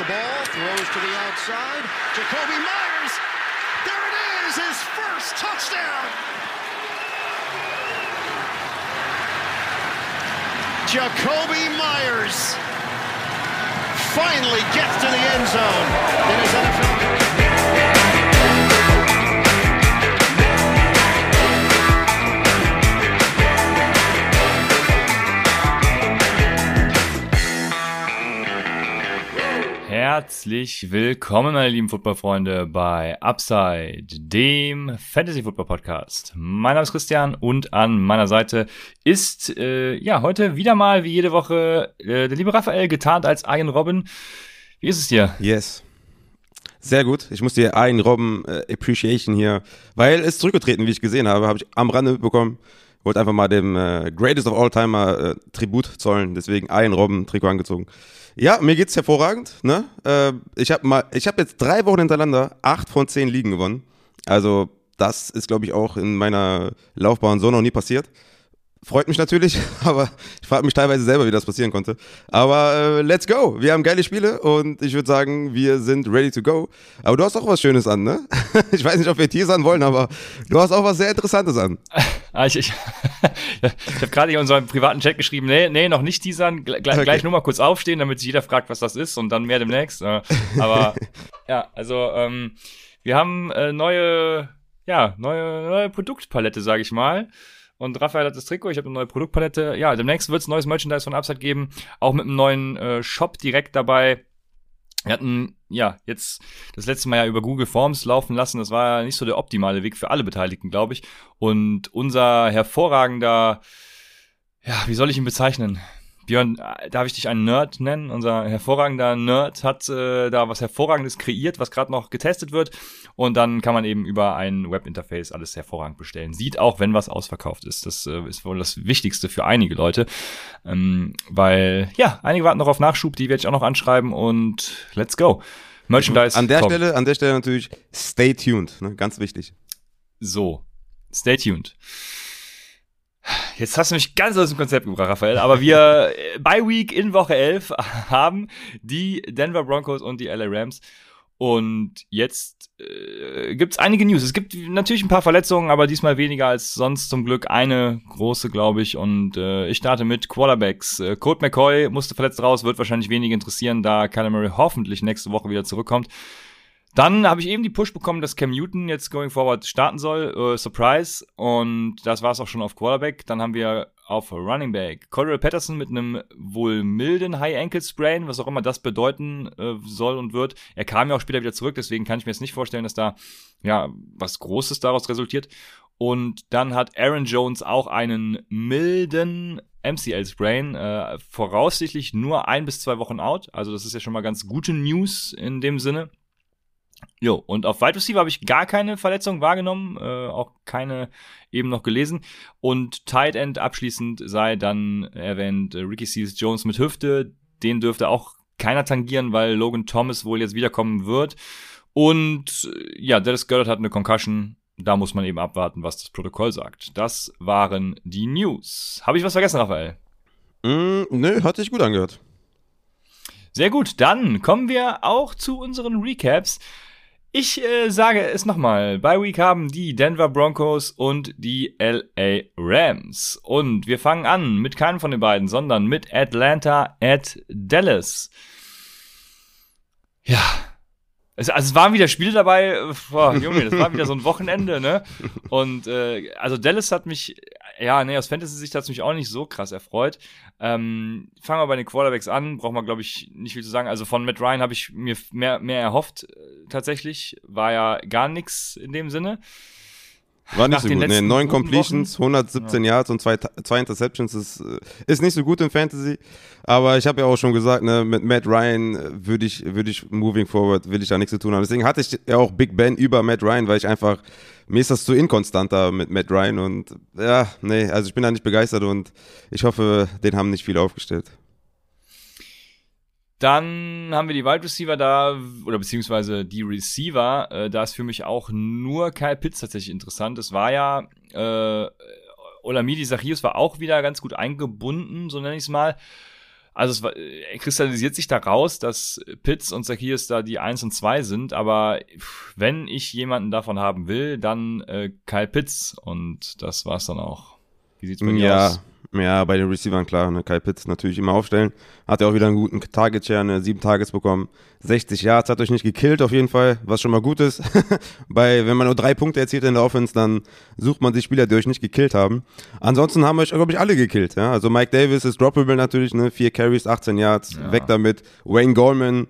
the ball, throws to the outside. Jacoby Myers. There it is, his first touchdown. Jacoby Myers finally gets to the end zone in his NFL Herzlich willkommen, meine lieben Footballfreunde, bei Upside, dem Fantasy Football Podcast. Mein Name ist Christian und an meiner Seite ist äh, ja heute wieder mal wie jede Woche äh, der liebe Raphael getarnt als Ian Robin. Wie ist es dir? Yes. Sehr gut. Ich muss dir einen Robben äh, Appreciation hier, weil es zurückgetreten, wie ich gesehen habe, habe ich am Rande bekommen. Wollte einfach mal dem äh, Greatest of All Timer äh, Tribut zollen, deswegen einen Robben Trikot angezogen. Ja, mir geht's hervorragend. Ne? Äh, ich habe mal, ich habe jetzt drei Wochen hintereinander acht von zehn Ligen gewonnen. Also das ist, glaube ich, auch in meiner Laufbahn so noch nie passiert. Freut mich natürlich, aber ich frage mich teilweise selber, wie das passieren konnte. Aber äh, let's go. Wir haben geile Spiele und ich würde sagen, wir sind ready to go. Aber du hast auch was Schönes an, ne? Ich weiß nicht, ob wir teasern wollen, aber du hast auch was sehr Interessantes an. Ah, ich ich, ich habe gerade in unserem privaten Chat geschrieben, nee, nee, noch nicht teasern, gleich, okay. gleich nur mal kurz aufstehen, damit sich jeder fragt, was das ist und dann mehr demnächst. Äh, aber ja, also ähm, wir haben äh, neue, ja, neue, neue Produktpalette, sage ich mal. Und Raphael hat das Trikot, ich habe eine neue Produktpalette. Ja, demnächst wird es neues Merchandise von Upside geben, auch mit einem neuen äh, Shop direkt dabei. Wir hatten ja jetzt das letzte Mal ja über Google Forms laufen lassen. Das war ja nicht so der optimale Weg für alle Beteiligten, glaube ich. Und unser hervorragender, ja, wie soll ich ihn bezeichnen? Björn, darf ich dich einen Nerd nennen? Unser hervorragender Nerd hat äh, da was Hervorragendes kreiert, was gerade noch getestet wird. Und dann kann man eben über ein Webinterface alles hervorragend bestellen. Sieht auch, wenn was ausverkauft ist. Das äh, ist wohl das Wichtigste für einige Leute. Ähm, weil, ja, einige warten noch auf Nachschub, die werde ich auch noch anschreiben und let's go. Merchandise. An der kommt. Stelle, an der Stelle natürlich stay tuned, ne? ganz wichtig. So, stay tuned. Jetzt hast du mich ganz aus dem Konzept gebracht, Raphael. Aber wir äh, bei Week in Woche 11 haben die Denver Broncos und die LA Rams. Und jetzt äh, gibt es einige News. Es gibt natürlich ein paar Verletzungen, aber diesmal weniger als sonst zum Glück. Eine große, glaube ich. Und äh, ich starte mit Quarterbacks. Äh, Colt McCoy musste verletzt raus, wird wahrscheinlich wenig interessieren, da Murray hoffentlich nächste Woche wieder zurückkommt. Dann habe ich eben die Push bekommen, dass Cam Newton jetzt going forward starten soll. Äh, Surprise. Und das war es auch schon auf Quarterback. Dann haben wir auf Running Back Cordell Patterson mit einem wohl milden High Ankle Sprain, was auch immer das bedeuten äh, soll und wird. Er kam ja auch später wieder zurück, deswegen kann ich mir jetzt nicht vorstellen, dass da ja was Großes daraus resultiert. Und dann hat Aaron Jones auch einen milden MCL-Sprain, äh, voraussichtlich nur ein bis zwei Wochen out. Also das ist ja schon mal ganz gute News in dem Sinne. Jo, und auf Wide Receiver habe ich gar keine Verletzung wahrgenommen, äh, auch keine eben noch gelesen. Und Tight End abschließend sei dann erwähnt äh, Ricky Seals Jones mit Hüfte. Den dürfte auch keiner tangieren, weil Logan Thomas wohl jetzt wiederkommen wird. Und äh, ja, Dallas Goddard hat eine Concussion. Da muss man eben abwarten, was das Protokoll sagt. Das waren die News. Habe ich was vergessen, Raphael? Mm, nö, hat sich gut angehört. Sehr gut, dann kommen wir auch zu unseren Recaps. Ich äh, sage es nochmal. Bei Week haben die Denver Broncos und die LA Rams. Und wir fangen an mit keinem von den beiden, sondern mit Atlanta at Dallas. Ja. Es, also es waren wieder Spiele dabei, boah, Junge, das war wieder so ein Wochenende, ne? Und äh, also Dallas hat mich ja, nee, aus Fantasy-Sicht hat es mich auch nicht so krass erfreut. Ähm, fangen wir bei den Quarterbacks an, braucht man, glaube ich, nicht viel zu sagen. Also von Matt Ryan habe ich mir mehr, mehr erhofft, äh, tatsächlich. War ja gar nichts in dem Sinne. War nicht Nach so gut. Nee, neun Completions, Wochen. 117 ja. Yards und zwei, zwei Interceptions ist, äh, ist nicht so gut im Fantasy. Aber ich habe ja auch schon gesagt, ne, mit Matt Ryan äh, würde ich, würde ich moving forward, will ich da nichts zu tun haben. Deswegen hatte ich ja auch Big Ben über Matt Ryan, weil ich einfach, mir ist das zu inkonstanter mit Matt Ryan und ja, nee, also ich bin da nicht begeistert und ich hoffe, den haben nicht viele aufgestellt. Dann haben wir die Wide Receiver da, oder beziehungsweise die Receiver. Äh, da ist für mich auch nur Kyle Pitts tatsächlich interessant. Es war ja, äh, Olamidi Zachius war auch wieder ganz gut eingebunden, so nenne ich es mal. also es war, äh, kristallisiert sich da raus, dass Pitts und Zacchaeus da die 1 und 2 sind, aber wenn ich jemanden davon haben will, dann äh, Kyle Pitts und das war's dann auch. Wie sieht's bei dir ja, aus? Ja, bei den Receivern klar, ne? Kyle Pitts natürlich immer aufstellen. Hat er auch wieder einen guten Target-Share, eine 7 Tages bekommen. 60 Yards, hat euch nicht gekillt auf jeden Fall, was schon mal gut ist. bei, wenn man nur drei Punkte erzielt in der Offense, dann sucht man sich Spieler, die euch nicht gekillt haben. Ansonsten haben euch, glaube ich, alle gekillt, ja. Also Mike Davis ist droppable natürlich, ne? Vier Carries, 18 Yards, ja. weg damit. Wayne Goldman,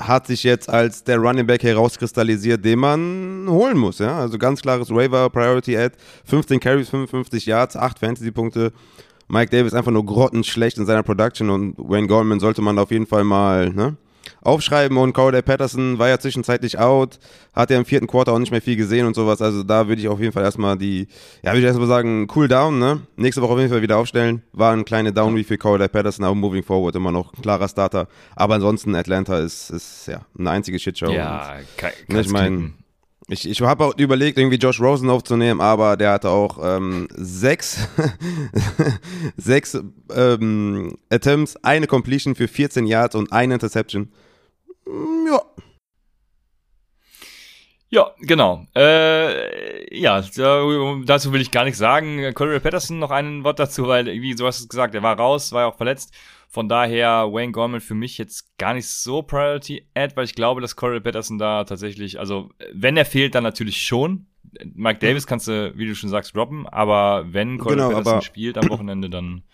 hat sich jetzt als der Running Back herauskristallisiert, den man holen muss. Ja? Also ganz klares Waiver Priority Ad. 15 Carries, 55 Yards, 8 Fantasy-Punkte. Mike Davis einfach nur grottenschlecht in seiner Production und Wayne Goldman sollte man auf jeden Fall mal ne, aufschreiben. Und Cowday Patterson war ja zwischenzeitlich out, hat ja im vierten Quarter auch nicht mehr viel gesehen und sowas. Also da würde ich auf jeden Fall erstmal die, ja, würde ich erstmal sagen, cool down, ne? Nächste Woche auf jeden Fall wieder aufstellen. War ein kleiner Down wie für Cowday Patterson, aber moving forward immer noch ein klarer Starter. Aber ansonsten Atlanta ist, ist ja eine einzige Shitshow. Ja, kein, kein Ich meine, ich, ich habe auch überlegt, irgendwie Josh Rosen aufzunehmen, aber der hatte auch ähm, sechs, sechs ähm, Attempts, eine Completion für 14 Yards und eine Interception. Mm, ja. Ja, genau. Äh, ja, dazu will ich gar nichts sagen. Corey Patterson noch ein Wort dazu, weil, wie du hast es gesagt, er war raus, war ja auch verletzt. Von daher Wayne Gorman für mich jetzt gar nicht so Priority Ad, weil ich glaube, dass Corey Patterson da tatsächlich, also wenn er fehlt, dann natürlich schon. Mike Davis kannst du, wie du schon sagst, droppen, aber wenn Corey genau, Patterson spielt am Wochenende, dann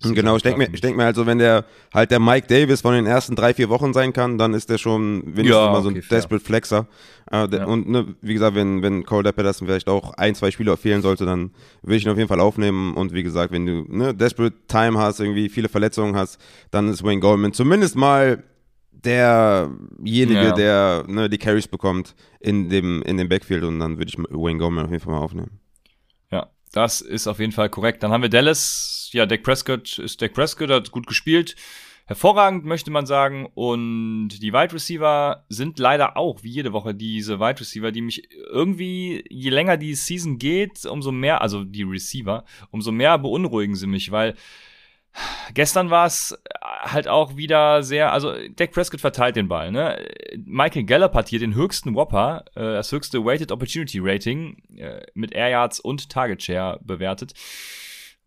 Genau, ich denke mir, ich denk mir also, wenn der halt der Mike Davis von den ersten drei, vier Wochen sein kann, dann ist der schon wenigstens ja, mal so ein okay, Desperate Flexer. Äh, ja. Und ne, wie gesagt, wenn, wenn Cole Pedersen vielleicht auch ein, zwei Spieler fehlen sollte, dann würde ich ihn auf jeden Fall aufnehmen. Und wie gesagt, wenn du ne, Desperate Time hast, irgendwie viele Verletzungen hast, dann ist Wayne Goldman zumindest mal derjenige, ja. der ne, die Carries bekommt in dem, in dem Backfield. Und dann würde ich Wayne Goldman auf jeden Fall mal aufnehmen. Ja, das ist auf jeden Fall korrekt. Dann haben wir Dallas ja, Dak Prescott ist Dak Prescott, hat gut gespielt. Hervorragend, möchte man sagen. Und die Wide Receiver sind leider auch, wie jede Woche, diese Wide Receiver, die mich irgendwie, je länger die Season geht, umso mehr, also die Receiver, umso mehr beunruhigen sie mich, weil gestern war es halt auch wieder sehr, also Dak Prescott verteilt den Ball, ne? Michael Gallup hat hier den höchsten Whopper, äh, das höchste Weighted Opportunity Rating äh, mit Air Yards und Target Share bewertet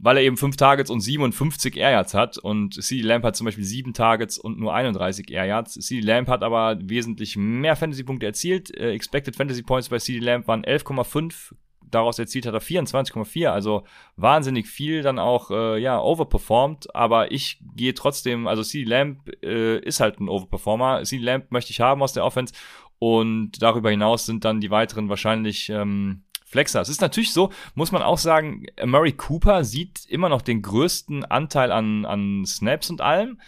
weil er eben fünf Targets und 57 Air Yards hat und CD Lamp hat zum Beispiel sieben Targets und nur 31 Air Yards. CD Lamp hat aber wesentlich mehr Fantasy-Punkte erzielt. Äh, expected Fantasy Points bei CD Lamp waren 11,5. Daraus erzielt hat er 24,4, also wahnsinnig viel dann auch, äh, ja, overperformed, aber ich gehe trotzdem, also CD Lamp äh, ist halt ein Overperformer. CD Lamp möchte ich haben aus der Offense und darüber hinaus sind dann die weiteren wahrscheinlich, ähm, Flexer. Es ist natürlich so, muss man auch sagen, Murray Cooper sieht immer noch den größten Anteil an, an Snaps und allem.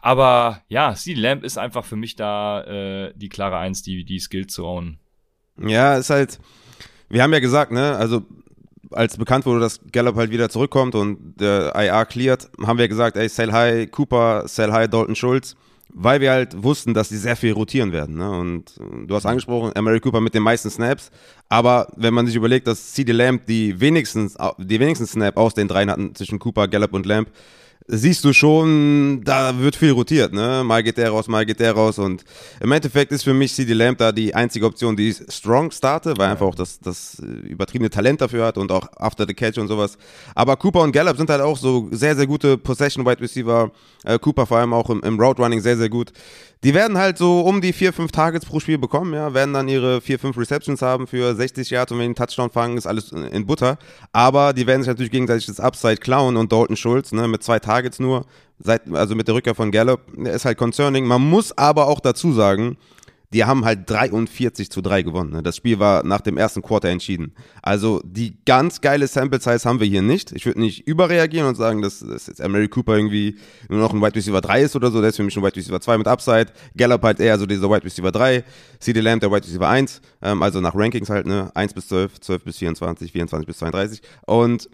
Aber ja, CD Lamp ist einfach für mich da äh, die klare Eins, die, die Skill zu own. Ja, ist halt, wir haben ja gesagt, ne, also als bekannt wurde, dass Gallup halt wieder zurückkommt und der IR cleared, haben wir gesagt, ey, sell high Cooper, sell high Dalton Schultz weil wir halt wussten, dass sie sehr viel rotieren werden. Ne? Und du hast angesprochen, Mary Cooper mit den meisten Snaps. Aber wenn man sich überlegt, dass CD Lamb die wenigsten, die wenigsten Snap aus den dreien hatten zwischen Cooper, Gallup und Lamb, siehst du schon, da wird viel rotiert, ne? Mal geht der raus, mal geht der raus und im Endeffekt ist für mich CD Lamb da die einzige Option, die ich strong starte, weil er einfach auch das, das übertriebene Talent dafür hat und auch after the catch und sowas. Aber Cooper und Gallup sind halt auch so sehr, sehr gute Possession Wide Receiver. Äh, Cooper vor allem auch im, im Route Running sehr, sehr gut. Die werden halt so um die 4, 5 Targets pro Spiel bekommen, ja, werden dann ihre 4, 5 Receptions haben für 60 Yards und wenn die einen Touchdown fangen, ist alles in Butter. Aber die werden sich natürlich gegenseitig das Upside klauen und Dalton Schulz, ne, mit zwei Targets nur, seit, also mit der Rückkehr von Gallup, der ist halt concerning. Man muss aber auch dazu sagen, die haben halt 43 zu 3 gewonnen. Ne? Das Spiel war nach dem ersten Quarter entschieden. Also die ganz geile Sample Size haben wir hier nicht. Ich würde nicht überreagieren und sagen, dass, dass jetzt Emery Cooper irgendwie nur noch ein Wide Receiver 3 ist oder so. Der ist für mich ein Wide Receiver 2 mit Upside. Gallup halt eher so dieser Wide Receiver 3. CD Lamb der Wide Receiver 1. Ähm, also nach Rankings halt, ne? 1 bis 12, 12 bis 24, 24 bis 32. Und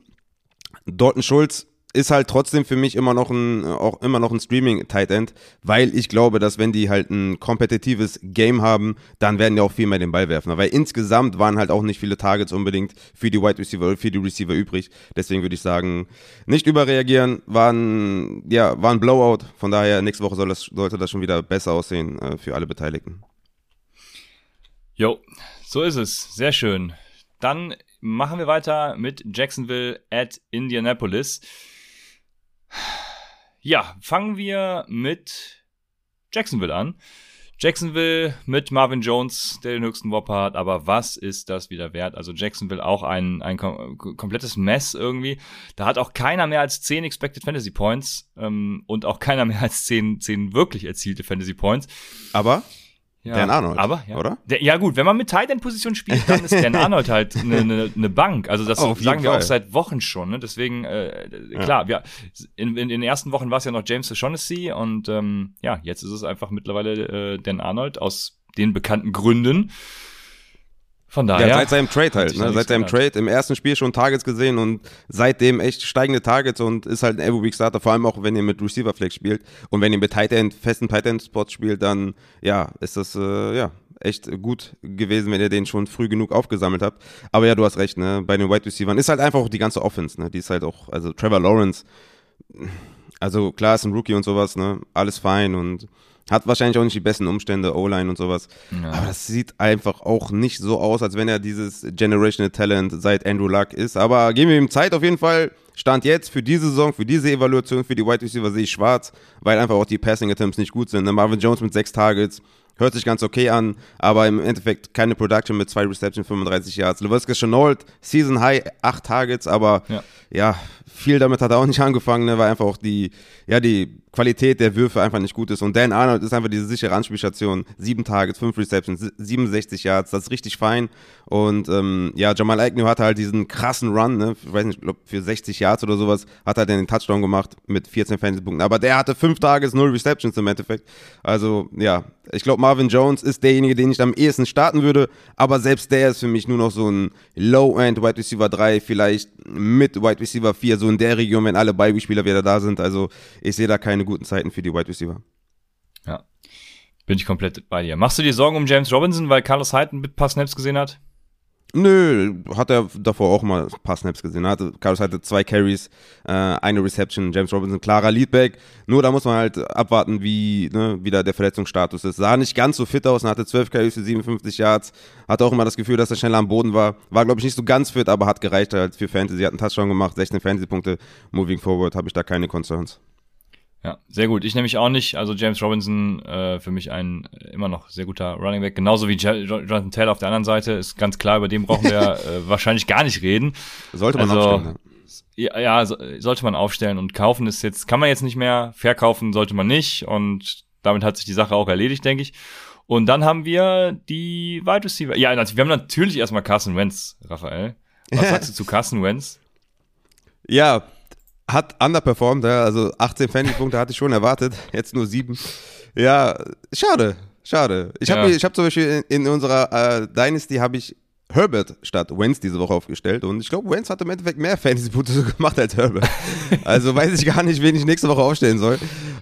Dalton Schulz ist halt trotzdem für mich immer noch ein, auch immer noch ein Streaming-Tight End, weil ich glaube, dass wenn die halt ein kompetitives Game haben, dann werden die auch viel mehr den Ball werfen. Weil insgesamt waren halt auch nicht viele Targets unbedingt für die Wide Receiver für die Receiver übrig. Deswegen würde ich sagen, nicht überreagieren, waren, ja, war ein Blowout. Von daher, nächste Woche soll das, sollte das schon wieder besser aussehen äh, für alle Beteiligten. Jo, so ist es. Sehr schön. Dann machen wir weiter mit Jacksonville at Indianapolis. Ja, fangen wir mit Jacksonville an. Jacksonville mit Marvin Jones, der den höchsten Whopper hat, aber was ist das wieder wert? Also Jacksonville auch ein, ein kom komplettes Mess irgendwie. Da hat auch keiner mehr als 10 Expected Fantasy Points ähm, und auch keiner mehr als 10, 10 wirklich erzielte Fantasy Points. Aber Ja, Dan Arnold, aber, ja. oder? Der, ja gut, wenn man mit Tight End Position spielt, dann ist Dan Arnold halt eine ne, ne Bank. Also das jeden sagen wir Fall. auch seit Wochen schon. Ne? Deswegen äh, klar, wir, in, in, in den ersten Wochen war es ja noch James O'Shaughnessy und ähm, ja, jetzt ist es einfach mittlerweile äh, Dan Arnold aus den bekannten Gründen. Von daher. Ja, seit seinem Trade halt, ne? Seit seinem geändert. Trade im ersten Spiel schon Targets gesehen und seitdem echt steigende Targets und ist halt ein Every Week Starter, vor allem auch wenn ihr mit Receiver Flex spielt und wenn ihr mit Tight End, festen Tight End Spots spielt, dann ja, ist das äh, ja echt gut gewesen, wenn ihr den schon früh genug aufgesammelt habt. Aber ja, du hast recht, ne? Bei den Wide Receivers ist halt einfach auch die ganze Offense, ne? Die ist halt auch, also Trevor Lawrence, also klar ist ein Rookie und sowas, ne? Alles fein und hat wahrscheinlich auch nicht die besten Umstände, O-Line und sowas. Aber das sieht einfach auch nicht so aus, als wenn er dieses Generational Talent seit Andrew Luck ist. Aber geben wir ihm Zeit auf jeden Fall. Stand jetzt für diese Saison, für diese Evaluation, für die Wide Receiver sehe ich schwarz, weil einfach auch die Passing Attempts nicht gut sind. Ne? Marvin Jones mit sechs Targets, hört sich ganz okay an, aber im Endeffekt keine Production mit zwei Reception, 35 Yards. LaVisca Chenault, Season High, acht Targets, aber Ja. ja, viel damit hat er auch nicht angefangen, ne, weil einfach auch die, ja, die Qualität der Würfe einfach nicht gut ist. Und Dan Arnold ist einfach diese sichere Anspielstation. Sieben Targets, fünf Receptions, si- 67 Yards, das ist richtig fein. Und ähm, ja, Jamal Agnew hatte halt diesen krassen Run, ne, ich weiß nicht, ich glaub, für 60 Yards oder sowas, hat er den Touchdown gemacht mit 14 Fantasy-Punkten. Aber der hatte fünf Targets, null Receptions im Endeffekt. Also, ja, ich glaube, Marvin Jones ist derjenige, den ich am ehesten starten würde. Aber selbst der ist für mich nur noch so ein Low-End Wide Receiver 3, vielleicht mit Wide Receiver 4, so in der Region, wenn alle Beispieler wieder da sind. Also, ich sehe da keine guten Zeiten für die Wide Receiver. Ja. Bin ich komplett bei dir. Machst du dir Sorgen um James Robinson, weil Carlos Hyde ein paar Snaps gesehen hat? Nö, hat er davor auch mal ein paar Snaps gesehen. Er Hatte, Carlos hatte zwei Carries, äh, eine Reception, James Robinson, klarer Leadback. Nur da muss man halt abwarten, wie, ne, wie da der Verletzungsstatus ist. Sah nicht ganz so fit aus und hatte 12 Carries für 57 Yards. Hatte auch immer das Gefühl, dass er schneller am Boden war. War, glaube ich, nicht so ganz fit, aber hat gereicht halt für Fantasy. Hat einen Touchdown gemacht, 16 Fantasy-Punkte. Moving forward habe ich da keine Concerns. Ja, sehr gut. Ich nämlich auch nicht. Also James Robinson äh, für mich ein äh, immer noch sehr guter Running Back. Genauso wie Jo- Jo- Jonathan Taylor auf der anderen Seite. Ist ganz klar, über den brauchen wir äh, wahrscheinlich gar nicht reden. Sollte man Also, aufstellen. Ja, ja, so, sollte man aufstellen und kaufen ist jetzt, kann man jetzt nicht mehr, verkaufen sollte man nicht und damit hat sich die Sache auch erledigt, denke ich. Und dann haben wir die Wide Receiver. Ja, nat- wir haben natürlich erstmal Carson Wentz, Raphael. Was sagst du zu Carson Wentz? Ja, hat underperformed, ja, also 18 Fantasy-Punkte hatte ich schon erwartet, jetzt nur sieben. Ja, schade, schade. Ich habe Ja. ich hab zum Beispiel in, in unserer äh, Dynasty habe ich Herbert statt Wentz diese Woche aufgestellt und ich glaube, Wentz hat im Endeffekt mehr Fantasy-Punkte gemacht als Herbert. Also weiß ich gar nicht, wen ich nächste Woche aufstellen soll.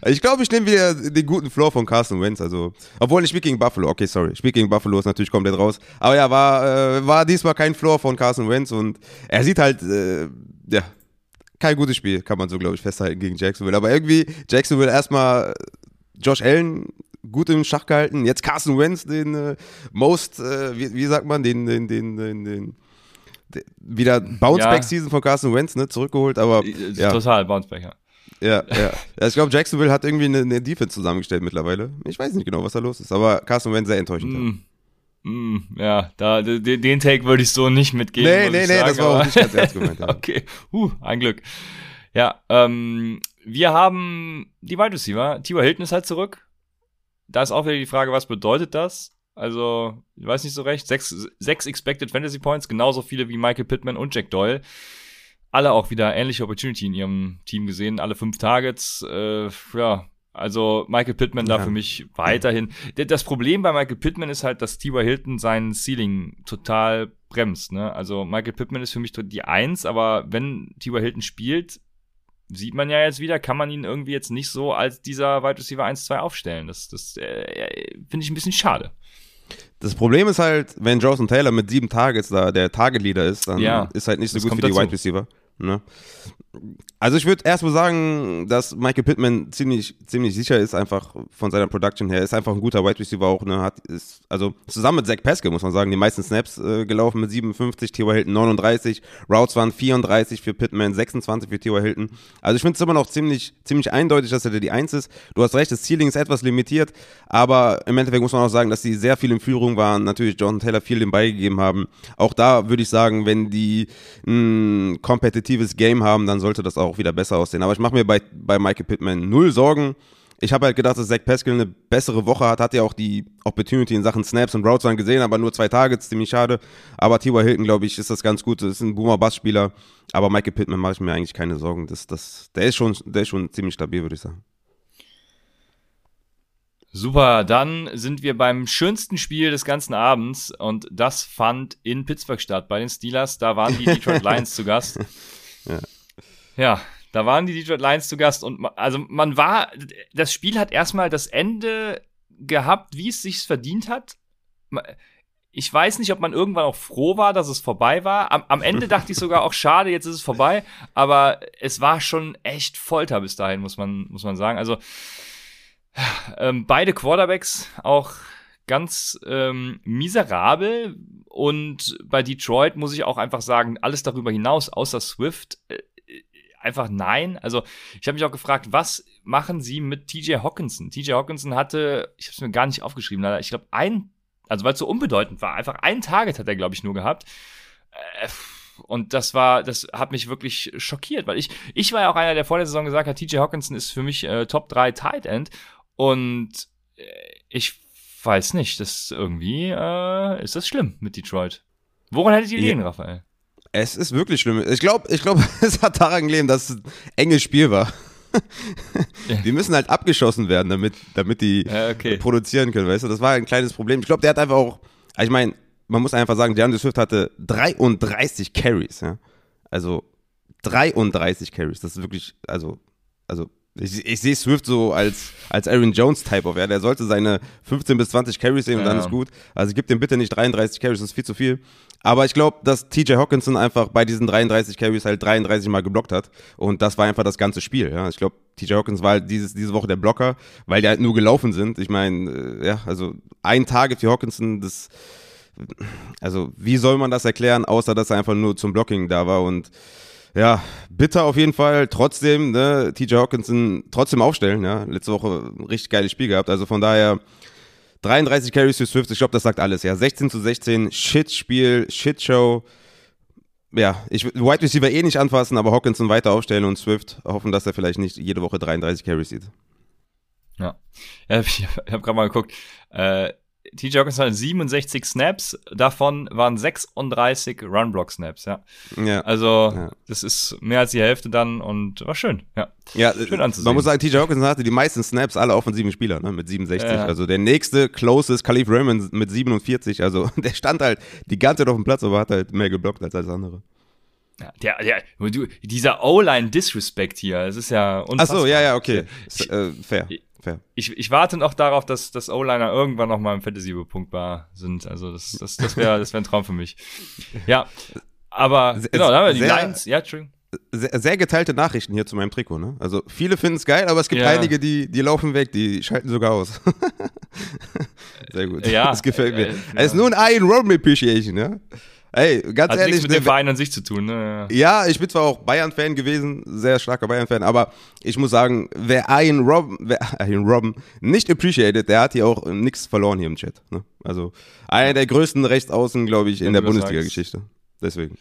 Ich glaube, ich nehme wieder den guten Floor von Carson Wentz, also, obwohl ich spiele gegen Buffalo, okay, sorry, ich spiele gegen Buffalo, ist natürlich komplett raus. Aber ja, war, äh, war diesmal kein Floor von Carson Wentz und er sieht halt, äh, ja, kein gutes Spiel, kann man so, glaube ich, festhalten gegen Jacksonville. Aber irgendwie, Jacksonville erstmal Josh Allen gut im Schach gehalten. Jetzt Carson Wentz, den äh, most, äh, wie, wie sagt man, den, den, den, den, den den- wieder Bounceback-Season von Carson Wentz, ne, zurückgeholt, aber ja, Total, Bounceback, ja. ja, ja. ja ich glaube, Jacksonville hat irgendwie eine, eine Defense zusammengestellt mittlerweile. Ich weiß nicht genau, was da los ist, aber Carson Wentz sehr enttäuschend. Mm, mm, ja, da, den, den Take würde ich so nicht mitgeben. Nee, nee, nee, sagen, das war auch aber- nicht ganz ernst gemeint. Okay, uh, ein Glück. Ja, ähm, wir haben die Wide Receiver. T.Y. Hilton ist halt zurück. Da ist auch wieder die Frage, was bedeutet das? Also, ich weiß nicht so recht. Sechs, sechs Expected Fantasy Points, genauso viele wie Michael Pittman und Jack Doyle. Alle auch wieder ähnliche Opportunity in ihrem Team gesehen. Alle fünf Targets. Äh, ja, also Michael Pittman da Ja. für mich weiterhin. Das Problem bei Michael Pittman ist halt, dass T.Y. Hilton seinen Ceiling total bremst. Ne? Also Michael Pittman ist für mich die Eins, aber wenn T.Y. Hilton spielt, sieht man ja jetzt wieder, kann man ihn irgendwie jetzt nicht so als dieser Wide Receiver 1-2 aufstellen. Das, das äh, finde ich ein bisschen schade. Das Problem ist halt, wenn Joseph Taylor mit sieben Targets da der Target-Leader ist, dann Ja, ist halt nicht so gut für die dazu. Wide Receiver. Ne? Also ich würde erstmal sagen, dass Michael Pittman ziemlich, ziemlich sicher ist, einfach von seiner Production her. Ist einfach ein guter Wide Receiver auch. Ne? Hat, ist, also zusammen mit Zach Pascal, muss man sagen, die meisten Snaps äh, gelaufen mit 57, T.Y. Hilton 39, Routes waren 34 für Pittman, 26 für T.Y. Hilton. Also ich finde es immer noch ziemlich, ziemlich eindeutig, dass er die Eins ist. Du hast recht, das Ceiling ist etwas limitiert, aber im Endeffekt muss man auch sagen, dass die sehr viel in Führung waren, natürlich John Taylor viel dem beigegeben haben. Auch da würde ich sagen, wenn die ein kompetitives Game haben, dann sollte das auch wieder besser aussehen. Aber ich mache mir bei, bei Michael Pittman null Sorgen. Ich habe halt gedacht, dass Zach Pascal eine bessere Woche hat, hat ja auch die Opportunity in Sachen Snaps und Routes dann gesehen, aber nur zwei Targets, ziemlich schade. Aber T.Y. Hilton, glaube ich, ist das ganz gut. Das ist ein Boomer-Bass-Spieler. Aber Michael Pittman mache ich mir eigentlich keine Sorgen. Das, das, der, ist schon, der ist schon ziemlich stabil, würde ich sagen. Super, dann sind wir beim schönsten Spiel des ganzen Abends und das fand in Pittsburgh statt, bei den Steelers. Da waren die Detroit Lions zu Gast. Ja. Ja, da waren die Detroit Lions zu Gast und ma- also man war, das Spiel hat erstmal das Ende gehabt, wie es sich verdient hat. Ich weiß nicht, ob man irgendwann auch froh war, dass es vorbei war. Am, am Ende dachte ich sogar auch, schade, jetzt ist es vorbei. Aber es war schon echt Folter bis dahin, muss man, muss man sagen. Also ähm, beide Quarterbacks auch ganz ähm, miserabel und bei Detroit muss ich auch einfach sagen, alles darüber hinaus, außer Swift, äh, einfach nein. Also ich habe mich auch gefragt, was machen sie mit TJ Hawkinson? TJ Hawkinson hatte, ich habe es mir gar nicht aufgeschrieben, leider, ich glaube ein, also weil es so unbedeutend war, einfach ein Target hat er, glaube ich, nur gehabt. Äh, und das war, das hat mich wirklich schockiert, weil ich, ich war ja auch einer, der vor der Saison gesagt hat, TJ Hawkinson ist für mich äh, Top 3 Tight End und äh, ich weiß nicht, das irgendwie äh, ist das schlimm mit Detroit. Woran hättet ihr Ja. liegen, Raphael? Es ist wirklich schlimm. Ich glaube, ich glaub, es hat daran gelegen, dass es ein enges Spiel war. Ja. Die müssen halt abgeschossen werden, damit, damit die Ja, okay. produzieren können, weißt du? Das war ein kleines Problem. Ich glaube, der hat einfach auch, ich meine, man muss einfach sagen, DeAndre Swift hatte 33 Carries, ja. Also 33 Carries. Das ist wirklich, also, also ich, ich sehe Swift so als, als Aaron Jones-Type auf, ja. Der sollte seine 15 bis 20 Carries sehen und dann Ja. ist gut. Also gib dem bitte nicht 33 Carries, das ist viel zu viel. Aber ich glaube, dass TJ Hawkinson einfach bei diesen 33 Carries halt 33 Mal geblockt hat. Und das war einfach das ganze Spiel. Ja. Ich glaube, TJ Hawkins war halt dieses, diese Woche der Blocker, weil die halt nur gelaufen sind. Ich meine, äh, ja, also ein Target für Hawkinson, das, also wie soll man das erklären, außer dass er einfach nur zum Blocking da war und ja, bitter auf jeden Fall. Trotzdem, ne, TJ Hawkinson trotzdem aufstellen, ja. Letzte Woche ein richtig geiles Spiel gehabt. Also von daher 33 Carries für Swift, ich glaube, das sagt alles, ja. 16 zu 16, Shit-Spiel, Shit-Show. Ja, ich Wide Receiver eh nicht anfassen, aber Hawkinson weiter aufstellen und Swift hoffen, dass er vielleicht nicht jede Woche 33 Carries sieht. Ja. ja ich habe hab gerade mal geguckt. Äh, TJ Hawkinson hatte 67 Snaps, davon waren 36 Run-Block-Snaps, ja. Ja. Also, Ja. das ist mehr als die Hälfte dann und war schön, ja. Ja, Schön äh, anzusehen. man muss sagen, TJ Hawkinson hatte die meisten Snaps alle offensiven Spieler, ne, mit 67. Ja. Also der nächste closest Khalif Raymond mit 47. Also der stand halt die ganze Zeit auf dem Platz, aber hat halt mehr geblockt als alles andere. ja der, der, dieser O-Line-Disrespect hier, es ist ja Ach unfassbar. so, ja, ja, okay. Ich- äh, fair, fair. Ich, ich warte noch darauf, dass, dass O-Liner irgendwann noch mal im Fantasy überpunktbar sind. Also das, das, das wäre das wär ein Traum für mich. Ja, aber Sehr- genau, da haben wir die sehr- Lions. Ja, Entschuldigung. Sehr, sehr geteilte Nachrichten hier zu meinem Trikot, ne? Also viele finden es geil, aber es gibt Ja. einige, die, die laufen weg, die schalten sogar aus. sehr gut. Ja, das gefällt mir. äh, Es ist nur ein Iron Road Appreciation, ja? Ey, ganz Hat ehrlich, nichts mit dem Verein an sich zu tun, ne? Ja, ich bin zwar auch Bayern-Fan gewesen, sehr starker Bayern-Fan, aber ich muss sagen, wer Ian Robben, wer Ian Robben nicht appreciated, der hat hier auch nichts verloren hier im Chat. Ne? Also einer der größten Rechtsaußen, glaube ich, in der Bundesliga-Geschichte. Deswegen.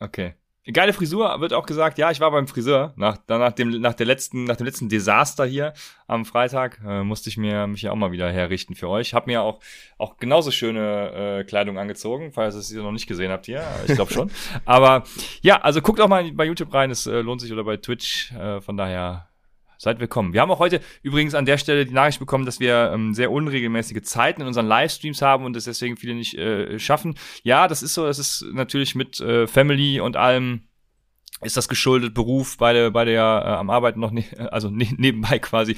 Okay. Geile Frisur, wird auch gesagt, ja, ich war beim Friseur. Nach, nach, dem, nach, der letzten, nach dem letzten Desaster hier am Freitag äh, musste ich mir mich ja auch mal wieder herrichten für euch. Hab mir auch, auch genauso schöne äh, Kleidung angezogen, falls ihr es noch nicht gesehen habt hier. Ich glaube schon. Aber ja, also guckt auch mal bei YouTube rein, es äh, lohnt sich oder bei Twitch. Äh, von daher Seid willkommen. Wir haben auch heute übrigens an der Stelle die Nachricht bekommen, dass wir ähm, sehr unregelmäßige Zeiten in unseren Livestreams haben und es deswegen viele nicht äh, schaffen. Ja, das ist so, das ist natürlich mit äh, Family und allem ist das geschuldet, Beruf, beide, beide ja äh, am Arbeiten noch, ne also ne nebenbei quasi.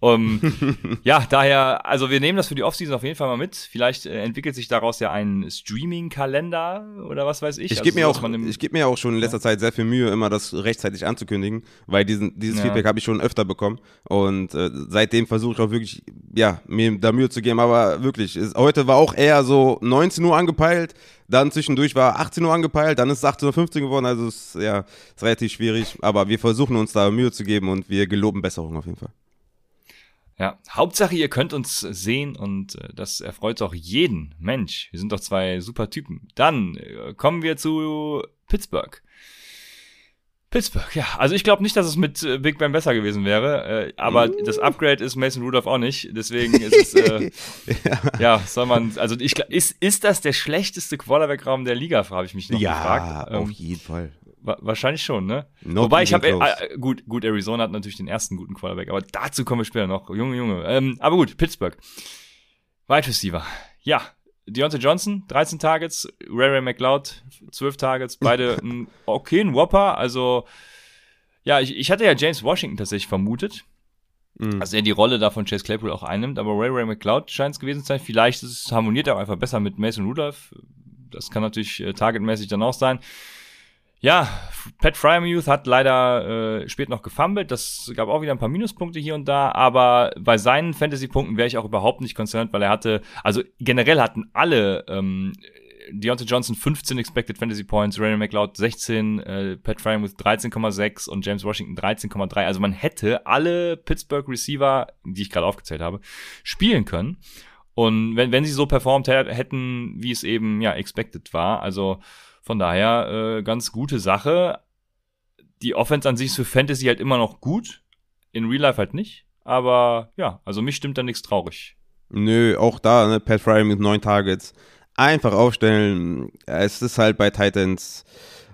Um, ja, daher, also wir nehmen das für die Offseason auf jeden Fall mal mit. Vielleicht äh, entwickelt sich daraus ja ein Streaming-Kalender oder was weiß ich. Ich also gebe mir, auch, ich geb mir auch schon in letzter Zeit sehr viel Mühe, immer das rechtzeitig anzukündigen, weil diesen, dieses Ja. Feedback habe ich schon öfter bekommen. Und äh, seitdem versuche ich auch wirklich, ja, mir da Mühe zu geben. Aber wirklich, es, heute war auch eher so 19 Uhr angepeilt, dann zwischendurch war 18 Uhr angepeilt, dann ist es 18.15 Uhr geworden. Also es ist, ja, ist relativ schwierig. Aber wir versuchen uns da Mühe zu geben und wir geloben Besserung auf jeden Fall. Ja, Hauptsache, ihr könnt uns sehen und äh, das erfreut auch jeden Mensch. Wir sind doch zwei super Typen. Dann äh, kommen wir zu Pittsburgh. Pittsburgh, ja. Also ich glaube nicht, dass es mit äh, Big Ben besser gewesen wäre, äh, aber das Upgrade ist Mason Rudolph auch nicht. Deswegen ist es, äh, ja. soll man, also ich glaub, ist, ist das der schlechteste Quarterback-Raum der Liga, habe ich mich noch gefragt. auf Ähm, jeden Fall. wa wahrscheinlich schon, ne? Not Wobei ich habe close. äh, gut, gut, Arizona hat natürlich den ersten guten Quarterback, aber dazu kommen wir später noch. Junge, Junge. Ähm, aber gut, Pittsburgh. Wide Receiver. Ja, Deontay Johnson, 13 Targets, Ray Ray McLeod, 12 Targets, beide ein okayen Whopper. Also, ja, ich, ich hatte ja James Washington tatsächlich vermutet. Mhm. Also er die Rolle da von Chase Claypool auch einnimmt, aber Ray Ray McLeod scheint es gewesen zu sein. Vielleicht ist es, harmoniert er auch einfach besser mit Mason Rudolph. Das kann natürlich äh, targetmäßig dann auch sein. Ja, Pat Fryermuth hat leider äh, spät noch gefummelt. Das gab auch wieder ein paar Minuspunkte hier und da, aber bei seinen Fantasy-Punkten wäre ich auch überhaupt nicht concerned, weil er hatte, also generell hatten alle ähm, Deontay Johnson 15 Expected Fantasy Points, Ray McLeod 16, äh, Pat Fryermuth 13,6 und James Washington 13,3. Also man hätte alle Pittsburgh Receiver, die ich gerade aufgezählt habe, spielen können. Und wenn, wenn sie so performt hä- hätten, wie es eben ja expected war, also von daher äh, ganz gute Sache. Die Offense an sich ist für Fantasy halt immer noch gut, in Real Life halt nicht. Aber ja, also mich stimmt da nichts traurig. Nö, auch da, ne, Pat Fry mit neun Targets. Einfach aufstellen. Es ist halt bei Titans.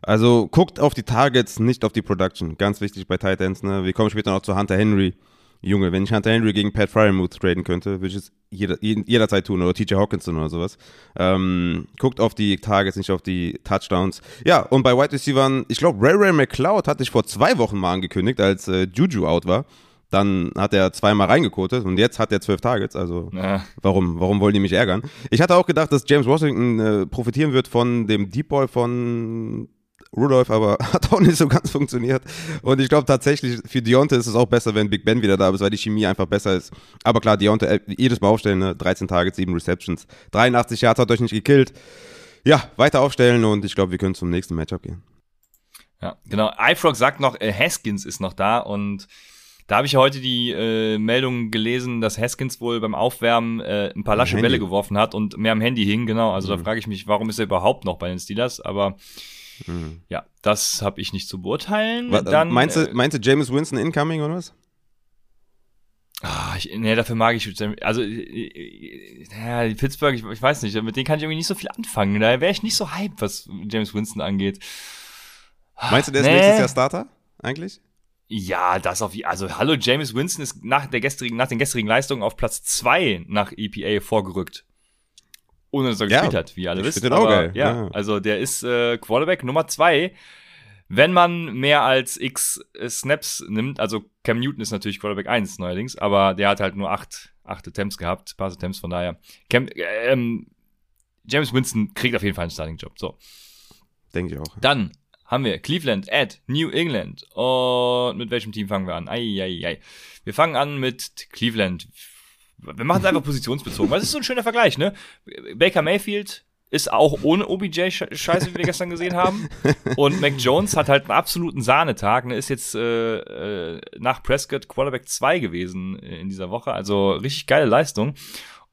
Also guckt auf die Targets, nicht auf die Production. Ganz wichtig bei Titans, ne? Wir kommen später noch zu Hunter Henry. Junge, wenn ich Hunter Henry gegen Pat Fryermuth traden könnte, würde ich es jeder, jederzeit tun oder TJ Hawkinson oder sowas. Ähm, guckt auf die Targets, nicht auf die Touchdowns. Ja, und bei Wide Receivers, ich glaube, Ray Ray McLeod hatte ich vor zwei Wochen mal angekündigt, als äh, Juju out war. Dann hat er zweimal reingekotet und jetzt hat er zwölf Targets. Also Ja. warum, warum wollen die mich ärgern? Ich hatte auch gedacht, dass James Washington äh, profitieren wird von dem Deep Ball von Rudolph, aber hat auch nicht so ganz funktioniert. Und ich glaube tatsächlich, für Deontay ist es auch besser, wenn Big Ben wieder da ist, weil die Chemie einfach besser ist. Aber klar, Deontay, äh, jedes Mal aufstellen, ne? 13 Targets, 7 Receptions, 83 Yards hat euch nicht gekillt. Ja, weiter aufstellen und ich glaube, wir können zum nächsten Matchup gehen. Ja, genau. iFrog sagt noch, äh, Haskins ist noch da und da habe ich heute die äh, Meldung gelesen, dass Haskins wohl beim Aufwärmen äh, ein paar lasche. Bälle geworfen hat und mehr am Handy hing, genau. Also da frage ich mich, warum ist er überhaupt noch bei den Steelers? Aber ja, das habe ich nicht zu beurteilen. Wa- Dann, meinst, du, äh, meinst du James Winston incoming oder was? Ah, ich, nee, dafür mag ich, also, äh, ja, die Pittsburgh, ich, ich weiß nicht, mit denen kann ich irgendwie nicht so viel anfangen. Da wäre ich nicht so hyped, was James Winston angeht. Meinst du, der ist Nee. nächstes Jahr Starter eigentlich? Ja, das auf, also, hallo, James Winston ist nach der gestrigen, nach den gestrigen Leistungen auf Platz zwei nach EPA vorgerückt. Ohne dass er Ja, gespielt hat, wie ihr alle ich den auch Aber, geil, Ja, ja. also der ist äh, Quarterback Nummer zwei. Wenn man mehr als x äh, Snaps nimmt, also Cam Newton ist natürlich Quarterback 1 neuerdings, aber der hat halt nur acht, acht Attempts gehabt, Pass Attempts, von daher. Cam, äh, ähm, James Winston kriegt auf jeden Fall einen Starting-Job. So. Denke ich auch. Dann haben wir Cleveland at New England. Und mit welchem Team fangen wir an? Eieiei. Wir fangen an mit Cleveland. Wir machen es einfach positionsbezogen, es ist so ein schöner Vergleich, ne? Baker Mayfield ist auch ohne OBJ Sche- Scheiße, wie wir gestern gesehen haben. Und Mac Jones hat halt einen absoluten Sahnetag, ne? Ist jetzt äh, äh, nach Prescott Quarterback 2 gewesen in dieser Woche. Also richtig geile Leistung.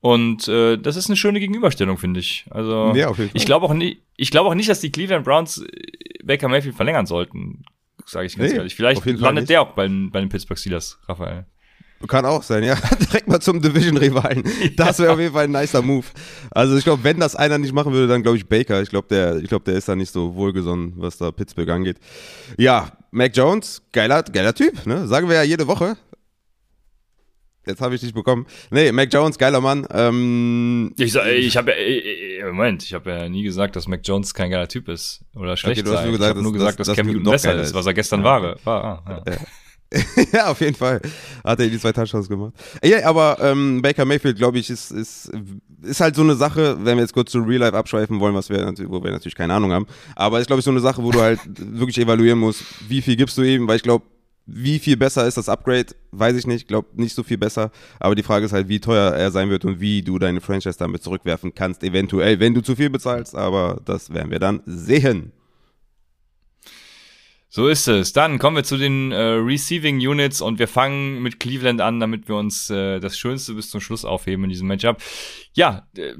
Und äh, das ist eine schöne Gegenüberstellung, finde ich. Also Ja, ich glaube auch nicht, ich glaube auch nicht, dass die Cleveland Browns äh, Baker Mayfield verlängern sollten, sage ich ganz Nee, ehrlich. Vielleicht landet der auch bei, den- bei den Pittsburgh Steelers, Raphael. Kann auch sein, ja. Direkt mal zum Division-Rivalen. Das wäre auf jeden Fall ein nicer Move. Also ich glaube, wenn das einer nicht machen würde, dann glaube ich Baker. Ich glaube, der, ich glaube, der ist da nicht so wohlgesonnen, was da Pittsburgh angeht. Ja, Mac Jones, geiler, geiler Typ, ne? Sagen wir ja jede Woche. Jetzt habe ich dich bekommen. Nee, Mac Jones, geiler Mann. Ähm, ich ich habe ja, Moment, ich habe ja nie gesagt, dass Mac Jones kein geiler Typ ist oder schlecht okay, du hast sei. nur gesagt, ich habe nur dass- gesagt, dass, dass- Cam dass Newton noch besser ist, was er gestern war. war ah, ja. ja, auf jeden Fall. Hat er die zwei Touchdowns gemacht. Ja, aber ähm, Baker Mayfield, glaube ich, ist, ist, ist halt so eine Sache, wenn wir jetzt kurz zu Real Life abschweifen wollen, was wir wo wir natürlich keine Ahnung haben. Aber ist, glaube ich, so eine Sache, wo du halt wirklich evaluieren musst, wie viel gibst du ihm, weil ich glaube, wie viel besser ist das Upgrade, weiß ich nicht. Ich glaube nicht so viel besser. Aber die Frage ist halt, wie teuer er sein wird und wie du deine Franchise damit zurückwerfen kannst, eventuell, wenn du zu viel bezahlst. Aber das werden wir dann sehen. So ist es. Dann kommen wir zu den äh, Receiving Units und wir fangen mit Cleveland an, damit wir uns äh, das Schönste bis zum Schluss aufheben in diesem Matchup. Ja, äh,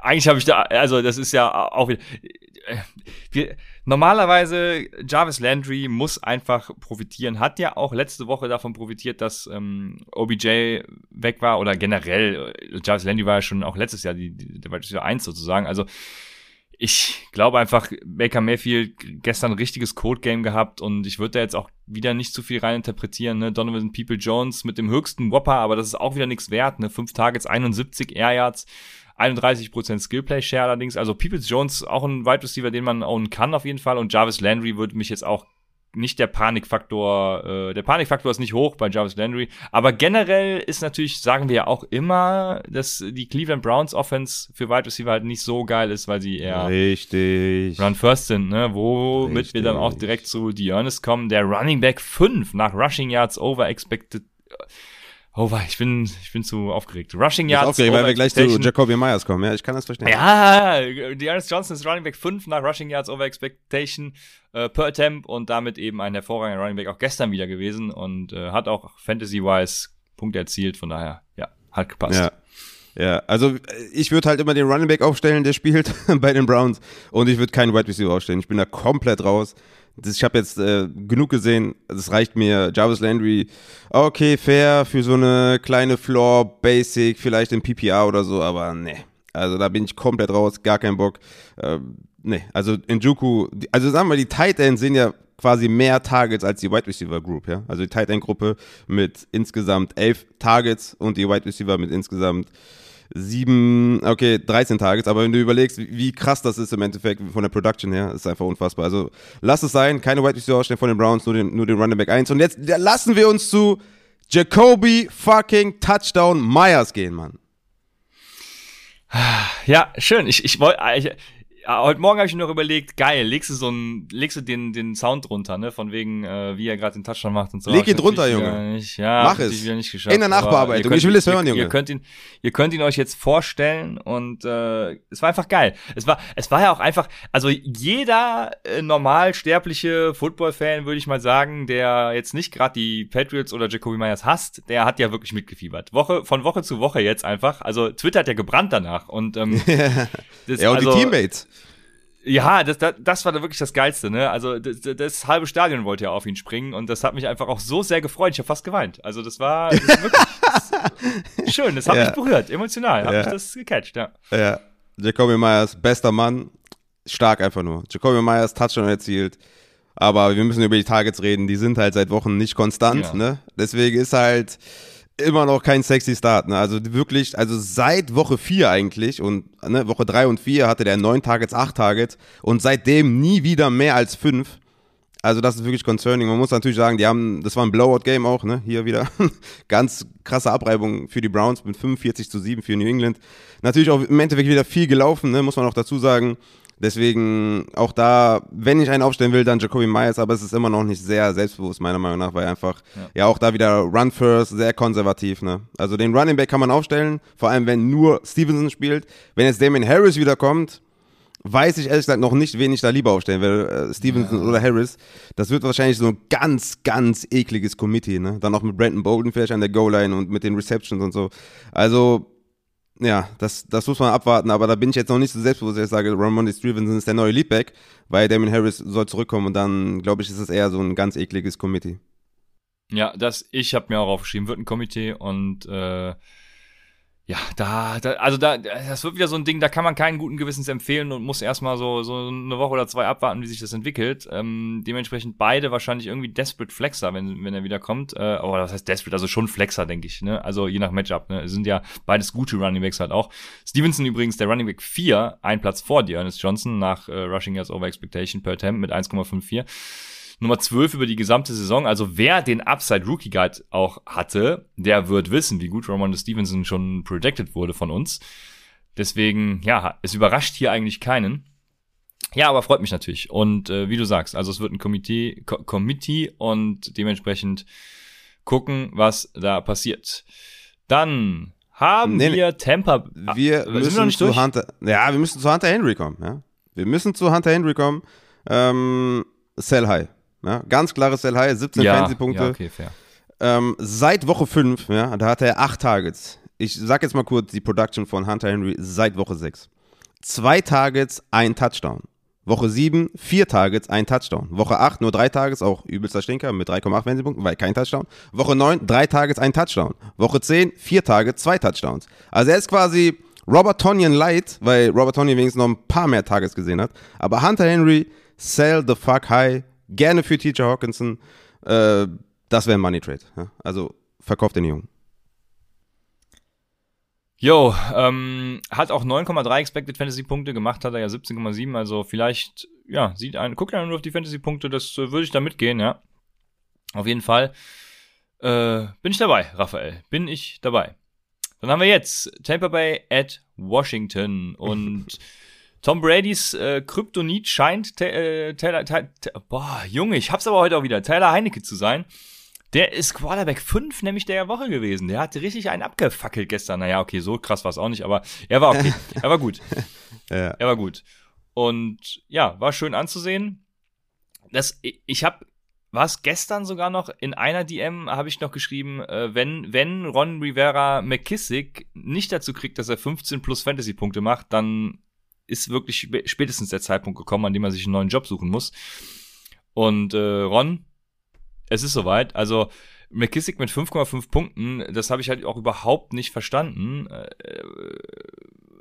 eigentlich habe ich da, also das ist ja auch wieder. äh, Wir, normalerweise Jarvis Landry muss einfach profitieren, hat ja auch letzte Woche davon profitiert, dass ähm, OBJ weg war oder generell äh, Jarvis Landry war ja schon auch letztes Jahr die, die, der war ja eins sozusagen. Also ich glaube einfach, Baker Mayfield gestern ein richtiges Code-Game gehabt und ich würde da jetzt auch wieder nicht zu viel reininterpretieren. Ne? Donovan People Jones mit dem höchsten Whopper, aber das ist auch wieder nichts wert. Ne? Fünf Targets, 71 Air Yards, 31% Skillplay-Share allerdings. Also Peoples Jones auch ein Wide Receiver, den man ownen kann auf jeden Fall. Und Jarvis Landry würde mich jetzt auch nicht der Panikfaktor, äh, der Panikfaktor ist nicht hoch bei Jarvis Landry, aber generell ist natürlich, sagen wir ja auch immer, dass die Cleveland Browns Offense für Wide Receiver halt nicht so geil ist, weil sie eher Richtig. Run First sind, ne? Womit Richtig. wir dann auch direkt zu Dearness kommen. Der Running Back 5 nach Rushing Yards over expected. Oh, ich bin, ich bin zu aufgeregt. Rushing Yards aufgeregt, weil wir gleich zu. Jacoby Myers kommen. Ja, ich kann das verstehen. Ja, Dearness Johnson ist Running Back 5 nach Rushing Yards over expectation äh, per Attempt und damit eben ein hervorragender Running Back auch gestern wieder gewesen und äh, hat auch Fantasy-wise Punkte erzielt. Von daher, ja, hat gepasst. Ja. Ja, also ich würde halt immer den Running Back aufstellen, der spielt bei den Browns und ich würde keinen Wide Receiver aufstellen. Ich bin da komplett raus. Ich habe jetzt äh, genug gesehen, das reicht mir. Jarvis Landry, okay, fair für so eine kleine Floor, Basic, vielleicht in PPR oder so, aber nee. Also da bin ich komplett raus, gar keinen Bock. Ähm, nee, also Njoku, also sagen wir, die Tight Ends sind ja quasi mehr Targets als die Wide Receiver Group, ja. Also die Tight End Gruppe mit insgesamt elf Targets und die Wide Receiver mit insgesamt sieben, okay, 13 Targets, aber wenn du überlegst, wie, krass das ist im Endeffekt von der Production her, ist einfach unfassbar. Also lass es sein, keine Wide Receiver ausstellen von den Browns, nur den, nur den Running Back 1. Und jetzt lassen wir uns zu Jacoby fucking Touchdown Myers gehen, Mann. Ja, schön. Ich, ich wollte, ich, ja, heute Morgen habe ich mir noch überlegt, geil, legst du so einen, legst du den, den Sound drunter, ne, von wegen, äh, wie er gerade den Touchdown macht und so. Leg ihn drunter, Junge. Nicht, ja, Mach es. Wieder nicht geschafft, In der Nachbearbeitung. könnt Ich will es hören, ihr, Junge. Ihr könnt ihn, ihr könnt ihn euch jetzt vorstellen und äh, es war einfach geil. Es war, es war ja auch einfach, also jeder äh, normal sterbliche Football-Fan, würde ich mal sagen, der jetzt nicht gerade die Patriots oder Jacoby Myers hasst, der hat ja wirklich mitgefiebert. Woche von Woche zu Woche jetzt einfach. Also Twitter hat ja gebrannt danach und ähm, das, Ja, und also, die Teammates. Ja, das, das, das war da wirklich das Geilste, ne? Also das, das halbe Stadion wollte ja auf ihn springen und das hat mich einfach auch so sehr gefreut. Ich habe fast geweint. Also das war das wirklich schön. Das hat Ja. mich berührt, emotional. Hat Ja. mich das gecatcht, ja. Ja, Jacoby Myers, bester Mann, stark einfach nur. Jacoby Myers, Touchdown erzielt. Aber wir müssen über die Targets reden, die sind halt seit Wochen nicht konstant, Ja. ne? Deswegen ist halt immer noch kein sexy Start, ne? Also wirklich, also seit Woche 4 eigentlich und ne, Woche 3 und 4 hatte der 9 Targets, 8 Targets und seitdem nie wieder mehr als 5. Also das ist wirklich concerning. Man muss natürlich sagen, die haben, das war ein Blowout-Game auch, ne? Hier wieder. Ganz krasse Abreibung für die Browns mit 45 zu 7 für New England. Natürlich auch im Endeffekt wieder viel gelaufen, ne? Muss man auch dazu sagen. Deswegen auch da, wenn ich einen aufstellen will, dann Jacoby Myers, aber es ist immer noch nicht sehr selbstbewusst, meiner Meinung nach, weil einfach, ja, auch da wieder Run First, sehr konservativ, ne? Also den Running Back kann man aufstellen, vor allem wenn nur Stevenson spielt. Wenn jetzt Damien Harris wiederkommt, weiß ich ehrlich gesagt noch nicht, wen ich da lieber aufstellen will, äh, Stevenson oder Harris. Das wird wahrscheinlich so ein ganz, ganz ekliges Committee, ne? Dann auch mit Brandon Bolden vielleicht an der Goal-Line und mit den Receptions und so. Also, ja, das, das muss man abwarten, aber da bin ich jetzt noch nicht so selbstbewusst, dass ich sage, Ramondre Stevenson ist der neue Leadback, weil Damien Harris soll zurückkommen und dann, glaube ich, ist es eher so ein ganz ekliges ja, da, da, also da, das wird wieder so ein Ding, da kann man keinen guten Gewissens empfehlen und muss erstmal so, so eine Woche oder zwei abwarten, wie sich das entwickelt. Ähm, dementsprechend beide wahrscheinlich irgendwie Desperate Flexer, wenn, wenn er wieder kommt. Äh, aber das heißt Desperate, also schon Flexer, denke ich, ne? Also je nach Matchup, ne? Es sind ja beides gute Running Backs halt auch. Stevenson übrigens der Running Back 4, ein Platz vor dir, Ernest Johnson, nach äh, Rushing Yards Over Expectation per Attempt mit 1,54. Nummer 12 über die gesamte Saison. Also wer den Upside Rookie Guide auch hatte, der wird wissen, wie gut Ramon Stevenson schon projected wurde von uns. Deswegen, ja, es überrascht hier eigentlich keinen. Ja, aber freut mich natürlich. Und äh, wie du sagst, also es wird ein Komitee, Ko Committee und dementsprechend gucken, was da passiert. Dann haben nee, wir Tampa. Wir ah, müssen zu Hunter. Ja, wir müssen zu Hunter Henry kommen. Ja? Wir müssen zu Hunter Henry kommen. Ähm, sell high. Ja, ganz klares Sell High, 17 ja, Fantasy-Punkte. Ja, okay, fair. Ähm, seit Woche 5, ja, da hatte er 8 Targets. Ich sag jetzt mal kurz die Production von Hunter Henry seit Woche 6. Zwei Targets, ein Touchdown. Woche 7, vier Targets, ein Touchdown. Woche 8, nur drei Targets, auch übelster Stinker mit 3,8 Fantasy-Punkten, weil kein Touchdown. Woche 9, drei Targets, ein Touchdown. Woche 10, vier Targets, zwei Touchdowns. Also er ist quasi Robert Tonyan light, weil Robert Tonyan wenigstens noch ein paar mehr Targets gesehen hat. Aber Hunter Henry, sell the fuck high, Gerne für TJ Hawkinson. Äh, das wäre ein Money Trade. Ja? Also verkauft den Jungen. Jo, ähm, hat auch 9,3 Expected Fantasy Punkte gemacht, hat er ja 17,7. Also vielleicht, ja, sieht ein, guckt einer nur auf die Fantasy Punkte, das äh, würde ich da mitgehen, ja. Auf jeden Fall äh, bin ich dabei, Raphael. Bin ich dabei. Dann haben wir jetzt Tampa Bay at Washington und Tom Bradys äh, Kryptonit scheint äh, Taylor, Taylor, boah, Junge, ich hab's aber heute auch wieder, Taylor Heinecke zu sein. Der ist Quarterback 5 nämlich der Woche gewesen. Der hat richtig einen abgefackelt gestern. Naja, okay, so krass war es auch nicht, aber er war okay. er war gut. ja. Er war gut. Und ja, war schön anzusehen. Das, ich habe was gestern sogar noch in einer DM habe ich noch geschrieben, äh, wenn wenn Ron Rivera McKissick nicht dazu kriegt, dass er 15 plus Fantasy Punkte macht, dann ist wirklich spätestens der Zeitpunkt gekommen, an dem er sich einen neuen Job suchen muss. Und äh, Ron, es ist soweit. Also McKissick mit 5,5 Punkten, das habe ich halt auch überhaupt nicht verstanden. Äh,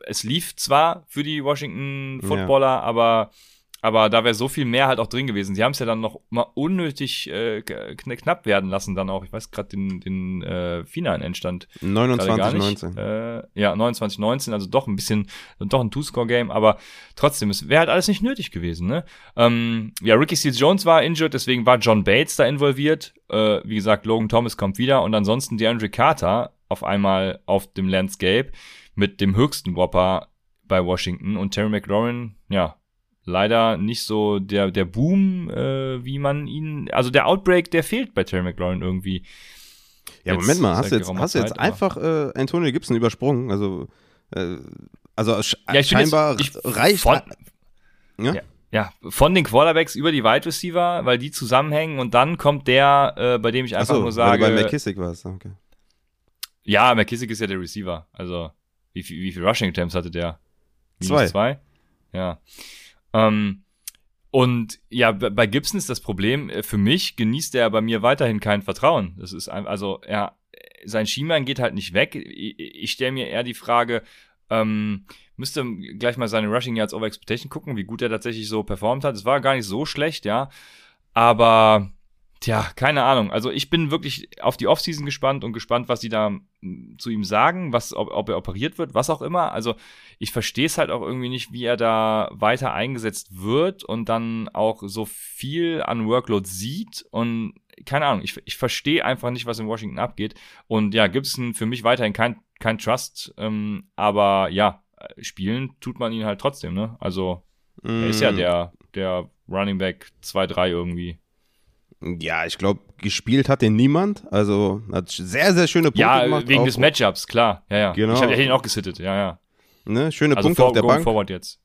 es lief zwar für die Washington Footballer, ja. aber aber da wäre so viel mehr halt auch drin gewesen. Sie haben es ja dann noch mal unnötig äh, knapp werden lassen, dann auch. Ich weiß gerade den, den äh, finalen Endstand. 29-19. Äh, ja, 29-19, also doch ein bisschen, doch ein Two-Score-Game, aber trotzdem, es wäre halt alles nicht nötig gewesen. Ne? Ähm, ja, Ricky Seals Jones war injured, deswegen war John Bates da involviert. Äh, wie gesagt, Logan Thomas kommt wieder und ansonsten DeAndre Carter auf einmal auf dem Landscape mit dem höchsten Whopper bei Washington und Terry McLaurin, ja, leider nicht so der, der Boom, äh, wie man ihn, also der Outbreak, der fehlt bei Terry McLaurin irgendwie. Ja, jetzt, Moment mal, hast du jetzt, hast du jetzt Zeit, einfach äh, Antonio Gibson übersprungen? Also, äh, also ja, scheinbar jetzt, ich, reicht. Von, ja? ja? ja? von den Quarterbacks über die Wide Receiver, weil die zusammenhängen und dann kommt der, äh, bei dem ich einfach so, nur sage. Weil bei McKissick war es, okay. Ja, McKissick ist ja der Receiver. Also, wie viel, wie viel Rushing Attempts hatte der? Minus zwei. zwei? Ja. Ähm, und ja, bei Gibson ist das Problem, äh, für mich genießt er bei mir weiterhin kein Vertrauen. Das ist einfach, also er, sein Schienbein geht halt nicht weg. Ich, ich stelle mir eher die Frage, ähm, müsste gleich mal seine Rushing Yards over Expectation gucken, wie gut er tatsächlich so performt hat. Es war gar nicht so schlecht, ja. Aber Tja, keine Ahnung. Also ich bin wirklich auf die Offseason gespannt und gespannt, was sie da hm, zu ihm sagen, was, ob, ob er operiert wird, was auch immer. Also ich verstehe es halt auch irgendwie nicht, wie er da weiter eingesetzt wird und dann auch so viel an Workload sieht und keine Ahnung, ich, ich verstehe einfach nicht, was in Washington abgeht. Und ja, Gibson für mich weiterhin kein, kein Trust, ähm, aber ja, spielen tut man ihn halt trotzdem, ne? Also mm. er ist ja mm. der, der Running Back 2-3 irgendwie. Ja, ich glaube, gespielt hat den niemand. Also hat sehr, sehr schöne Punkte ja, gemacht. Ja, wegen des Matchups, klar. Ja, ja. Genau. Ich hätte ihn auch gesittet, ja, ja. Ne, schöne also Punkte vor, auf der Bank. forward jetzt.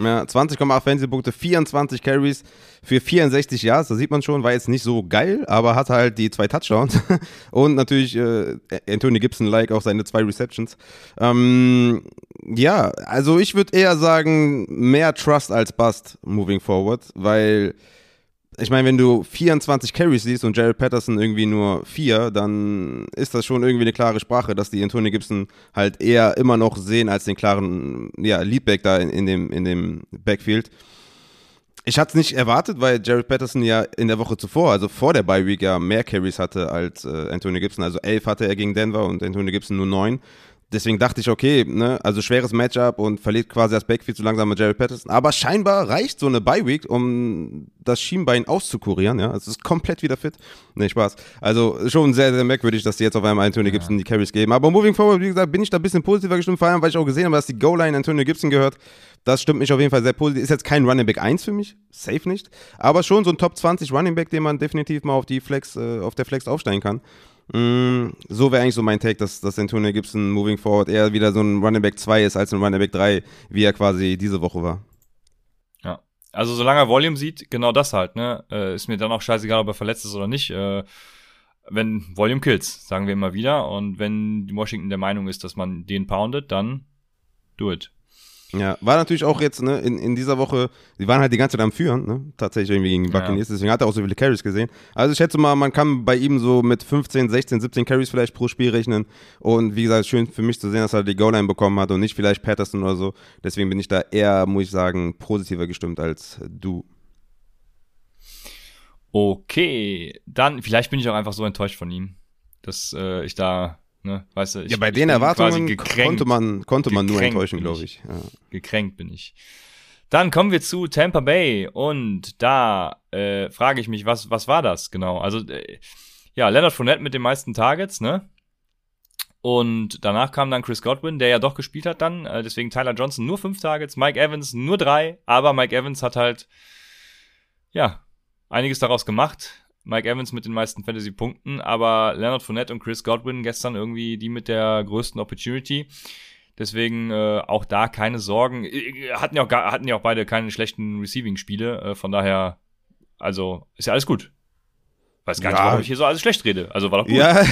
Ja, 20,8 Fantasy-Punkte, 24 Carries für 64 Yards. Da sieht man schon, war jetzt nicht so geil, aber hat halt die zwei Touchdowns. Und natürlich äh, Anthony Gibson-like auch seine zwei Receptions. Ähm, ja, also ich würde eher sagen, mehr Trust als Bust moving forward, weil ich meine, wenn du 24 Carries siehst und Jared Patterson irgendwie nur vier, dann ist das schon irgendwie eine klare Sprache, dass die Antonio Gibson halt eher immer noch sehen als den klaren ja, Leadback da in, in, dem, in dem Backfield. Ich hatte es nicht erwartet, weil Jared Patterson ja in der Woche zuvor, also vor der Bye Week, ja mehr Carries hatte als äh, Antonio Gibson. Also elf hatte er gegen Denver und Antonio Gibson nur neun deswegen dachte ich, okay, ne, also schweres Matchup und verliert quasi das Backfield zu langsam mit Jerry Patterson. Aber scheinbar reicht so eine Bye-Week, um das Schienbein auszukurieren, ja. Es ist komplett wieder fit. Ne, Spaß. Also schon sehr, sehr merkwürdig, dass die jetzt auf einmal Antonio Gibson ja. die Carries geben. Aber moving forward, wie gesagt, bin ich da ein bisschen positiver gestimmt, vor allem, weil ich auch gesehen habe, dass die Goal-Line Antonio Gibson gehört. Das stimmt mich auf jeden Fall sehr positiv. Ist jetzt kein Running Back 1 für mich, safe nicht. Aber schon so ein Top 20 Running Back, den man definitiv mal auf die Flex, äh, auf der Flex aufsteigen kann. Mm, so wäre eigentlich so mein Take, dass, dass Antonio Gibson moving forward eher wieder so ein Running Back 2 ist als ein Running Back 3, wie er quasi diese Woche war. Ja, also solange er Volume sieht, genau das halt, ne? Äh, ist mir dann auch scheißegal, ob er verletzt ist oder nicht. Äh, wenn Volume kills, sagen wir immer wieder. Und wenn Washington der Meinung ist, dass man den poundet, dann do it. Ja, war natürlich auch jetzt ne, in, in dieser Woche, die waren halt die ganze Zeit am Führen, ne, tatsächlich irgendwie gegen die Buccaneers, ja. deswegen hat er auch so viele Carries gesehen. Also ich schätze mal, man kann bei ihm so mit 15, 16, 17 Carries vielleicht pro Spiel rechnen und wie gesagt, schön für mich zu sehen, dass er die Goal-Line bekommen hat und nicht vielleicht Patterson oder so. Deswegen bin ich da eher, muss ich sagen, positiver gestimmt als du. Okay, dann, vielleicht bin ich auch einfach so enttäuscht von ihm, dass äh, ich da Ne? Weißt du, ich, ja, bei den Erwartungen konnte man, konnte man nur enttäuschen, glaube ich. Ja. Gekränkt bin ich. Dann kommen wir zu Tampa Bay und da äh, frage ich mich, was, was war das genau? Also, äh, ja, Leonard Fournette mit den meisten Targets, ne? Und danach kam dann Chris Godwin, der ja doch gespielt hat dann. Äh, deswegen Tyler Johnson nur fünf Targets, Mike Evans nur drei, aber Mike Evans hat halt, ja, einiges daraus gemacht. Mike Evans mit den meisten Fantasy-Punkten, aber Leonard Fournette und Chris Godwin gestern irgendwie die mit der größten Opportunity. Deswegen äh, auch da keine Sorgen. Hatten ja auch, hatten ja auch beide keine schlechten Receiving-Spiele. Äh, von daher, also ist ja alles gut. Weiß gar ja. nicht, warum ich hier so alles schlecht rede. Also war doch gut. Ja,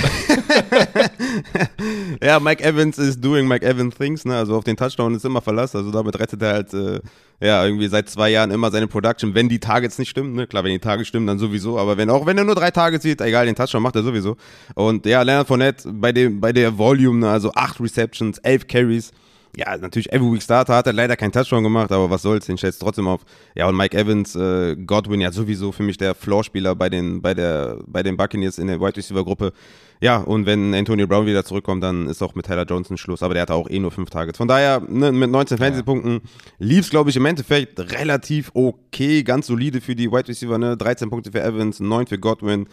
ja Mike Evans ist doing Mike Evans things, ne? Also auf den Touchdown ist immer Verlass. Also damit rettet er halt, äh, ja, irgendwie seit zwei Jahren immer seine Production, wenn die Targets nicht stimmen, ne? Klar, wenn die Targets stimmen, dann sowieso. Aber wenn auch wenn er nur drei Targets sieht, egal, den Touchdown macht er sowieso. Und ja, Leonard Fournette bei dem, bei der Volume, ne? also acht Receptions, elf Carries ja, natürlich Every Week Starter hat er leider keinen Touchdown gemacht, aber was soll's, den stellst trotzdem auf. Ja, und Mike Evans, äh, Godwin, ja sowieso für mich der Floorspieler bei den, bei der, bei den Buccaneers in der Wide Receiver Gruppe. Ja, und wenn Antonio Brown wieder zurückkommt, dann ist auch mit Tyler Johnson Schluss, aber der hatte auch eh nur fünf Targets. Von daher, ne, mit 19 Fantasy-Punkten lief's, glaube ich, im Endeffekt relativ okay, ganz solide für die Wide Receiver, ne, 13 Punkte für Evans, 9 für Godwin.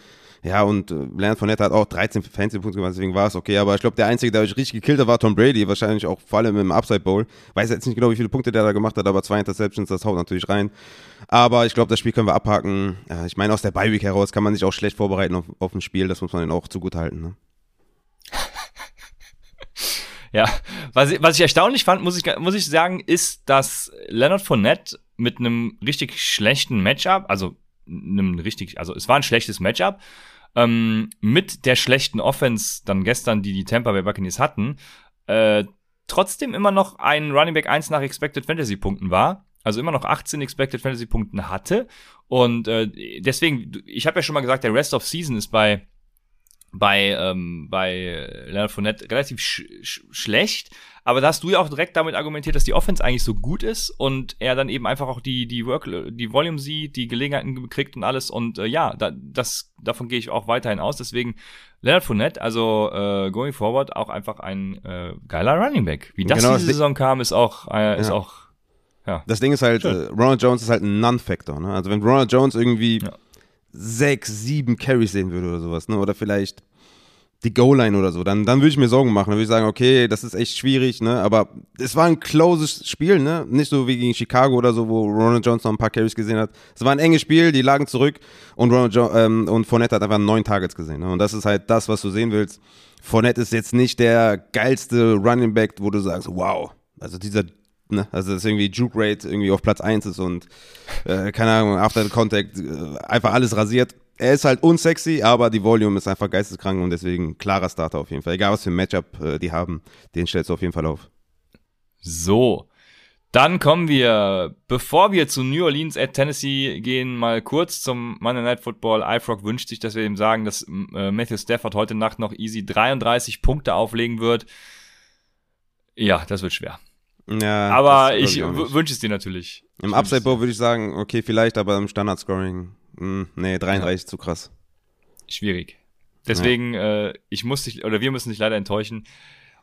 Ja, und äh, Leonard Fournette hat auch 13 Fantasy-Punkte gemacht, deswegen war es okay. Aber ich glaube, der Einzige, der euch richtig gekillt hat, war Tom Brady. Wahrscheinlich auch vor allem im Upside Bowl. Weiß jetzt nicht genau, wie viele Punkte der da gemacht hat, aber zwei Interceptions, das haut natürlich rein. Aber ich glaube, das Spiel können wir abhaken. Ich meine, aus der Bye-Week heraus kann man sich auch schlecht vorbereiten auf, auf ein Spiel. Das muss man dann auch zugute halten. Ne? Ja, was ich, was ich erstaunlich fand, muss ich, muss ich sagen, ist, dass Leonard Fournette mit einem richtig schlechten Matchup, also einem richtig, also es war ein schlechtes Matchup, ähm, mit der schlechten Offense dann gestern, die die Tampa Bay Buccaneers hatten, äh, trotzdem immer noch ein Running Back 1 nach Expected Fantasy Punkten war. Also immer noch 18 Expected Fantasy Punkten hatte. Und äh, deswegen, ich habe ja schon mal gesagt, der Rest of Season ist bei bei, ähm, bei Leonard Fournette relativ sch sch schlecht. Aber da hast du ja auch direkt damit argumentiert, dass die Offense eigentlich so gut ist und er dann eben einfach auch die, die Work, die Volume sieht, die Gelegenheiten kriegt und alles. Und äh, ja, da, das, davon gehe ich auch weiterhin aus. Deswegen Leonard Fournette, also äh, going forward, auch einfach ein äh, geiler Running Back. Wie das genau, diese Saison kam, ist auch, äh, ist ja. auch ja. Das Ding ist halt, äh, Ronald Jones ist halt ein Non-Factor. Ne? Also wenn Ronald Jones irgendwie ja sechs, sieben Carries sehen würde oder sowas, ne? Oder vielleicht die Goal-Line oder so, dann, dann würde ich mir Sorgen machen. Dann würde ich sagen, okay, das ist echt schwierig, ne? Aber es war ein closes Spiel, ne? Nicht so wie gegen Chicago oder so, wo Ronald Jones noch ein paar Carries gesehen hat. Es war ein enges Spiel, die lagen zurück und Ronald jo ähm, und Fournette hat einfach neun Targets gesehen. Ne? Und das ist halt das, was du sehen willst. Fournette ist jetzt nicht der geilste Running Back, wo du sagst, wow, also dieser Ne? Also dass irgendwie Juke Rate irgendwie auf Platz 1 ist und äh, keine Ahnung, After Contact äh, einfach alles rasiert. Er ist halt unsexy, aber die Volume ist einfach geisteskrank und deswegen klarer Starter auf jeden Fall. Egal was für ein Matchup äh, die haben, den stellst du auf jeden Fall auf. So. Dann kommen wir, bevor wir zu New Orleans at Tennessee gehen, mal kurz zum Monday Night Football. iFrog wünscht sich, dass wir ihm sagen, dass äh, Matthew Stafford heute Nacht noch easy 33 Punkte auflegen wird. Ja, das wird schwer. Ja, aber ich nicht. wünsche es dir natürlich. Im Ich Upside Bowl würde ich sagen, okay, vielleicht, aber im Standard-Scoring, mh, nee, 33 zu krass. Schwierig. Deswegen, äh, ich muss dich, oder wir müssen dich leider enttäuschen.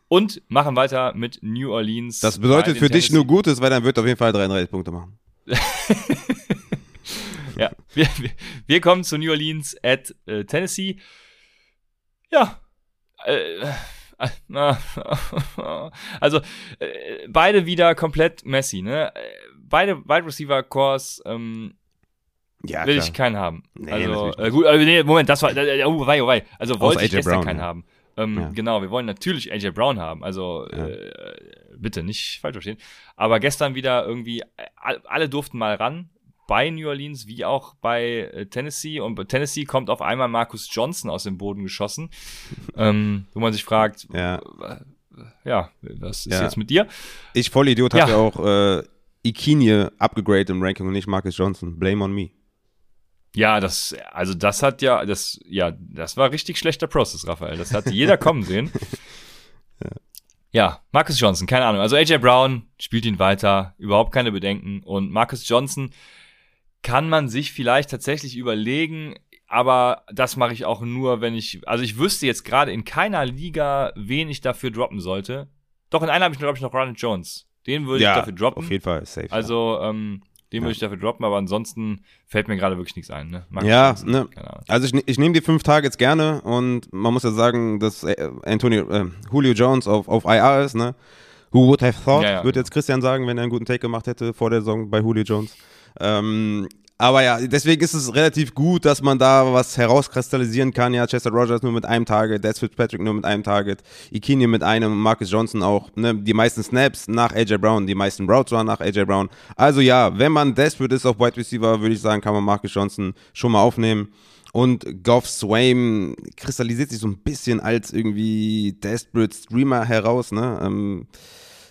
Und machen weiter mit New Orleans. Das bedeutet für dich Tennessee- nur Gutes, weil dann wird auf jeden Fall 33 Punkte machen. Ja, wir, wir, wir kommen zu New Orleans at äh, Tennessee. Ja. Äh, äh, also äh, beide wieder komplett Messi, ne? Äh, Beide Wide Receiver Cores ähm, Ja, will klar. ich keinen haben. Nee, also äh, gut, äh, nee, Moment, das war äh, oh, wei, oh, wei. Also wollte ich AJ gestern Brown, keinen ja. haben. Ähm, Ja. Genau, wir wollen natürlich AJ Brown haben. Also Ja. äh, bitte nicht falsch verstehen. Aber gestern wieder irgendwie äh, all- alle durften mal ran bei New Orleans wie auch bei äh, Tennessee und bei Tennessee kommt auf einmal Marcus Johnson aus dem Boden geschossen, ähm, wo man sich fragt, Ja. äh, ja, was ist jetzt mit dir? Ich Vollidiot habe ja auch äh, Ikinie abgegradet im Ranking und nicht Marcus Johnson. Blame on me. Ja, das, also das hat ja, das, ja, das war richtig schlechter Process, Raphael. Das hat jeder kommen sehen. Ja, Marcus Johnson, keine Ahnung. Also AJ Brown spielt ihn weiter, überhaupt keine Bedenken. Und Marcus Johnson kann man sich vielleicht tatsächlich überlegen, aber das mache ich auch nur, wenn ich, also ich wüsste jetzt gerade in keiner Liga, wen ich dafür droppen sollte. Doch in einer habe ich, glaube ich, noch Ronald Jones. Den würde ich dafür droppen. auf jeden Fall, safe. Also, ähm, den Ja. würde ich dafür droppen, aber ansonsten fällt mir gerade wirklich nichts ein. Ne? Marcus Ja, ne. Also ich, ne- ich nehme die fünf Targets gerne und man muss ja sagen, dass äh, Antonio, äh, Julio Jones auf, auf IR ist, ne? Who would have thought, Ja, ja, würde genau. jetzt Christian sagen, wenn er einen guten Take gemacht hätte vor der Saison bei Julio Jones. Ähm, aber ja, deswegen ist es relativ gut, dass man da was herauskristallisieren kann. Ja, Chester Rogers nur mit einem Target, Des Fitzpatrick nur mit einem Target, Ikini mit einem, Marcus Johnson auch, ne, die meisten Snaps nach AJ Brown, die meisten Routes waren nach AJ Brown. Also ja, wenn man desperate ist auf Wide Receiver, würde ich sagen, kann man Marcus Johnson schon mal aufnehmen. Und Goff Swaim kristallisiert sich so ein bisschen als irgendwie desperate Streamer heraus, ne? Ähm,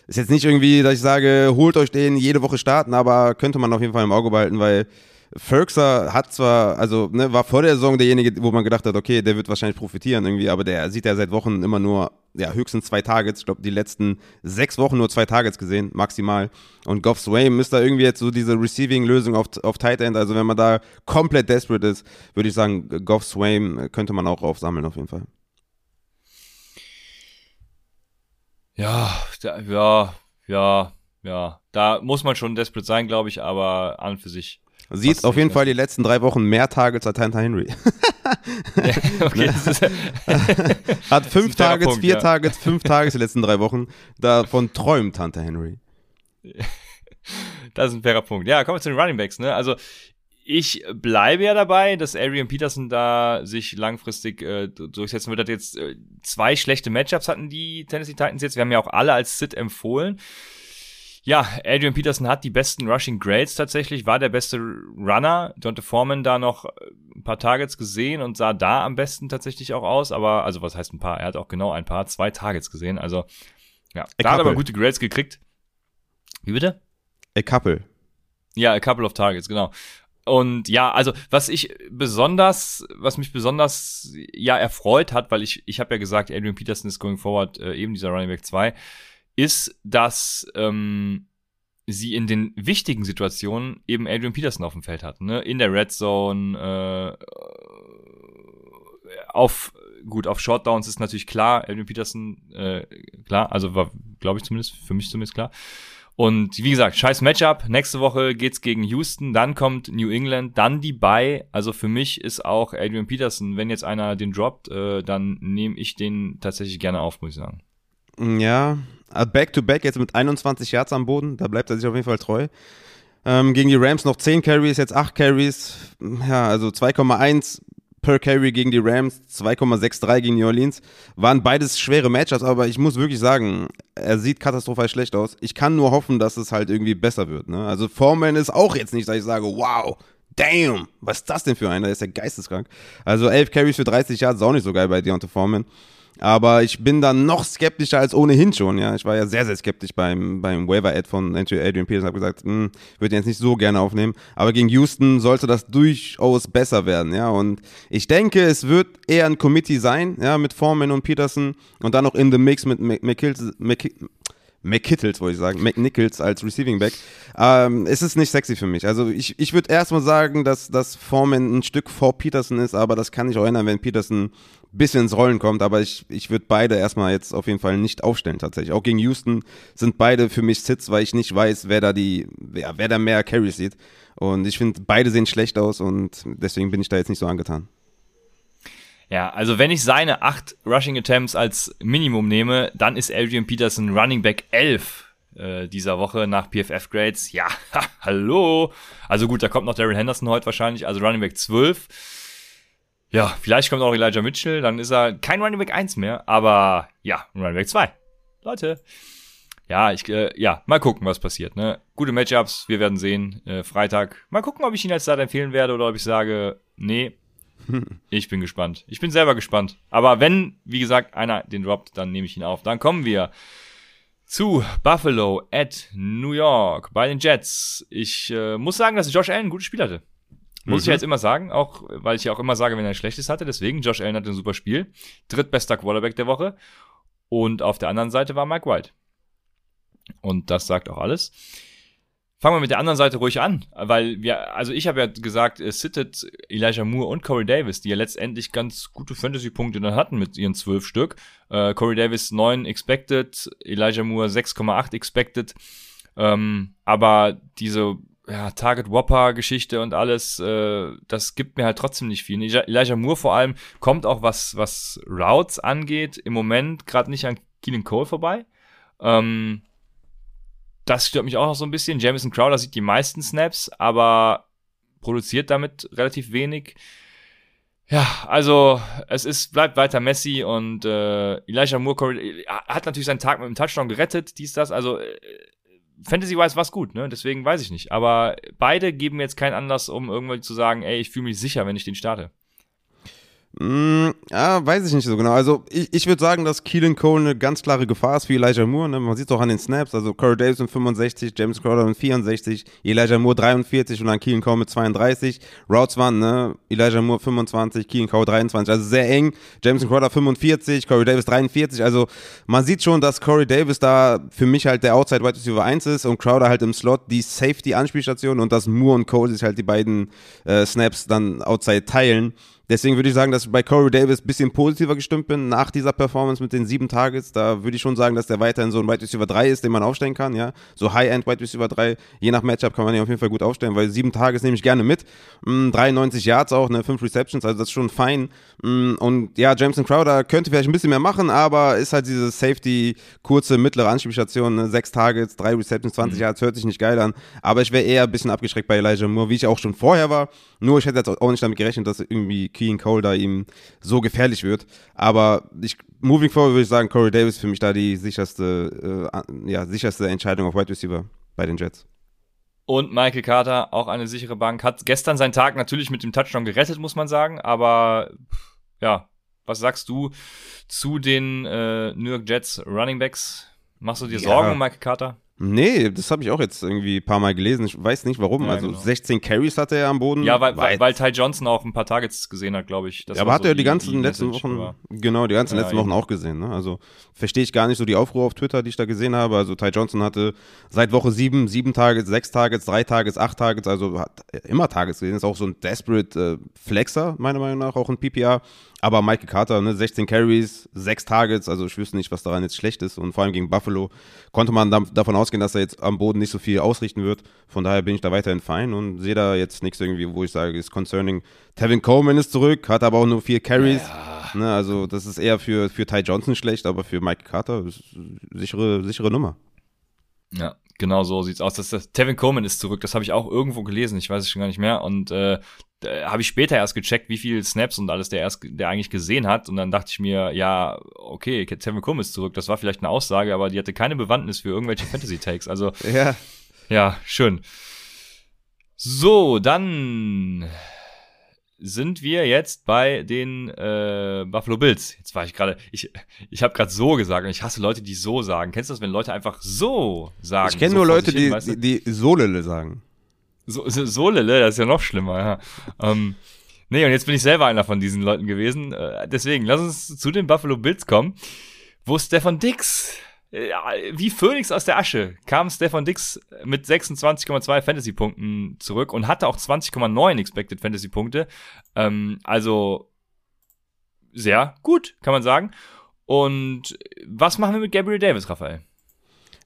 ist jetzt nicht irgendwie, dass ich sage, holt euch den jede Woche starten, aber könnte man auf jeden Fall im Auge behalten, weil Ferguson hat zwar, also ne, war vor der Saison derjenige, wo man gedacht hat, okay, der wird wahrscheinlich profitieren irgendwie, aber der sieht ja seit Wochen immer nur, ja, höchstens zwei Targets. Ich glaube, die letzten sechs Wochen nur zwei Targets gesehen, maximal. Und Goff Swaim ist da irgendwie jetzt so diese Receiving-Lösung auf, auf Tight End. Also wenn man da komplett desperate ist, würde ich sagen, Goff Swaim könnte man auch aufsammeln auf jeden Fall. Ja, da, ja, ja, ja. Da muss man schon desperate sein, glaube ich, aber an und für sich. Sieht auf jeden Fall die letzten drei Wochen mehr Targets als Hunter Henry. okay, das ist, Hat fünf Targets, Punkt, vier ja. Targets, fünf Targets die letzten drei Wochen. Davon träumt Hunter Henry. das ist ein fairer Punkt. Ja, kommen wir zu den Running Backs, ne? Also, ich bleibe ja dabei, dass Adrian Peterson da sich langfristig äh, durchsetzen wird. Hat jetzt äh, zwei schlechte Matchups hatten die Tennessee Titans jetzt. Wir haben ja auch alle als Sit empfohlen. Ja, Adrian Peterson hat die besten Rushing Grades tatsächlich, war der beste Runner. Dante Foreman da noch äh, ein paar Targets gesehen und sah da am besten tatsächlich auch aus. Aber, also was heißt ein paar? Er hat auch genau ein paar, zwei Targets gesehen. Also, ja, da hat aber gute Grades gekriegt. Wie bitte? A couple. Ja, a couple of targets, genau. Und ja, also was ich besonders, was mich besonders ja erfreut hat, weil ich ich habe ja gesagt, Adrian Peterson ist going forward äh, eben dieser Running Back 2, ist, dass ähm, sie in den wichtigen Situationen eben Adrian Peterson auf dem Feld hatten, ne? In der Red Zone, äh, auf gut, auf Shortdowns ist natürlich klar, Adrian Peterson, äh, klar, also war, glaube ich zumindest, für mich zumindest klar. Und wie gesagt, scheiß Matchup. Nächste Woche geht's gegen Houston, dann kommt New England, dann die Bye. Also für mich ist auch Adrian Peterson, wenn jetzt einer den droppt, äh, dann nehme ich den tatsächlich gerne auf, muss ich sagen. Ja, Back-to-Back jetzt mit 21 Yards am Boden, da bleibt er sich auf jeden Fall treu. Ähm, gegen die Rams noch 10 Carries, jetzt 8 Carries. Ja, also 2,1 per Carry gegen die Rams, 2,63 gegen New Orleans. Waren beides schwere Matchups, aber ich muss wirklich sagen, er sieht katastrophal schlecht aus. Ich kann nur hoffen, dass es halt irgendwie besser wird. Ne? Also Foreman ist auch jetzt nicht, dass ich sage, wow, damn, was ist das denn für einer? Der ist ja geisteskrank. Also 11 Carries für 30 Yards ist auch nicht so geil bei Deontay Foreman. Aber ich bin dann noch skeptischer als ohnehin schon. Ja, ich war ja sehr, sehr skeptisch beim, beim Waiver-Ad von Adrian Peterson. Habe gesagt, hm, würde jetzt nicht so gerne aufnehmen. Aber gegen Houston sollte das durchaus besser werden. Ja, und ich denke, es wird eher ein Committee sein. Ja, mit Foreman und Peterson und dann noch in the Mix mit McKittles. McKittles, wollte ich sagen, McNichols als Receiving Back. Ähm, es ist nicht sexy für mich. Also ich, ich würde erstmal sagen, dass, dass Foreman ein Stück vor Peterson ist, aber das kann ich auch ändern, wenn Peterson ein bisschen ins Rollen kommt. Aber ich, ich würde beide erstmal jetzt auf jeden Fall nicht aufstellen tatsächlich. Auch gegen Houston sind beide für mich Sits, weil ich nicht weiß, wer da die, wer, wer da mehr Carries sieht. Und ich finde, beide sehen schlecht aus und deswegen bin ich da jetzt nicht so angetan. Ja, also wenn ich seine acht Rushing Attempts als Minimum nehme, dann ist Adrian Peterson Running Back 11 äh, dieser Woche nach PFF Grades. Ja, ha, hallo. Also gut, da kommt noch Daryl Henderson heute wahrscheinlich, also Running Back 12. Ja, vielleicht kommt auch Elijah Mitchell, dann ist er kein Running Back 1 mehr, aber ja, Running Back 2. Leute. Ja, ich, äh, ja, mal gucken, was passiert. Ne? Gute Matchups, wir werden sehen. Äh, Freitag. Mal gucken, ob ich ihn als Start empfehlen werde oder ob ich sage, nee, ich bin gespannt. Ich bin selber gespannt. Aber wenn, wie gesagt, einer den droppt, dann nehme ich ihn auf. Dann kommen wir zu Buffalo at New York bei den Jets. Ich äh, muss sagen, dass Josh Allen ein gutes Spiel hatte. Muss mhm. ich jetzt immer sagen, auch weil ich ja auch immer sage, wenn er ein schlechtes hatte. Deswegen, Josh Allen hatte ein super Spiel. Drittbester Quarterback der Woche. Und auf der anderen Seite war Mike White. Und das sagt auch alles. Fangen wir mit der anderen Seite ruhig an, weil wir, also ich habe ja gesagt, es sittet Elijah Moore und Corey Davis, die ja letztendlich ganz gute Fantasy-Punkte dann hatten mit ihren zwölf Stück. Äh, Corey Davis 9 expected, Elijah Moore 6,8 expected. Ähm, aber diese ja, Target Whopper Geschichte und alles, äh, das gibt mir halt trotzdem nicht viel. Elijah Moore vor allem kommt auch was, was Routes angeht, im Moment gerade nicht an Keelan Cole vorbei. Ähm, das stört mich auch noch so ein bisschen. Jamison Crowder sieht die meisten Snaps, aber produziert damit relativ wenig. Ja, also es ist, bleibt weiter Messi und äh, Elijah Moore hat natürlich seinen Tag mit dem Touchdown gerettet, dies, das, also äh, Fantasy-wise war es gut, ne? Deswegen weiß ich nicht. Aber beide geben jetzt keinen Anlass, um irgendwie zu sagen, ey, ich fühle mich sicher, wenn ich den starte. Mm, ja, weiß ich nicht so genau. Also ich, ich würde sagen, dass Keelan Cole eine ganz klare Gefahr ist für Elijah Moore. Ne? Man sieht es auch an den Snaps. Also Corey Davis mit 65, James Crowder mit 64, Elijah Moore 43 und dann Keelan Cole mit 32. Routes waren, ne? Elijah Moore 25, Keelan Cole 23. Also sehr eng. James Crowder 45, Corey Davis 43. Also man sieht schon, dass Corey Davis da für mich halt der Outside Wide Receiver 1 ist und Crowder halt im Slot die Safety-Anspielstation und dass Moore und Cole sich halt die beiden äh, Snaps dann Outside teilen. Deswegen würde ich sagen, dass ich bei Corey Davis ein bisschen positiver gestimmt bin nach dieser Performance mit den sieben Targets. Da würde ich schon sagen, dass der weiterhin so ein Wide Receiver 3 ist, den man aufstellen kann. Ja, So High-End Wide Receiver 3. Je nach Matchup kann man ihn auf jeden Fall gut aufstellen, weil sieben Targets nehme ich gerne mit. 93 mm, Yards auch, ne, fünf Receptions, also das ist schon fein. Mm, und ja, Jameson Crowder könnte vielleicht ein bisschen mehr machen, aber ist halt diese Safety, kurze, mittlere Anspielstation, ne? sechs Targets, drei Receptions, 20 mhm. Yards, hört sich nicht geil an. Aber ich wäre eher ein bisschen abgeschreckt bei Elijah Moore, wie ich auch schon vorher war. Nur ich hätte jetzt auch nicht damit gerechnet, dass irgendwie Keen Cole da ihm so gefährlich wird. Aber ich, moving forward würde ich sagen, Corey Davis für mich da die sicherste, äh, ja, sicherste Entscheidung auf Wide Receiver bei den Jets. Und Michael Carter, auch eine sichere Bank, hat gestern seinen Tag natürlich mit dem Touchdown gerettet, muss man sagen. Aber ja, was sagst du zu den äh, New York Jets Running Backs? Machst du dir Sorgen ja. um Michael Carter? Nee, das habe ich auch jetzt irgendwie ein paar Mal gelesen. Ich weiß nicht warum. Ja, also genau. 16 Carries hatte er am Boden. Ja, weil, weil, weil Ty Johnson auch ein paar Targets gesehen hat, glaube ich. Das ja, aber hat so er die, die ganzen die letzten Wochen, war. genau, die ganzen ja, letzten Wochen auch gesehen. Ne? Also verstehe ich gar nicht so die Aufruhr auf Twitter, die ich da gesehen habe. Also Ty Johnson hatte seit Woche 7, 7 Targets, 6 Targets, 3 Targets, 8 Targets, also hat immer Targets gesehen. Ist auch so ein Desperate äh, Flexer, meiner Meinung nach, auch ein PPR. Aber Michael Carter, ne, 16 Carries, 6 Targets, also ich wüsste nicht, was daran jetzt schlecht ist. Und vor allem gegen Buffalo konnte man da, davon ausgehen, dass er jetzt am Boden nicht so viel ausrichten wird. Von daher bin ich da weiterhin fein und sehe da jetzt nichts irgendwie, wo ich sage, ist concerning. Tevin Coleman ist zurück, hat aber auch nur vier Carries. Ja. Ne, also das ist eher für, für Ty Johnson schlecht, aber für Michael Carter ist sichere, sichere Nummer. Ja, genau so sieht's aus. Das, das, Tevin Coleman ist zurück, das habe ich auch irgendwo gelesen, ich weiß es schon gar nicht mehr. Und äh, habe ich später erst gecheckt, wie viel Snaps und alles der erst, der eigentlich gesehen hat. Und dann dachte ich mir, ja, okay, Tevin Kum ist zurück. Das war vielleicht eine Aussage, aber die hatte keine Bewandtnis für irgendwelche Fantasy-Takes. Also, ja. ja, schön. So, dann sind wir jetzt bei den äh, Buffalo Bills. Jetzt war ich gerade, ich, ich habe gerade so gesagt und ich hasse Leute, die so sagen. Kennst du das, wenn Leute einfach so sagen? Ich kenne so nur Leute, hin, die, weißt du? die, die Solele sagen. So, so, so Lille, das ist ja noch schlimmer, ja. Ähm, nee, und jetzt bin ich selber einer von diesen Leuten gewesen. Äh, deswegen, lass uns zu den Buffalo Bills kommen, wo Stefan Dix, äh, wie Phoenix aus der Asche, kam Stefan Dix mit 26,2 Fantasy-Punkten zurück und hatte auch 20,9 Expected Fantasy-Punkte. Ähm, also sehr gut, kann man sagen. Und was machen wir mit Gabriel Davis, Raphael?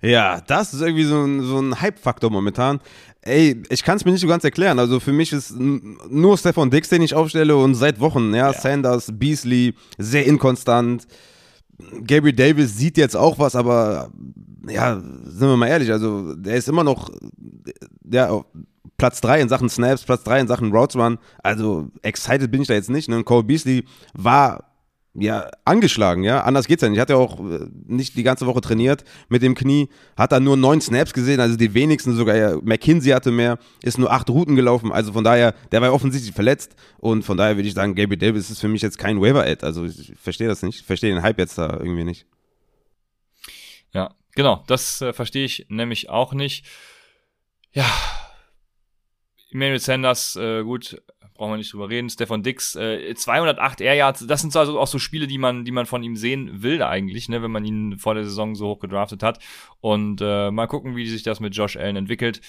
Ja, das ist irgendwie so ein, so ein Hype-Faktor momentan. Ey, ich kann es mir nicht so ganz erklären. Also für mich ist nur Stefan Dix, den ich aufstelle und seit Wochen, ja, Ja. Sanders, Beasley, sehr inkonstant. Gabriel Davis sieht jetzt auch was, aber ja, sind wir mal ehrlich, also der ist immer noch ja, Platz 3 in Sachen Snaps, Platz 3 in Sachen Routes Run. Also excited bin ich da jetzt nicht. Ne? Und Cole Beasley war ja angeschlagen, ja. Anders geht's ja nicht. Hat ja auch äh, nicht die ganze Woche trainiert mit dem Knie, hat da nur neun Snaps gesehen, also die wenigsten sogar. Ja, McKinsey hatte mehr, ist nur acht Routen gelaufen. Also von daher, der war offensichtlich verletzt und von daher würde ich sagen, Gabriel Davis ist für mich jetzt kein Waiver-Ad. Also ich verstehe das nicht. Ich verstehe den Hype jetzt da irgendwie nicht. Ja, genau, das äh, verstehe ich nämlich auch nicht. Ja, Emmanuel Sanders, äh, gut, brauchen wir nicht drüber reden. Stefan Dix, äh, 208 Air Yards, das sind so also auch so Spiele, die man, die man von ihm sehen will eigentlich, ne, wenn man ihn vor der Saison so hoch gedraftet hat. Und äh, mal gucken, wie sich das mit Josh Allen entwickelt.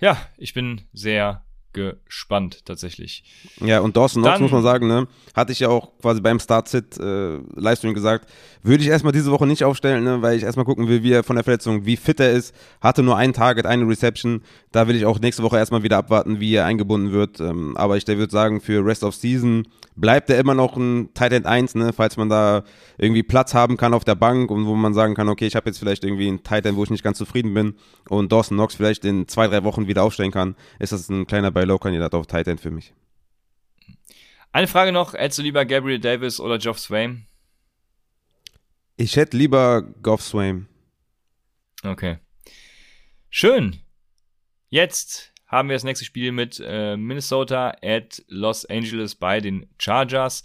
Ja, ich bin sehr gespannt tatsächlich. Ja, und Dawson Knox muss man sagen, ne, hatte ich ja auch quasi beim Start-Sit äh, Livestream gesagt, würde ich erstmal diese Woche nicht aufstellen, ne, weil ich erstmal gucken will, wie er von der Verletzung, wie fit er ist, hatte nur ein Target, eine Reception, da will ich auch nächste Woche erstmal wieder abwarten, wie er eingebunden wird, ähm, aber ich würde sagen, für Rest of Season bleibt er immer noch ein Tight End 1, ne, falls man da irgendwie Platz haben kann auf der Bank und wo man sagen kann, okay, ich habe jetzt vielleicht irgendwie einen Tight End, wo ich nicht ganz zufrieden bin und Dawson Knox vielleicht in zwei, drei Wochen wieder aufstellen kann, ist das ein kleiner Buy-Low-Kandidat auf Tight End für mich. Eine Frage noch, hättest du lieber Gabriel Davis oder Geoff Swain? Ich hätte lieber Goff Swain. Okay. Schön. Jetzt haben wir das nächste Spiel mit äh, Minnesota at Los Angeles bei den Chargers.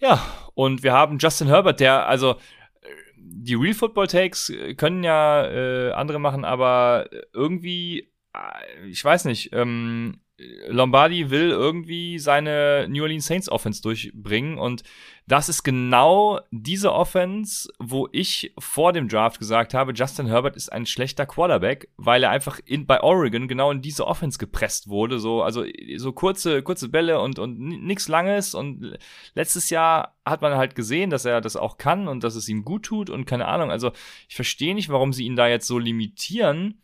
Ja, und wir haben Justin Herbert, der, also, äh, die Real Football Takes äh, können ja äh, andere machen, aber irgendwie, ich weiß nicht, ähm, Lombardi will irgendwie seine New Orleans Saints Offense durchbringen und das ist genau diese Offense, wo ich vor dem Draft gesagt habe, Justin Herbert ist ein schlechter Quarterback, weil er einfach in, bei Oregon genau in diese Offense gepresst wurde, so also so kurze kurze Bälle und und nichts langes und letztes Jahr hat man halt gesehen, dass er das auch kann und dass es ihm gut tut und keine Ahnung, also ich verstehe nicht, warum sie ihn da jetzt so limitieren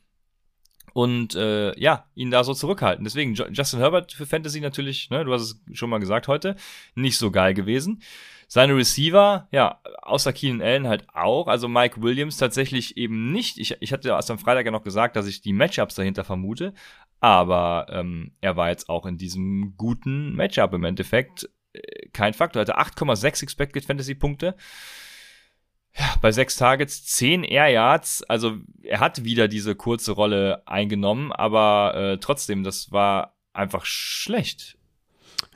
und äh, ja, ihn da so zurückhalten. Deswegen, Justin Herbert für Fantasy natürlich, ne, du hast es schon mal gesagt heute, nicht so geil gewesen. Seine Receiver, ja, außer Keenan Allen halt auch. Also Mike Williams tatsächlich eben nicht. Ich, ich hatte erst am Freitag ja noch gesagt, dass ich die Matchups dahinter vermute. Aber ähm, er war jetzt auch in diesem guten Matchup im Endeffekt äh, kein Faktor. Er hatte 8,6 Expected Fantasy Punkte. Ja, bei sechs Targets, 10 Air Yards. Also er hat wieder diese kurze Rolle eingenommen, aber äh, trotzdem, das war einfach schlecht.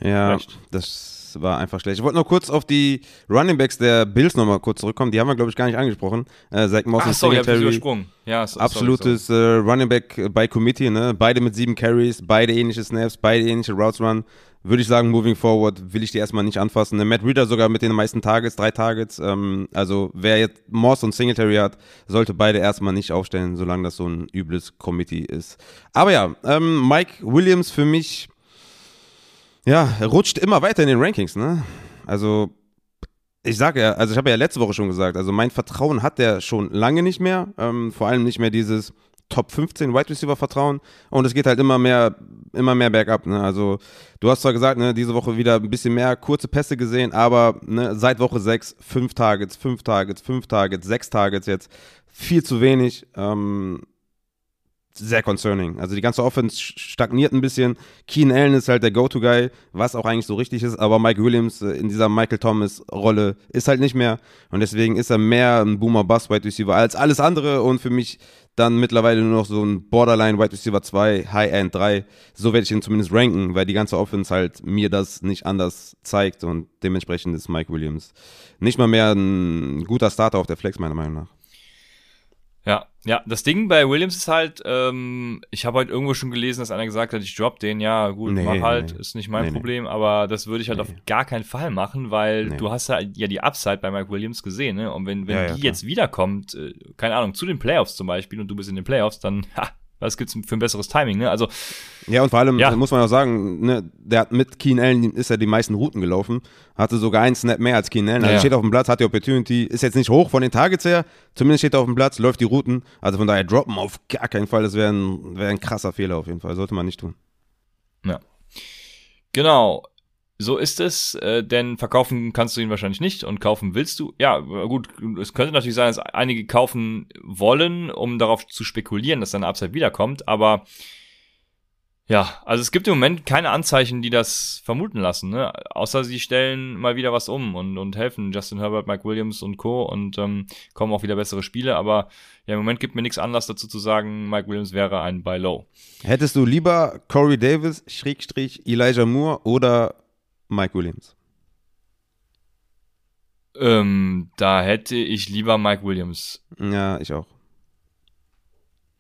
Ja, Schlecht. das war einfach schlecht. Ich wollte nur kurz auf die Running Backs der Bills nochmal kurz zurückkommen. Die haben wir, glaube ich, gar nicht angesprochen. Äh, Zach Moss Ach und sorry, Singletary. übersprungen. Ja, so, Absolutes Äh, Running Back bei Committee, ne? Beide mit sieben Carries, beide ähnliche Snaps, beide ähnliche Routes Run. Würde ich sagen, moving forward will ich die erstmal nicht anfassen. Ne? Matt Reader sogar mit den meisten Targets, drei Targets. Ähm, also wer jetzt Moss und Singletary hat, sollte beide erstmal nicht aufstellen, solange das so ein übles Committee ist. Aber ja, ähm, Mike Williams für mich, ja, rutscht immer weiter in den Rankings, ne? Also ich sage ja, also ich habe ja letzte Woche schon gesagt, also mein Vertrauen hat der schon lange nicht mehr. Ähm, vor allem nicht mehr dieses Top 15 Wide Receiver Vertrauen. Und es geht halt immer mehr, immer mehr bergab. Ne? Also du hast zwar gesagt, ne, diese Woche wieder ein bisschen mehr kurze Pässe gesehen, aber ne, seit Woche 6 fünf Targets, fünf Targets, fünf Targets, sechs Targets jetzt. Viel zu wenig. Ähm, sehr concerning. Also die ganze Offense stagniert ein bisschen. Keen Allen ist halt der Go-To-Guy, was auch eigentlich so richtig ist, aber Mike Williams äh, in dieser Michael Thomas-Rolle ist halt nicht mehr und deswegen ist er mehr ein Boomer-Bust-Wide Receiver als alles andere und für mich dann mittlerweile nur noch so ein Borderline Wide Receiver 2, High-End 3. So werde ich ihn zumindest ranken, weil die ganze Offense halt mir das nicht anders zeigt und dementsprechend ist Mike Williams nicht mal mehr ein guter Starter auf der Flex, meiner Meinung nach. Ja, ja, das Ding bei Williams ist halt, ähm, ich habe heute irgendwo schon gelesen, dass einer gesagt hat, ich drop den, ja, gut, Nee, mach halt, nee. ist nicht mein Nee. Problem, aber das würde ich halt auf gar keinen Fall machen, weil du hast ja, ja die Upside bei Mike Williams gesehen, ne? Und wenn, wenn Ja, ja, die klar. jetzt wiederkommt, äh, keine Ahnung, zu den Playoffs zum Beispiel und du bist in den Playoffs, dann, ha, was gibt's für ein besseres Timing, ne? Also, Ja, und vor allem Ja. muss man auch sagen, ne, der hat mit Keen Allen ist er die meisten Routen gelaufen, hatte sogar einen Snap mehr als Keen Allen. Also Ja. steht auf dem Platz, hat die Opportunity, ist jetzt nicht hoch von den Targets her, zumindest steht er auf dem Platz, läuft die Routen. Also von daher droppen auf gar keinen Fall, das wäre ein, wär ein krasser Fehler auf jeden Fall, sollte man nicht tun. Ja. Genau. So ist es, äh, denn verkaufen kannst du ihn wahrscheinlich nicht und kaufen willst du. Ja, gut, es könnte natürlich sein, dass einige kaufen wollen, um darauf zu spekulieren, dass seine Upside wiederkommt, aber ja, also es gibt im Moment keine Anzeichen, die das vermuten lassen, ne? Außer sie stellen mal wieder was um und, und helfen Justin Herbert, Mike Williams und Co. und ähm, kommen auch wieder bessere Spiele, aber ja, im Moment gibt mir nichts Anlass dazu zu sagen, Mike Williams wäre ein Buy Low. Hättest du lieber Corey Davis, Schrägstrich, Elijah Moore oder Mike Williams? Ähm, da hätte ich lieber Mike Williams. Ja, ich auch.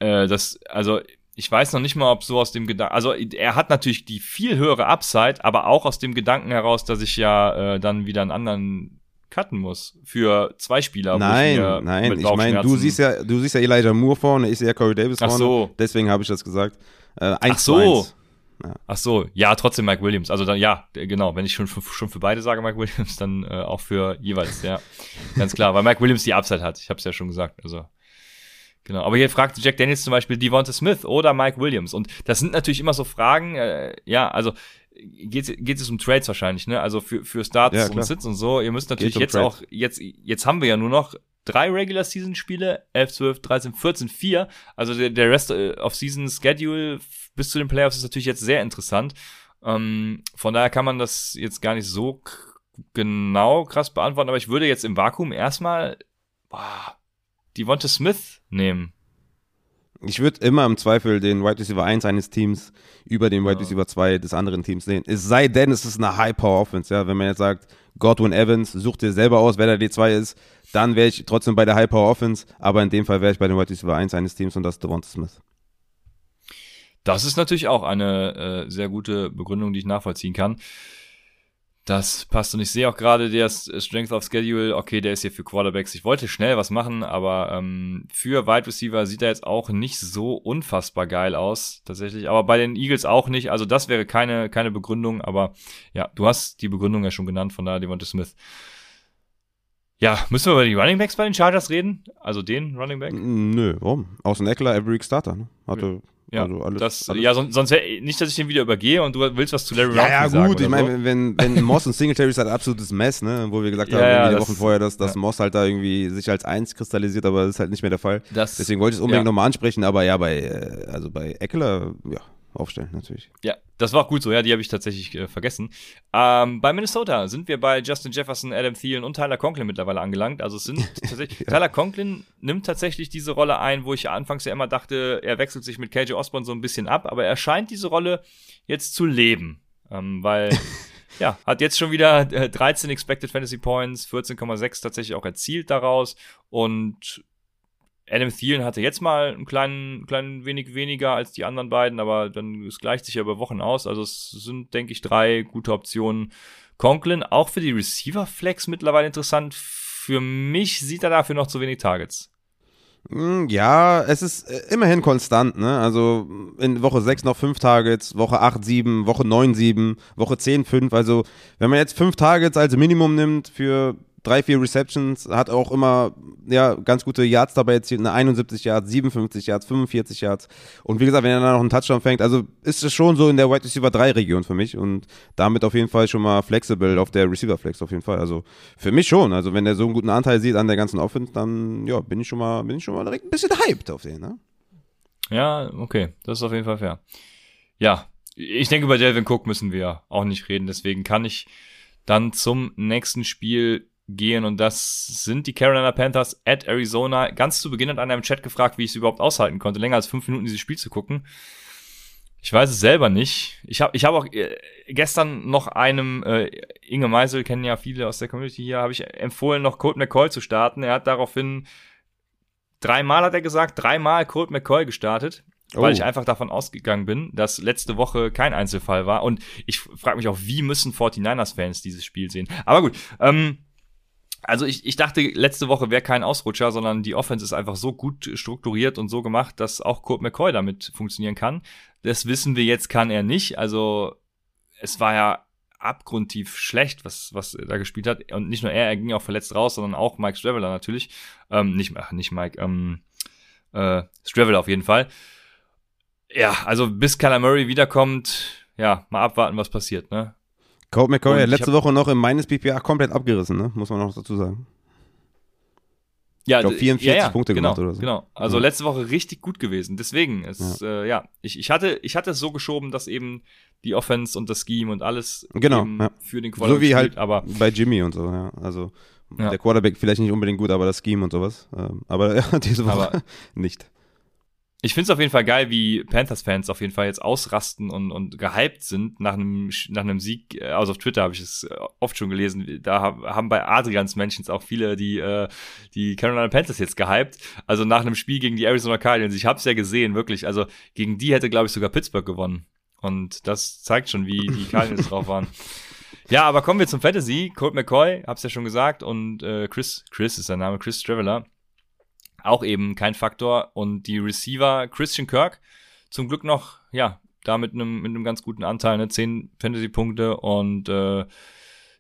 Äh, das, also ich weiß noch nicht mal, ob so aus dem Gedanken, also er hat natürlich die viel höhere Upside, aber auch aus dem Gedanken heraus, dass ich ja äh, dann wieder einen anderen cutten muss für zwei Spieler. wo ich Nein, nein, ich meine, du siehst ja, du siehst ja Elijah Moore vorne, ich sehe ja Corey Davis Ach vorne. so. Deswegen habe ich das gesagt. Äh, eins Ach so. zu eins. Ach so, ja, trotzdem Mike Williams. Also dann, ja, genau, wenn ich schon, für- schon für beide sage Mike Williams, dann äh, auch für jeweils, ja. Ganz klar, weil Mike Williams die Upside hat. Ich habe es ja schon gesagt. Also Genau, aber hier fragt Jack Daniels zum Beispiel Devonta Smith oder Mike Williams. Und das sind natürlich immer so Fragen, äh, ja, also geht, geht es um Trades wahrscheinlich, ne? Also für, für Starts Ja, und. Sits und so. Ihr müsst natürlich um jetzt Trades. auch, jetzt, jetzt haben wir ja nur noch drei Regular Season Spiele, 11, 12, 13, 14, 4. Also der, der Rest äh, of Season Schedule bis zu den Playoffs ist natürlich jetzt sehr interessant. Ähm, von daher kann man das jetzt gar nicht so genau krass beantworten, aber ich würde jetzt im Vakuum erstmal boah, Devonta Smith nehmen. Ich würde immer im Zweifel den Wide Receiver 1 eines Teams über den Wide. Receiver 2 des anderen Teams sehen. Es sei denn, es ist eine High-Power-Offense. Ja? Wenn man jetzt sagt, Godwin Evans, sucht dir selber aus, wer der D2 ist, dann wäre ich trotzdem bei der High-Power-Offense. Aber in dem Fall wäre ich bei dem Wide Receiver 1 eines Teams und das ist Devonta Smith. Das ist natürlich auch eine äh, sehr gute Begründung, die ich nachvollziehen kann. Das passt und ich sehe auch gerade der Strength of Schedule, okay, der ist hier für Quarterbacks. Ich wollte schnell was machen, aber ähm, für Wide Receiver sieht er jetzt auch nicht so unfassbar geil aus, tatsächlich. Aber bei den Eagles auch nicht. Also das wäre keine, keine Begründung, aber ja, du hast die Begründung ja schon genannt, von daher Devonta Smith. Ja, müssen wir über die Running Backs bei den Chargers reden? Also den Running Back? Nö, warum? Außen Eckler, Every Week Starter. Ne? Hatte, Ja, also alles, das, alles ja, sonst, sonst nicht, dass ich den wieder übergehe und du willst was zu Larry Ja, Roundtree ja, gut. Ich meine, wenn, wenn Moss und Singletary ist halt absolutes Mess, ne? Wo wir gesagt Ja, haben, ja, das- Wochen vorher, dass, dass ja. Moss halt da irgendwie sich als Eins kristallisiert, aber das ist halt nicht mehr der Fall. Das, Deswegen wollte ich es unbedingt ja. nochmal ansprechen, aber ja, bei, äh, also bei Eckler, ja, aufstellen natürlich. Ja, das war auch gut so, ja, die habe ich tatsächlich äh, vergessen. Ähm, bei Minnesota sind wir bei Justin Jefferson, Adam Thielen und Tyler Conklin mittlerweile angelangt. Also es sind tatsächlich, Tyler Conklin nimmt tatsächlich diese Rolle ein, wo ich ja anfangs ja immer dachte, er wechselt sich mit KJ Osborne so ein bisschen ab, aber er scheint diese Rolle jetzt zu leben. Ähm, weil, ja, hat jetzt schon wieder äh, 13 Expected Fantasy Points, 14,6 tatsächlich auch erzielt daraus und Adam Thielen hatte jetzt mal einen kleinen, kleinen wenig weniger als die anderen beiden, aber dann es gleicht sich ja über Wochen aus. Also es sind, denke ich, drei gute Optionen. Conklin auch für die Receiver Flex mittlerweile interessant. Für mich sieht er dafür noch zu wenig Targets. Mm, Ja, es ist äh, immerhin konstant, ne? Also in Woche 6 noch 5 Targets, Woche 8 7, Woche 9 7, Woche 10 5. Also wenn man jetzt 5 Targets als Minimum nimmt für 3, 4 Receptions, hat auch immer ja, ganz gute Yards dabei erzielt, eine 71 Yards, 57 Yards, 45 Yards. Und wie gesagt, wenn er dann noch einen Touchdown fängt, also ist es schon so in der Wide Receiver 3 Region für mich und damit auf jeden Fall schon mal flexible auf der Receiver Flex auf jeden Fall. Also für mich schon. Also wenn der so einen guten Anteil sieht an der ganzen Offense, dann ja, bin ich schon mal, bin ich schon mal direkt ein bisschen hyped auf den, ne? Ja, okay, das ist auf jeden Fall fair. Ja, ich denke, über Delvin Cook müssen wir auch nicht reden, deswegen kann ich dann zum nächsten Spiel gehen und das sind die Carolina Panthers at Arizona. Ganz zu Beginn hat einer im Chat gefragt, wie ich es überhaupt aushalten konnte, länger als fünf Minuten dieses Spiel zu gucken. Ich weiß es selber nicht. Ich habe ich hab auch äh, gestern noch einem, äh, Inge Meisel, kennen ja viele aus der Community hier, habe ich empfohlen, noch Colt McCoy zu starten. Er hat daraufhin dreimal, hat er gesagt, dreimal Colt McCoy gestartet. Oh. Weil ich einfach davon ausgegangen bin, dass letzte Woche kein Einzelfall war. Und ich frage mich auch, wie müssen 49ers-Fans dieses Spiel sehen? Aber gut, ähm, also ich, ich dachte, letzte Woche wäre kein Ausrutscher, sondern die Offense ist einfach so gut strukturiert und so gemacht, dass auch Kurt McCoy damit funktionieren kann. Das wissen wir jetzt, kann er nicht. Also es war ja abgrundtief schlecht, was, was er da gespielt hat. Und nicht nur er, er ging auch verletzt raus, sondern auch Mike Straveller natürlich. Ähm, nicht, ach, nicht Mike, ähm, äh, Straveller auf jeden Fall. Ja, also bis Kyler Murray wiederkommt, ja, mal abwarten, was passiert, ne? Colt McCoy hat letzte Woche noch im meines PPA komplett abgerissen, ne? muss man noch dazu sagen. Ja, ich glaube 44 ja, ja, Punkte genau, gemacht oder so. Genau, also ja. letzte Woche richtig gut gewesen. Deswegen, ist, ja, äh, ja ich, ich, hatte, ich hatte es so geschoben, dass eben die Offense und das Scheme und alles genau, für den Quarterback So wie halt aber bei Jimmy und so, ja. Also der Quarterback vielleicht nicht unbedingt gut, aber das Scheme und sowas. Ähm, aber ja, diese Woche aber, nicht ich finde es auf jeden Fall geil, wie Panthers-Fans auf jeden Fall jetzt ausrasten und, und gehypt sind nach einem, nach einem Sieg. Also auf Twitter habe ich es äh, oft schon gelesen. Da haben bei Adrians Mentions auch viele die, äh, die Carolina Panthers jetzt gehypt. Also nach einem Spiel gegen die Arizona Cardinals. Ich habe es ja gesehen, wirklich. Also gegen die hätte, glaube ich, sogar Pittsburgh gewonnen. Und das zeigt schon, wie die Cardinals drauf waren. Ja, aber kommen wir zum Fantasy. Colt McCoy, hab's ja schon gesagt, und äh, Chris, Chris ist sein Name, Chris Traveler auch eben kein Faktor. Und die Receiver Christian Kirk, zum Glück noch, ja, da mit einem mit einem ganz guten Anteil, ne, 10 Fantasy-Punkte und äh,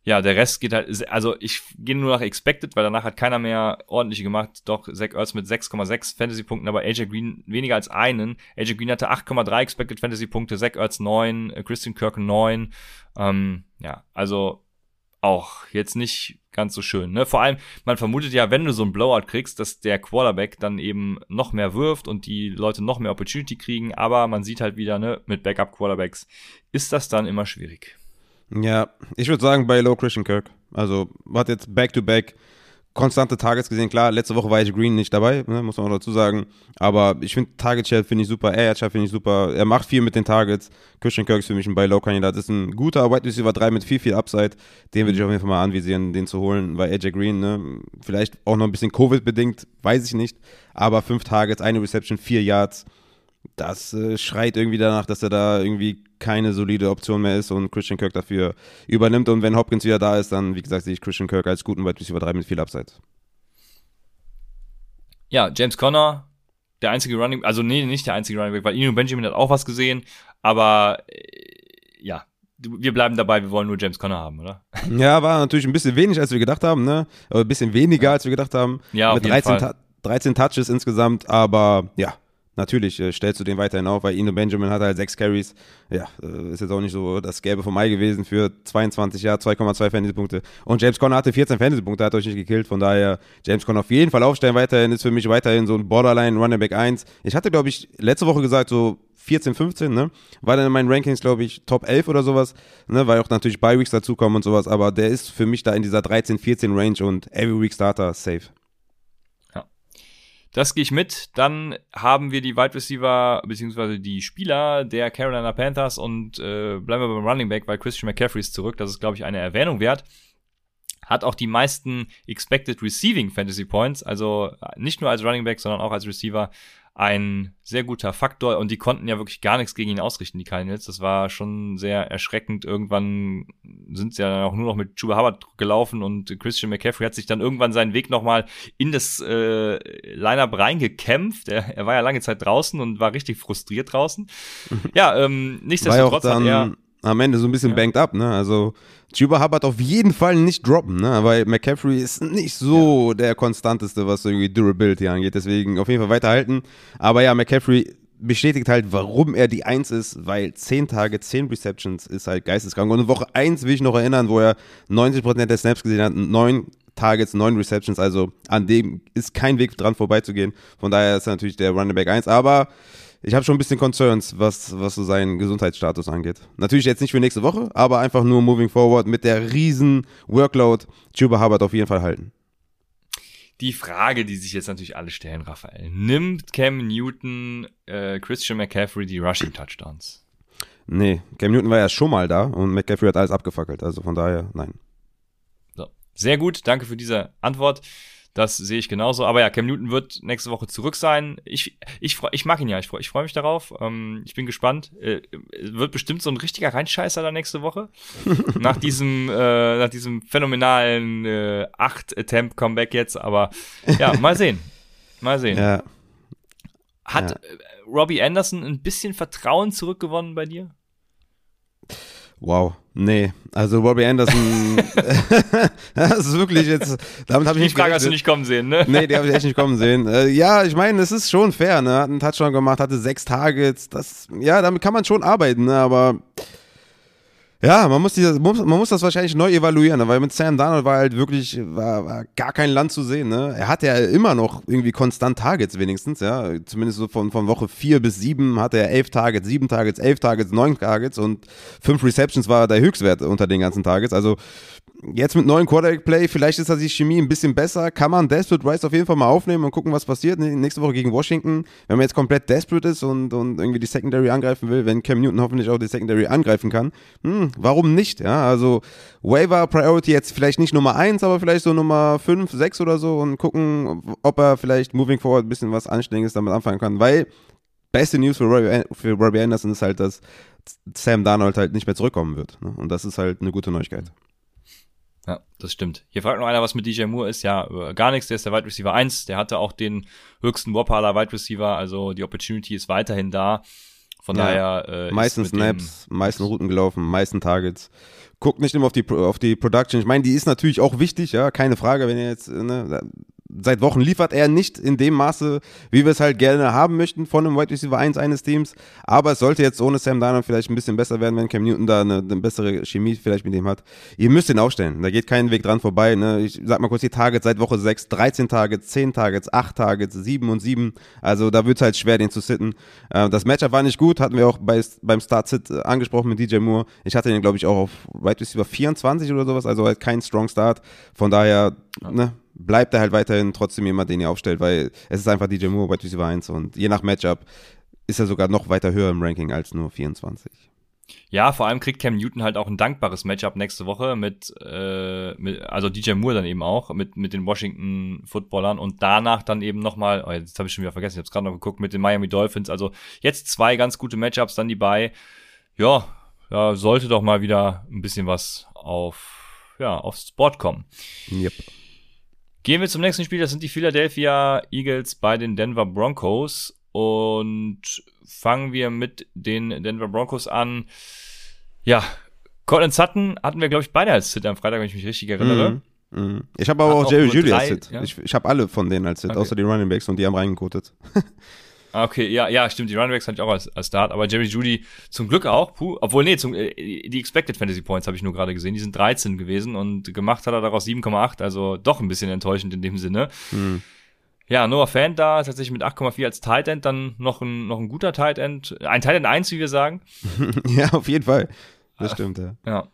ja, der Rest geht halt, also ich gehe nur nach Expected, weil danach hat keiner mehr ordentliche gemacht. Doch, Zach Ertz mit 6,6 Fantasy-Punkten, aber AJ Green weniger als einen. AJ Green hatte 8,3 Expected Fantasy-Punkte, Zach Ertz 9, äh, Christian Kirk 9. Ähm, ja, also auch jetzt nicht ganz so schön. Ne? Vor allem, man vermutet ja, wenn du so einen Blowout kriegst, dass der Quarterback dann eben noch mehr wirft und die Leute noch mehr Opportunity kriegen, aber man sieht halt wieder, ne, mit Backup-Quarterbacks ist das dann immer schwierig. Ja, ich würde sagen bei Low Christian Kirk. Also hat jetzt Back-to-Back -back konstante Targets gesehen. Klar, letzte Woche war ich Green nicht dabei, ne, muss man auch dazu sagen. Aber ich finde Target Share finde ich super, Air Share finde ich super. Er macht viel mit den Targets. Christian Kirk ist für mich ein Buy-Low-Kandidat. Ist ein guter Wide Receiver 3 mit viel, viel Upside. Den würde ich auf jeden Fall mal anvisieren, den zu holen, weil AJ Green, ne, vielleicht auch noch ein bisschen Covid-bedingt, weiß ich nicht. Aber fünf Targets, eine Reception, vier Yards das äh, schreit irgendwie danach, dass er da irgendwie keine solide Option mehr ist und Christian Kirk dafür übernimmt. Und wenn Hopkins wieder da ist, dann, wie gesagt, sehe ich Christian Kirk als guten Wide Receiver 3 mit viel Upside. Ja, James Conner, der einzige Running, also nee, nicht der einzige Running Back, weil Inu Benjamin hat auch was gesehen, aber äh, ja, wir bleiben dabei, wir wollen nur James Conner haben, oder? Ja, war natürlich ein bisschen wenig, als wir gedacht haben, ne? Aber ein bisschen weniger, als wir gedacht haben. Ja, Mit 13, 13 Touches insgesamt, aber ja, natürlich äh, stellst du den weiterhin auf, weil Ino Benjamin hat halt sechs Carries. Ja, äh, ist jetzt auch nicht so das Gelbe vom Mai gewesen für 22 Jahre, 2,2 Fantasy-Punkte. Und James Conner hatte 14 Fantasy-Punkte, hat euch nicht gekillt. Von daher, James Conner auf jeden Fall aufstellen weiterhin, ist für mich weiterhin so ein Borderline Running Back 1. Ich hatte, glaube ich, letzte Woche gesagt, so 14, 15, ne? War dann in meinen Rankings, glaube ich, Top 11 oder sowas, ne? Weil auch natürlich Bye-Weeks dazukommen und sowas, aber der ist für mich da in dieser 13, 14 Range und Every Week Starter safe. Das gehe ich mit. Dann haben wir die Wide Receiver beziehungsweise die Spieler der Carolina Panthers und äh, bleiben wir beim Running Back, weil Christian McCaffrey ist zurück. Das ist, glaube ich, eine Erwähnung wert. Hat auch die meisten Expected Receiving Fantasy Points, also nicht nur als Running Back, sondern auch als Receiver ein sehr guter Faktor und die konnten ja wirklich gar nichts gegen ihn ausrichten, die Cardinals. Das war schon sehr erschreckend. Irgendwann sind sie ja auch nur noch mit Chuba Hubbard gelaufen und Christian McCaffrey hat sich dann irgendwann seinen Weg nochmal in das äh, Lineup reingekämpft. Er, er war ja lange Zeit draußen und war richtig frustriert draußen. Ja, ähm, nichtsdestotrotz hat er am Ende so ein bisschen ja. banked up, ne? Also Chuba Hubbard auf jeden Fall nicht droppen, ne? Weil McCaffrey ist nicht so ja. der konstanteste, was irgendwie Durability angeht. Deswegen auf jeden Fall weiterhalten. Aber ja, McCaffrey bestätigt halt, warum er die Eins ist, weil 10 Tage, 10 Receptions ist halt geisteskrank. Und in Woche 1 will ich noch erinnern, wo er 90% der Snaps gesehen hat, 9 Targets, 9 Receptions, also an dem ist kein Weg dran vorbeizugehen. Von daher ist er natürlich der Running Back 1. Aber ich habe schon ein bisschen Concerns, was, was so seinen Gesundheitsstatus angeht. Natürlich jetzt nicht für nächste Woche, aber einfach nur moving forward mit der riesen Workload Chuba Hubbard auf jeden Fall halten. Die Frage, die sich jetzt natürlich alle stellen, Raphael, nimmt Cam Newton, äh, Christian McCaffrey die Rushing Touchdowns? Nee, Cam Newton war ja schon mal da und McCaffrey hat alles abgefackelt, also von daher nein. So. Sehr gut, danke für diese Antwort. Das sehe ich genauso. Aber ja, Cam Newton wird nächste Woche zurück sein. Ich, ich, ich mag ihn ja. Ich freue ich freu mich darauf. Ähm, ich bin gespannt. Äh, wird bestimmt so ein richtiger Reinscheißer da nächste Woche. nach diesem, äh, nach diesem phänomenalen äh, 8-Attempt-Comeback jetzt. Aber ja, mal sehen. Mal sehen. Ja. Hat ja. Äh, Robbie Anderson ein bisschen Vertrauen zurückgewonnen bei dir? Wow, nee, also Robbie Anderson, das ist wirklich jetzt, damit habe ich Die Frage hast du nicht kommen sehen, ne? Nee, die habe ich echt nicht kommen sehen. Äh, ja, ich meine, es ist schon fair, ne? Hat einen Touchdown gemacht, hatte sechs Targets, das, ja, damit kann man schon arbeiten, ne? Aber ja, man muss, dieses, man muss das wahrscheinlich neu evaluieren, weil mit Sam Darnold war halt wirklich war, war gar kein Land zu sehen. Ne? Er hatte ja immer noch irgendwie konstant Targets wenigstens, ja. Zumindest so von, von Woche 4 bis 7 hatte er 11 Targets, 7 Targets, 11 Targets, 9 Targets und 5 Receptions war der Höchstwert unter den ganzen Targets. Also jetzt mit neuen Quarterback-Play, vielleicht ist da die Chemie ein bisschen besser. Kann man Desperate Rice auf jeden Fall mal aufnehmen und gucken, was passiert. Nächste Woche gegen Washington. Wenn man jetzt komplett desperate ist und, und irgendwie die Secondary angreifen will, wenn Cam Newton hoffentlich auch die Secondary angreifen kann, hm, warum nicht? Ja, also Waiver Priority jetzt vielleicht nicht Nummer 1, aber vielleicht so Nummer 5, 6 oder so und gucken, ob er vielleicht moving forward ein bisschen was Anständiges damit anfangen kann, weil beste News für Robbie, für Robbie Anderson ist halt, dass Sam Darnold halt nicht mehr zurückkommen wird. Ne? Und das ist halt eine gute Neuigkeit. Ja, das stimmt. Hier fragt noch einer, was mit DJ Moore ist. Ja, äh, gar nichts. Der ist der Wide Receiver 1. Der hatte auch den höchsten Whopper Wide Receiver. Also die Opportunity ist weiterhin da. Von ja, daher. Äh, meisten Snaps, meisten Routen gelaufen, meisten Targets. Guckt nicht immer auf die, auf die Production. Ich meine, die ist natürlich auch wichtig, ja, keine Frage, wenn ihr jetzt, ne, seit Wochen liefert er nicht in dem Maße, wie wir es halt gerne haben möchten von einem Wide Receiver 1 eines Teams. Aber es sollte jetzt ohne Sam Darnold vielleicht ein bisschen besser werden, wenn Cam Newton da eine, eine, bessere Chemie vielleicht mit ihm hat. Ihr müsst ihn aufstellen. Da geht kein Weg dran vorbei. Ne? Ich sag mal kurz die Targets seit Woche 6, 13 Targets, 10 Targets, 8 Targets, 7 und 7. Also da wird es halt schwer, den zu sitten. Äh, das Matchup war nicht gut, hatten wir auch bei, beim Start-Sit äh, angesprochen mit DJ Moore. Ich hatte den, glaube ich, auch auf Wide Receiver 24 oder sowas, also halt kein Strong Start. Von daher, ne, bleibt er halt weiterhin trotzdem jemand, den ihr aufstellt, weil es ist einfach DJ Moore bei Receiver 1 und je nach Matchup ist er sogar noch weiter höher im Ranking als nur 24. Ja, vor allem kriegt Cam Newton halt auch ein dankbares Matchup nächste Woche mit, äh, mit also DJ Moore dann eben auch, mit, mit den Washington Footballern und danach dann eben nochmal, oh, jetzt habe ich schon wieder vergessen, ich habe es gerade noch geguckt, mit den Miami Dolphins. Also jetzt zwei ganz gute Matchups, dann die bei. Ja, ja, sollte doch mal wieder ein bisschen was auf, ja, aufs Board kommen. Yep. Gehen wir zum nächsten Spiel. Das sind die Philadelphia Eagles bei den Denver Broncos. Und fangen wir mit den Denver Broncos an. Ja, Colin Sutton hatten wir, glaube ich, beide als Sit am Freitag, wenn ich mich richtig erinnere. Mm, mm. Ich habe aber Hat auch Jerry Judy als Sit. Ja? Ich, ich habe alle von denen als Sit, okay. außer die Running Backs und die haben reingekotet. Ah, okay, ja, ja, stimmt. Die Runbacks hatte ich auch als, als Start, aber Jerry Judy zum Glück auch. Puh, obwohl, nee, zum, äh, die Expected Fantasy Points habe ich nur gerade gesehen. Die sind 13 gewesen und gemacht hat er daraus 7,8, also doch ein bisschen enttäuschend in dem Sinne. Hm. Ja, Noah Fan da, tatsächlich mit 8,4 als Tight End, dann noch ein, noch ein guter Tight End. Ein Tight End 1, wie wir sagen. ja, auf jeden Fall. Das stimmt, ja. Ja.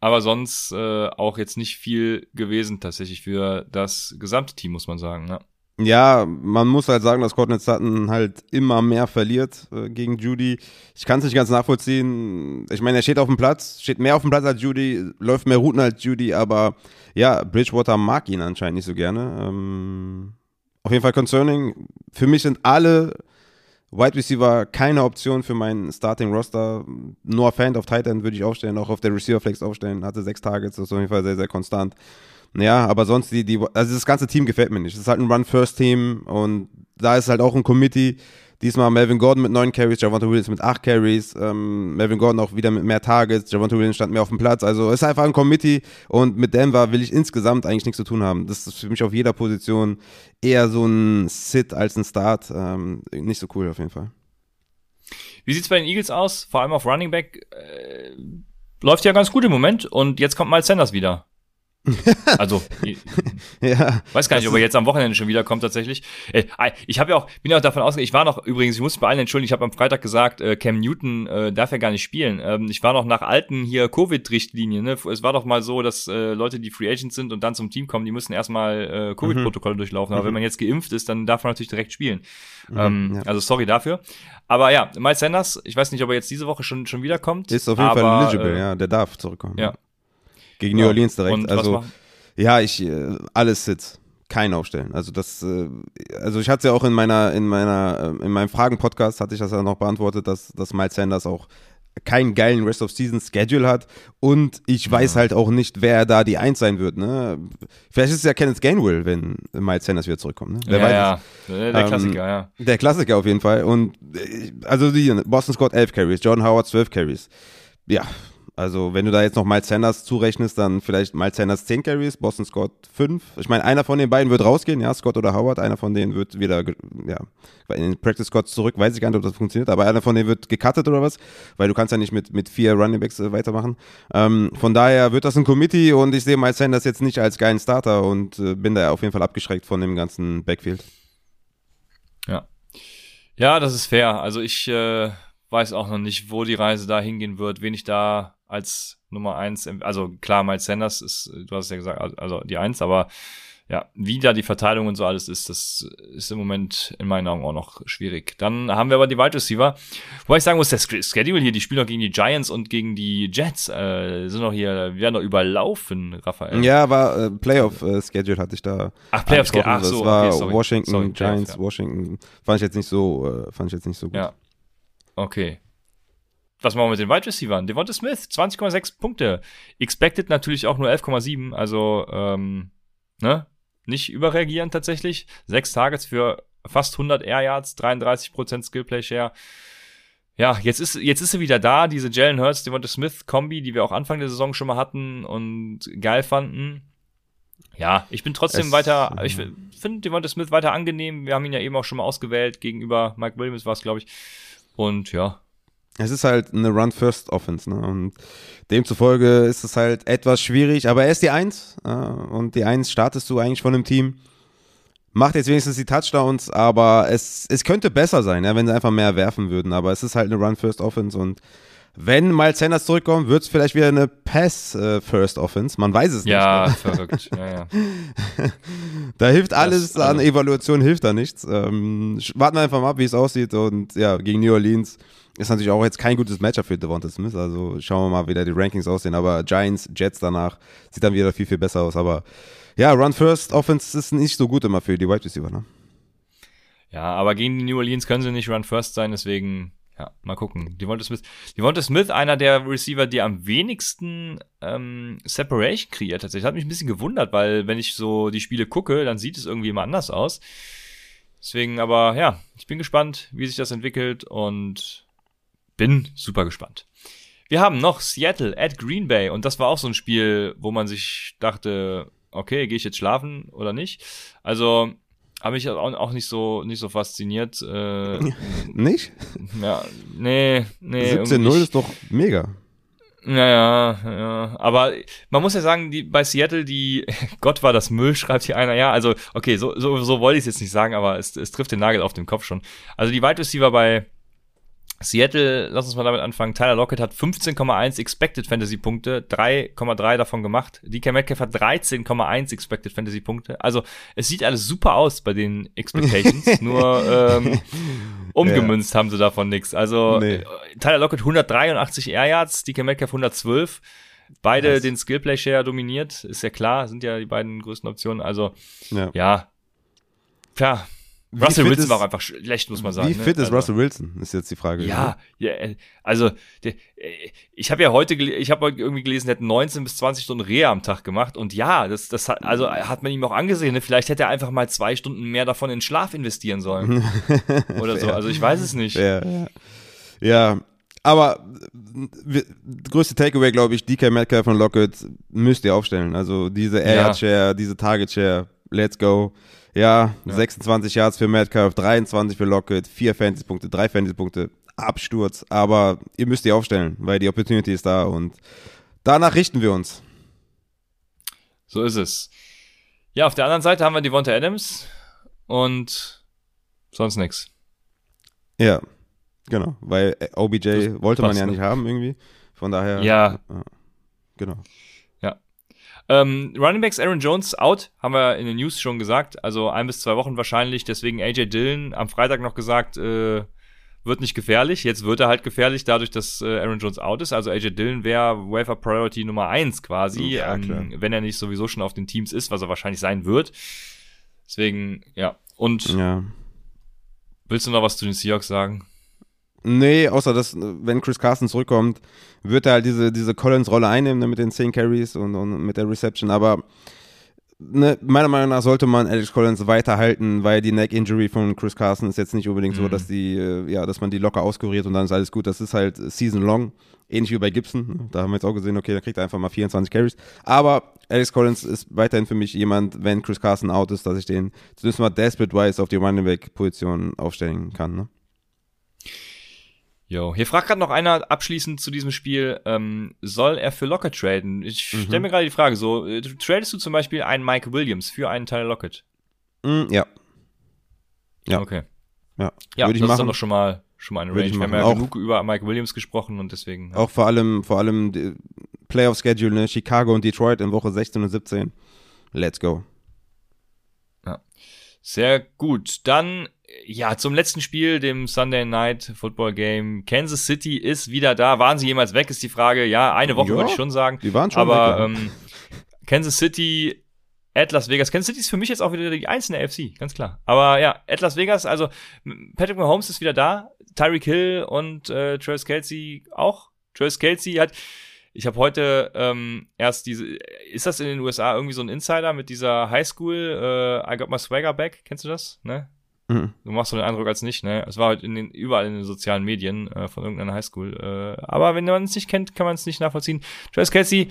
Aber sonst äh, auch jetzt nicht viel gewesen tatsächlich für das gesamte Team, muss man sagen. Ne? Ja, man muss halt sagen, dass Courtney Sutton halt immer mehr verliert äh, gegen Judy. Ich kann es nicht ganz nachvollziehen. Ich meine, er steht auf dem Platz, steht mehr auf dem Platz als Judy, läuft mehr Routen als Judy, aber ja, Bridgewater mag ihn anscheinend nicht so gerne. Ähm, auf jeden Fall concerning. Für mich sind alle Wide Receiver keine Option für meinen Starting Roster. Noah Fant auf Tight End würde ich aufstellen, auch auf der Receiver Flex aufstellen. Hatte sechs Targets, das ist auf jeden Fall sehr, sehr konstant. Ja, aber sonst die, die, also das ganze Team gefällt mir nicht. Es ist halt ein Run-First-Team und da ist halt auch ein Committee. Diesmal Melvin Gordon mit neun Carries, Javante Williams mit acht Carries, ähm, Melvin Gordon auch wieder mit mehr Targets, Javante Williams stand mehr auf dem Platz. Also es ist einfach ein Committee und mit Denver will ich insgesamt eigentlich nichts zu tun haben. Das ist für mich auf jeder Position eher so ein Sit als ein Start. Ähm, nicht so cool auf jeden Fall. Wie sieht's bei den Eagles aus? Vor allem auf Running Back äh, läuft ja ganz gut im Moment und jetzt kommt Miles Sanders wieder. Also, Ja. weiß gar nicht, ob er jetzt am Wochenende schon wiederkommt tatsächlich. Äh, ich habe ja auch, bin ja auch davon ausgegangen, ich war noch, übrigens, ich muss bei allen entschuldigen, ich habe am Freitag gesagt, äh, Cam Newton äh, darf ja gar nicht spielen. Ähm, ich war noch nach alten hier Covid-Richtlinien. Ne? Es war doch mal so, dass äh, Leute, die Free Agents sind und dann zum Team kommen, die müssen erstmal äh, Covid-Protokolle durchlaufen. Aber wenn man jetzt geimpft ist, dann darf man natürlich direkt spielen. ähm, ja. Also sorry dafür. Aber ja, Miles Sanders, ich weiß nicht, ob er jetzt diese Woche schon, schon wiederkommt. Ist auf jeden aber, Fall eligible, äh, ja. Der darf zurückkommen. ja. Gegen Ja. New Orleans direkt. Und also, ja, ich, äh, alles Sitz. Kein Aufstellen. Also das, äh, also ich hatte es ja auch in meiner, in meiner, äh, in meinem Fragen-Podcast hatte ich das ja noch beantwortet, dass, dass Miles Sanders auch keinen geilen Rest of Season Schedule hat und ich weiß halt auch nicht, wer da die Eins sein wird. Ne? Vielleicht ist es ja Kenneth Gainwell, wenn Miles Sanders wieder zurückkommt. Ne? Wer ja, weiß ja, der, der Ähm, Klassiker, ja. Der Klassiker auf jeden Fall. Und äh, also die Boston Scott 11 Carries, John Howard 12 Carries. Ja, also wenn du da jetzt noch Miles Sanders zurechnest, dann vielleicht Miles Sanders 10 Carries, Boston Scott 5. Ich meine, einer von den beiden wird rausgehen, ja, Scott oder Howard. Einer von denen wird wieder, ja, in den Practice Squad zurück. Weiß ich gar nicht, ob das funktioniert, aber einer von denen wird gecuttet oder was, weil du kannst ja nicht mit, mit vier Running Backs äh, weitermachen. Ähm, von daher wird das ein Committee und ich sehe Miles Sanders jetzt nicht als geilen Starter und äh, bin da auf jeden Fall abgeschreckt von dem ganzen Backfield. Ja. Ja, das ist fair. Also ich äh, weiß auch noch nicht, wo die Reise da hingehen wird, wen ich da als Nummer eins, em- also klar, Miles Sanders ist, du hast es ja gesagt, al- also die eins, aber ja, wie da die Verteilung und so alles ist, das ist im Moment in meinen Augen auch noch schwierig. Dann haben wir aber die Wide Receiver, wobei ich sagen muss, der Sch- Schedule hier, die spielen doch gegen die Giants und gegen die Jets, äh, sind doch hier, wir werden doch überlaufen, Raphael. Ja, aber äh, Playoff-Schedule hatte ich da. Ach, Playoffs, angesprochen. ach so, Das war okay, sorry. Washington, Sorry, Giants, ja. Washington. Fand ich jetzt nicht so, äh, fand ich jetzt nicht so gut. Ja. Okay. Was machen wir mit den Wide Receivers? Devonta Smith, 20,6 Punkte. Expected natürlich auch nur 11,7. Also, ähm, ne? Nicht überreagieren tatsächlich. Sechs Targets für fast 100 Air Yards, 33% Skillplay Share. Ja, jetzt ist, jetzt ist sie wieder da, diese Jalen Hurts, Devonta Smith Kombi, die wir auch Anfang der Saison schon mal hatten und geil fanden. Ja, ich bin trotzdem Es- weiter, ich finde Devonta Smith weiter angenehm. Wir haben ihn ja eben auch schon mal ausgewählt gegenüber Mike Williams war es, glaube ich. Und ja, Es ist halt eine Run-First-Offense, ne? Und demzufolge ist es halt etwas schwierig, aber er ist die Eins. Äh, und die Eins startest du eigentlich von einem Team. Macht jetzt wenigstens die Touchdowns, aber es, es könnte besser sein, ja, wenn sie einfach mehr werfen würden. Aber es ist halt eine Run-First-Offense und wenn Miles Sanders zurückkommt, wird es vielleicht wieder eine Pass-First-Offense. Man weiß es ja, nicht. verrückt. Ja, ja. Da hilft alles Das, an also- Evaluation, hilft da nichts. Ähm, warten wir einfach mal ab, wie es aussieht. Und ja, gegen New Orleans ist natürlich auch jetzt kein gutes Matchup für Devonta Smith. Also schauen wir mal, wie da die Rankings aussehen. Aber Giants, Jets danach sieht dann wieder viel, viel besser aus. Aber ja, Run First Offense ist nicht so gut immer für die Wide Receiver. Ne? ja, aber gegen die New Orleans können sie nicht Run First sein, deswegen, ja, mal gucken. Devonta Smith, Devonta Smith, einer der Receiver, die am wenigsten ähm, Separation kreiert tatsächlich. Hat mich ein bisschen gewundert, weil wenn ich so die Spiele gucke, dann sieht es irgendwie immer anders aus. Deswegen, aber ja, ich bin gespannt, wie sich das entwickelt und bin super gespannt. Wir haben noch Seattle at Green Bay und das war auch so ein Spiel, wo man sich dachte, okay, gehe ich jetzt schlafen oder nicht? Also habe ich auch, nicht so nicht so fasziniert. Äh, Nicht? ja, nee, nee. 17-0 irgendwie- ist doch mega. Naja, ja. Aber man muss ja sagen, die, bei Seattle, die, Gott war das Müll, schreibt hier einer, ja. Also, okay, so, so, so wollte ich es jetzt nicht sagen, aber es, es trifft den Nagel auf den Kopf schon. Also die Wide Receiver bei Seattle, lass uns mal damit anfangen. Tyler Lockett hat 15,1 Expected Fantasy Punkte, 3,3 davon gemacht. DK Metcalf hat 13,1 Expected Fantasy Punkte. Also es sieht alles super aus bei den Expectations, nur ähm, umgemünzt haben sie davon nichts. Also Nee. äh, Tyler Lockett 183 Air Yards, DK Metcalf 112. Beide Krass. den Skillplay Share dominiert, ist ja klar, sind ja die beiden größten Optionen. Also Ja. ja, tja. Russell Wilson ist- war auch einfach schlecht, muss man sagen. Wie ne? fit ist Also- Russell Wilson, ist jetzt die Frage. ja, ja, äh, also äh, ich habe ja heute, ich habe irgendwie gelesen, er hat 19 bis 20 Stunden Reha am Tag gemacht und ja, das, das hat, also hat man ihm auch angesehen. Ne? Vielleicht hätte er einfach mal zwei Stunden mehr davon in Schlaf investieren sollen oder so. Also ich weiß es nicht. Ja, ja. ja aber äh, größte Takeaway, glaube ich, DK Metcalf von Lockett müsst ihr aufstellen. Also diese Air Ja. Yard Share, diese Target Share, let's go. Ja, 26 Yards für Metcalf, 23 für Lockett, 4 Fantasy-Punkte, 3 Fantasy-Punkte, Absturz. Aber ihr müsst die aufstellen, weil die Opportunity ist da und danach richten wir uns. So ist es. Ja, auf der anderen Seite haben wir Devonta Adams und sonst nichts. Ja, genau, weil OBJ Das wollte man ja nicht haben irgendwie. Von daher. Ja. Genau. Ähm, Running Backs Aaron Jones out, haben wir in den News schon gesagt. Also ein bis zwei Wochen wahrscheinlich. Deswegen AJ Dillon am Freitag noch gesagt, äh, wird nicht gefährlich. Jetzt wird er halt gefährlich, dadurch, dass äh, Aaron Jones out ist. Also AJ Dillon wäre Wafer Priority Nummer eins quasi, Ja, klar. ähm, wenn er nicht sowieso schon auf den Teams ist, was er wahrscheinlich sein wird. Deswegen, ja. Und Ja. willst du noch was zu den Seahawks sagen? Nee, außer dass, äh, wenn Chris Carson zurückkommt, wird er halt diese, diese Collins-Rolle einnehmen ne, mit den 10 Carries und, und mit der Reception. Aber ne, meiner Meinung nach sollte man Alex Collins weiterhalten, weil die Neck-Injury von Chris Carson ist jetzt nicht unbedingt so, Mhm. dass die, äh, ja, dass man die locker auskuriert und dann ist alles gut. Das ist halt season-long. Ähnlich wie bei Gibson. ne. Da haben wir jetzt auch gesehen, okay, da kriegt er einfach mal 24 Carries. Aber Alex Collins ist weiterhin für mich jemand, wenn Chris Carson out ist, dass ich den zumindest mal desperate-wise auf die Running Back-Position aufstellen kann. Ne? Jo, hier fragt gerade noch einer abschließend zu diesem Spiel, ähm, soll er für Lockett traden? Ich Mhm. stelle mir gerade die Frage so, äh, tradest du zum Beispiel einen Mike Williams für einen Tyler Lockett? Mm, ja. Ja. Okay. Ja, Ja, würde ich das ist machen. dann doch schon mal, schon mal eine Range. ich Wir haben ja Auch- genug über Mike Williams gesprochen und deswegen. Ja. Auch vor allem, vor allem Playoff-Schedule, ne? Chicago und Detroit in Woche 16 und 17. Let's go. Sehr gut. Dann, ja, zum letzten Spiel, dem Sunday Night Football Game. Kansas City ist wieder da. Waren sie jemals weg, ist die Frage. Ja, eine Woche Ja, würde ich schon sagen. Die waren schon Aber weg, ja. ähm, Kansas City, at Las Vegas. Kansas City ist für mich jetzt auch wieder die einzelne AFC, ganz klar. Aber ja, at Las Vegas, also Patrick Mahomes ist wieder da. Tyreek Hill und äh, Travis Kelsey auch. Travis Kelsey hat, ich habe heute ähm, erst diese, ist das in den USA irgendwie so ein Insider mit dieser Highschool, äh, I got my swagger back, kennst du das? Ne? Mhm. Du machst so den Eindruck als nicht, ne? Es war halt in den, überall in den sozialen Medien äh, von irgendeiner Highschool. Äh, aber wenn man es nicht kennt, kann man es nicht nachvollziehen. Travis Kelsey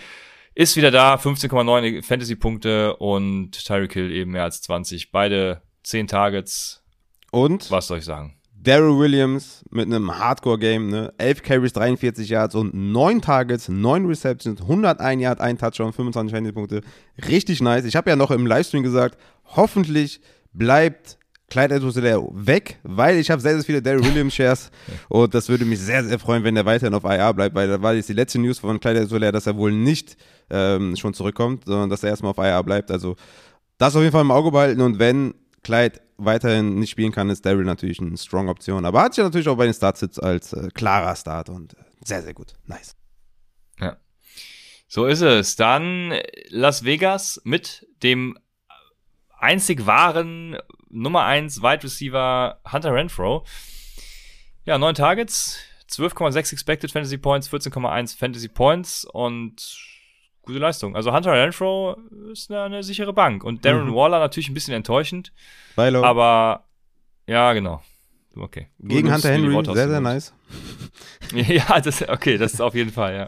ist wieder da, 15,9 Fantasy-Punkte und Tyreek Hill eben mehr als 20. Beide 10 Targets. Und Was soll ich sagen? Daryl Williams mit einem Hardcore-Game, ne? 11 Carries, 43 Yards und 9 Targets, 9 Receptions, 101 Yard, 1 Touchdown, 25 Fantasy-Punkte. Richtig nice. Ich habe ja noch im Livestream gesagt, hoffentlich bleibt Clyde edwards weg, weil ich habe sehr, sehr viele Daryl Williams Shares und das würde mich sehr, sehr freuen, wenn er weiterhin auf IR bleibt, weil da war jetzt die letzte News von Clyde edwards dass er wohl nicht ähm, schon zurückkommt, sondern dass er erstmal auf IR bleibt. Also das auf jeden Fall im Auge behalten und wenn Clyde weiterhin nicht spielen kann, ist Daryl natürlich eine strong Option. Aber hat sich natürlich auch bei den Startsits als äh, klarer Start und äh, sehr, sehr gut. Nice. Ja. So ist es. Dann Las Vegas mit dem einzig wahren Nummer 1 Wide Receiver Hunter Renfro. Ja, neun Targets, 12,6 Expected Fantasy Points, 14,1 Fantasy Points und gute Leistung. Also Hunter Renfro ist eine, eine sichere Bank. Und Darren Mhm. Waller natürlich ein bisschen enttäuschend, Weilo. aber ja, genau. Okay. Gegen Hunter Henry, sehr, sehr nice. Ja, das, okay, das ist auf jeden Fall, ja.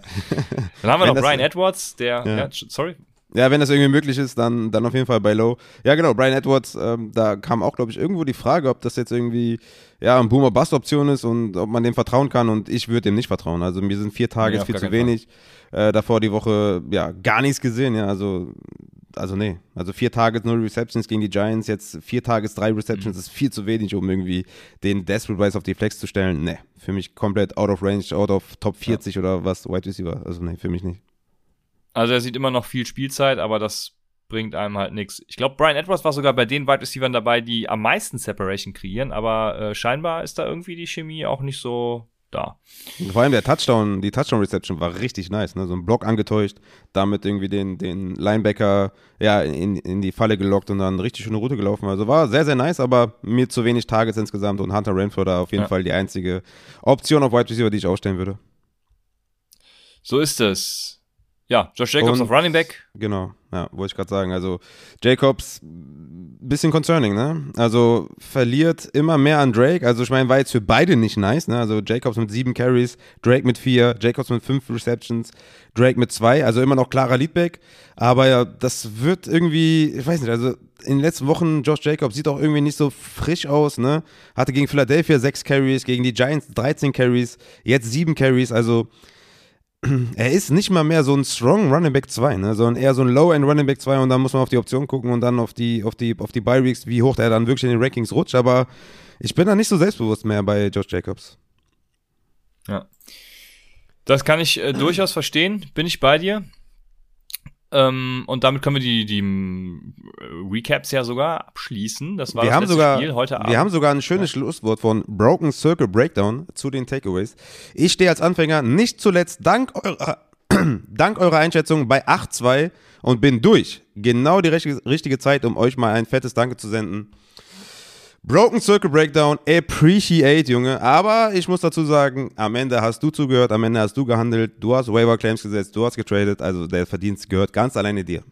Dann haben wir Wenn noch Brian Edwards, der, Ja. ja, sorry, Ja, wenn das irgendwie möglich ist, dann, dann auf jeden Fall bei Low. Ja, genau, Brian Edwards, ähm, da kam auch, glaube ich, irgendwo die Frage, ob das jetzt irgendwie ja, eine Boomer-Bust-Option ist und ob man dem vertrauen kann und ich würde dem nicht vertrauen. Also mir sind vier Tage Nee, viel zu wenig. Äh, davor die Woche, ja, gar nichts gesehen, ja, also also nee, also vier Targets, null Receptions gegen die Giants, jetzt vier Targets, drei Receptions Mhm. ist viel zu wenig, um irgendwie den Desperate Rise auf die Flex zu stellen. Nee, für mich komplett out of range, out of Top 40 oder was, Wide Receiver. Also nee, für mich nicht. Also er sieht immer noch viel Spielzeit, aber das bringt einem halt nichts. Ich glaube, Brian Edwards war sogar bei den Wide Receivers dabei, die am meisten Separation kreieren, aber äh, scheinbar ist da irgendwie die Chemie auch nicht so da. Vor allem der Touchdown, die Touchdown-Reception war richtig nice, ne? So ein Block angetäuscht, damit irgendwie den, den Linebacker ja, in, in die Falle gelockt und dann eine richtig schöne Route gelaufen. Also war sehr, sehr nice, aber mir zu wenig Targets insgesamt und Hunter Renfro da auf jeden Ja. Fall die einzige Option auf Wide Receiver, die ich aufstellen würde. So ist es. Ja, Josh Jacobs Und- auf Running Back. Genau, ja, wollte ich gerade sagen. Also Jacobs, bisschen concerning, ne? Also verliert immer mehr an Drake. Also ich meine, war jetzt für beide nicht nice, ne? Also Jacobs mit sieben Carries, Drake mit vier, Jacobs mit fünf Receptions, Drake mit zwei. Also immer noch klarer Leadback. Aber ja, das wird irgendwie, ich weiß nicht, also in den letzten Wochen, Josh Jacobs sieht auch irgendwie nicht so frisch aus, ne? Hatte gegen Philadelphia sechs Carries, gegen die Giants 13 Carries, jetzt sieben Carries. Also er ist nicht mal mehr so ein strong Running Back 2, ne, sondern eher so ein Low-End Running Back 2 und dann muss man auf die Option gucken und dann auf die, auf die, auf die Bye Weeks, wie hoch der dann wirklich in den Rankings rutscht, aber ich bin da nicht so selbstbewusst mehr bei Josh Jacobs. Ja. Das kann ich äh, durchaus verstehen, bin ich bei dir. Ähm, und damit können wir die, die äh, Recaps ja sogar abschließen. Das war wir das haben sogar, Spiel heute Abend. Wir haben sogar ein schönes Schlusswort von Broken Circle Breakdown zu den Takeaways. Ich stehe als Anfänger nicht zuletzt dank eurer, dank eurer Einschätzung bei 8-2 und bin durch. Genau die richtige, richtige Zeit, um euch mal ein fettes Danke zu senden. Broken Circle Breakdown, appreciate, Junge. Aber ich muss dazu sagen, am Ende hast du zugehört, am Ende hast du gehandelt, du hast Waiver Claims gesetzt, du hast getradet, also der Verdienst gehört ganz alleine dir.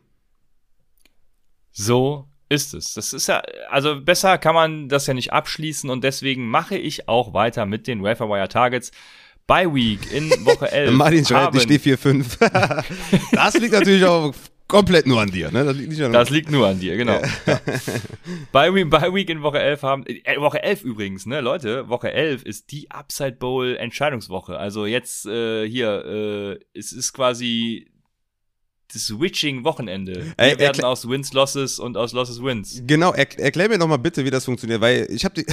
So ist es. Das ist ja, also besser kann man das ja nicht abschließen und deswegen mache ich auch weiter mit den Waiver Wire Targets. By Week in Woche 11. Martin schreibt, haben- ich stehe 4-5. das liegt natürlich auch komplett nur an dir, ne? Das liegt nicht an Das liegt nur an dir, genau. Ja. By, Week, Week in Woche 11 haben, äh, Woche 11 übrigens, ne, Leute, Woche 11 ist die Upside Bowl Entscheidungswoche. Also jetzt äh, hier, äh, es ist quasi das Switching-Wochenende. Wir Ey, werden aus Wins Losses und aus Losses Wins. Genau, er, erklär mir doch mal bitte, wie das funktioniert, weil ich habe die,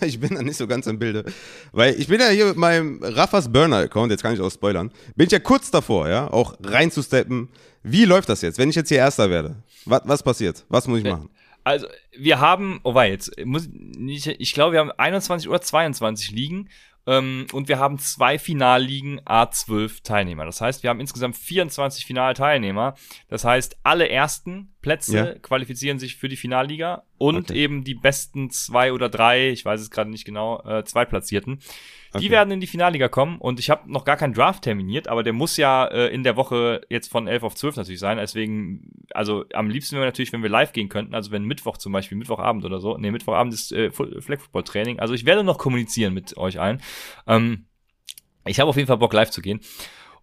ich bin da nicht so ganz im Bilde, weil ich bin ja hier mit meinem Raffas Burner Account, jetzt kann ich auch spoilern, bin ich ja kurz davor, ja, auch reinzusteppen. Wie läuft das jetzt, wenn ich jetzt hier Erster werde? Was, was passiert? Was muss ich machen? Also, wir haben, oh wei, jetzt muss nicht, ich glaube, wir haben 21 oder 22 Ligen ähm, und wir haben zwei Finalligen A12 Teilnehmer. Das heißt, wir haben insgesamt 24 Finalteilnehmer. Das heißt, alle ersten Plätze Ja. qualifizieren sich für die Finalliga und Okay. eben die besten zwei oder drei, ich weiß es gerade nicht genau, äh, Zweitplatzierten. Die Okay. werden in die Finalliga kommen und ich habe noch gar keinen Draft terminiert, aber der muss ja äh, in der Woche jetzt von 11 auf 12 natürlich sein. Deswegen, also am liebsten wäre natürlich, wenn wir live gehen könnten, also wenn Mittwoch zum Beispiel, Mittwochabend oder so. Nee, Mittwochabend ist äh, Flag Football Training. Also ich werde noch kommunizieren mit euch allen. Ähm, ich habe auf jeden Fall Bock live zu gehen.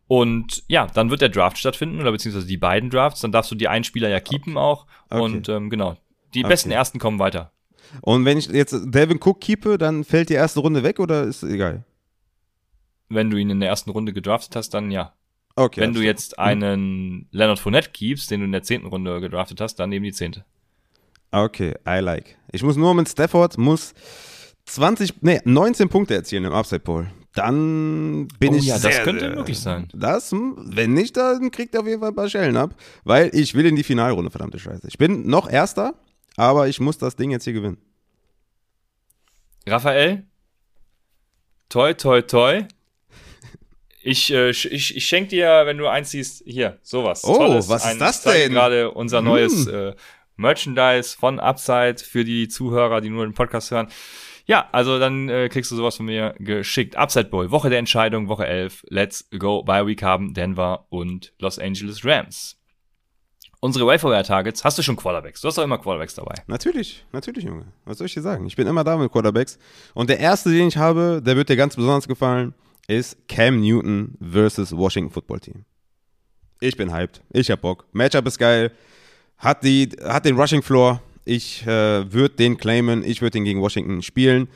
Und ja, dann wird der Draft stattfinden oder beziehungsweise die beiden Drafts. Dann darfst du die einen Spieler ja keepen auch. Okay. Und ähm, genau, die Okay. besten ersten kommen weiter. Und wenn ich jetzt Devin Cook keepe, dann fällt die erste Runde weg oder ist egal? Wenn du ihn in der ersten Runde gedraftet hast, dann ja. Okay. Wenn du alles jetzt einen Leonard Fournette keepst, den du in der zehnten Runde gedraftet hast, dann eben die zehnte. Okay, I like. Ich muss nur mit Stafford, muss 20, nee, 19 Punkte erzielen im Upside Poll. Dann bin Oh ich ja, das sehr, könnte sehr- möglich sein. Das, wenn nicht, dann kriegt er auf jeden Fall ein paar Schellen ab, weil ich will in die Finalrunde, verdammte Scheiße. Ich bin noch Erster, aber ich muss das Ding jetzt hier gewinnen. Raphael, toi, toi, toi. Ich, äh, ich, ich schenke dir, wenn du einziehst, hier, sowas. Oh, Tolles. was ist Ein- das denn? gerade unser Hm. neues äh, Merchandise von Upside für die Zuhörer, die nur den Podcast hören. Ja, also dann äh, kriegst du sowas von mir geschickt. Upside Bowl, Woche der Entscheidung, Woche 11. Let's go. Bye Week haben Denver und Los Angeles Rams. Unsere Wayfire Targets, hast du schon Quarterbacks? Du hast doch immer Quarterbacks dabei. Natürlich, natürlich, Junge. Was soll ich dir sagen? Ich bin immer da mit Quarterbacks. Und der erste, den ich habe, der wird dir ganz besonders gefallen, ist Cam Newton versus Washington Football Team. Ich bin hyped. Ich hab Bock. Matchup ist geil. Hat, die, hat den Rushing Floor. Ich äh, würde den claimen. Ich würde den gegen Washington spielen.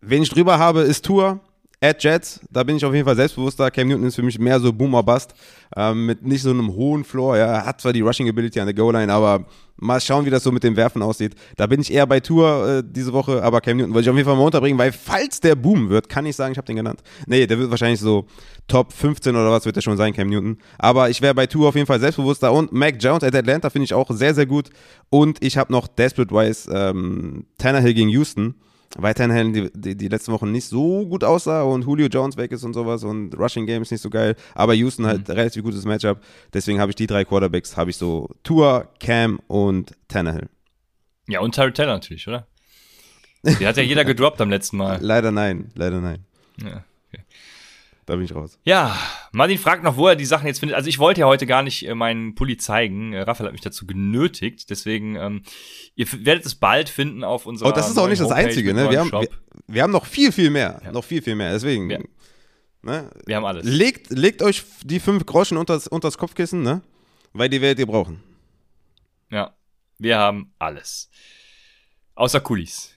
Wen ich drüber habe, ist Tour. At Jets, da bin ich auf jeden Fall selbstbewusster. Cam Newton ist für mich mehr so Boomer Bust, ähm, mit nicht so einem hohen Floor. Ja, er hat zwar die Rushing Ability an der Goal-Line, aber mal schauen, wie das so mit dem Werfen aussieht. Da bin ich eher bei Tour äh, diese Woche, aber Cam Newton wollte ich auf jeden Fall mal unterbringen, weil falls der boomen wird, kann ich sagen, ich habe den genannt. Nee, der wird wahrscheinlich so Top 15 oder was wird der schon sein, Cam Newton. Aber ich wäre bei Tour auf jeden Fall selbstbewusster und Mac Jones at Atlanta finde ich auch sehr, sehr gut. Und ich habe noch Desperate-wise ähm, Tannehill gegen Houston weil Tannehill die, die, die letzten Wochen nicht so gut aussah und Julio Jones weg ist und sowas und Rushing Game ist nicht so geil, aber Houston halt relativ gutes Matchup, deswegen habe ich die drei Quarterbacks, habe ich so Tua, Cam und Tannehill. Ja, und Tyrell Taylor natürlich, oder? Die hat ja jeder gedroppt am letzten Mal. Leider nein, leider nein, Ja. Da bin ich raus. Ja, Martin fragt noch, wo er die Sachen jetzt findet. Also ich wollte ja heute gar nicht äh, meinen Pulli zeigen. Äh, Raphael hat mich dazu genötigt. Deswegen, ähm, ihr werdet es bald finden auf unserer Oh, das ist auch nicht das Homepage Einzige, ne? Wir haben, wir, wir haben noch viel, viel mehr, Ja. noch viel, viel mehr, deswegen, Ja. ne? Wir haben alles. Legt, legt euch die fünf Groschen unters, unters Kopfkissen, ne? Weil die werdet ihr brauchen. Ja, wir haben alles. Außer Kulis.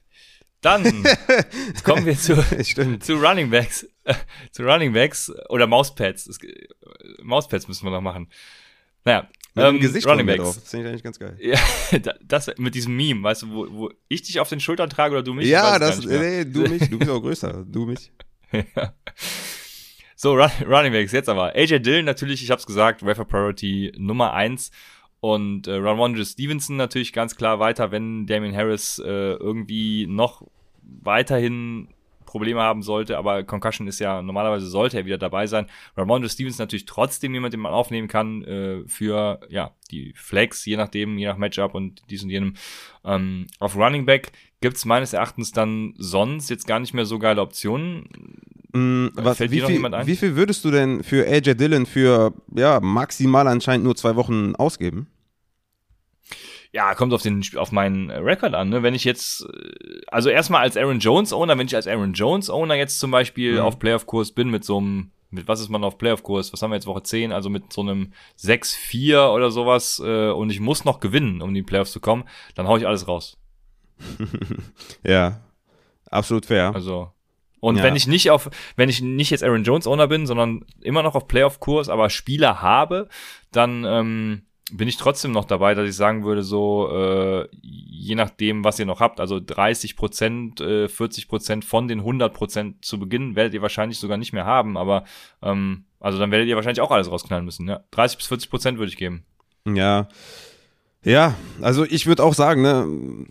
Dann kommen wir zu, zu Running Backs. zu Running Backs oder Mauspads. Es, Mauspads müssen wir noch machen. Naja, Mit dem ähm, Gesicht Running Backs. drauf. Das finde ich eigentlich ganz geil. Ja, da- das mit diesem Meme, weißt du, wo, wo ich dich auf den Schultern trage oder du mich? Ich ja, das, nee, du mich, du bist auch größer, du mich. So, Run Running Backs, jetzt aber. AJ Dillon natürlich, ich hab's gesagt, Wafer Priority Nummer eins Und äh, Ramondre Stevenson natürlich ganz klar weiter, wenn Damien Harris äh, irgendwie noch weiterhin Probleme haben sollte, aber Concussion ist ja, normalerweise sollte er wieder dabei sein. Ramondre Stevenson natürlich trotzdem jemand, den man aufnehmen kann äh, für ja die Flex, je nachdem, je nach Matchup und dies und jenem. Ähm, auf Running Back gibt's meines Erachtens dann sonst jetzt gar nicht mehr so geile Optionen. Mm, was, Fällt wie, dir noch viel, jemand ein? wie viel würdest du denn für AJ Dillon für ja, maximal anscheinend nur zwei Wochen ausgeben? Ja, kommt auf den auf meinen äh, Rekord an. Ne? Wenn ich jetzt, äh, also erstmal als Aaron Jones Owner, wenn ich als Aaron Jones Owner jetzt zum Beispiel Mhm. auf Playoff-Kurs bin mit so einem, mit was ist man auf Playoff-Kurs? Was haben wir jetzt Woche 10? Also mit so einem 6-4 oder sowas äh, und ich muss noch gewinnen, um in die Playoffs zu kommen, dann hau ich alles raus. Ja, absolut fair. Also und Ja. wenn ich nicht auf, wenn ich nicht jetzt Aaron Jones Owner bin, sondern immer noch auf Playoff-Kurs, aber Spieler habe, dann ähm, bin ich trotzdem noch dabei, dass ich sagen würde, so äh, je nachdem, was ihr noch habt, also 30 Prozent, äh, 40 Prozent von den 100 Prozent zu Beginn werdet ihr wahrscheinlich sogar nicht mehr haben, aber ähm, also dann werdet ihr wahrscheinlich auch alles rausknallen müssen. Ja, 30 bis 40 Prozent würde ich geben. Ja. Ja, also ich würde auch sagen, ne,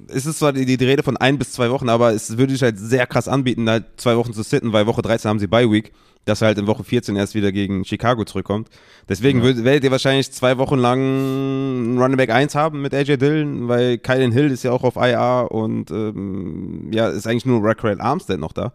es ist zwar die, die Rede von ein bis zwei Wochen, aber es würde sich halt sehr krass anbieten, halt zwei Wochen zu sitten, weil Woche 13 haben sie Bye Week, dass er halt in Woche 14 erst wieder gegen Chicago zurückkommt. Deswegen Ja. werdet ihr wahrscheinlich zwei Wochen lang einen Running Back 1 haben mit AJ Dillon, weil Kylan Hill ist ja auch auf IR und ähm, ja, ist eigentlich nur Raquel Armstead noch da.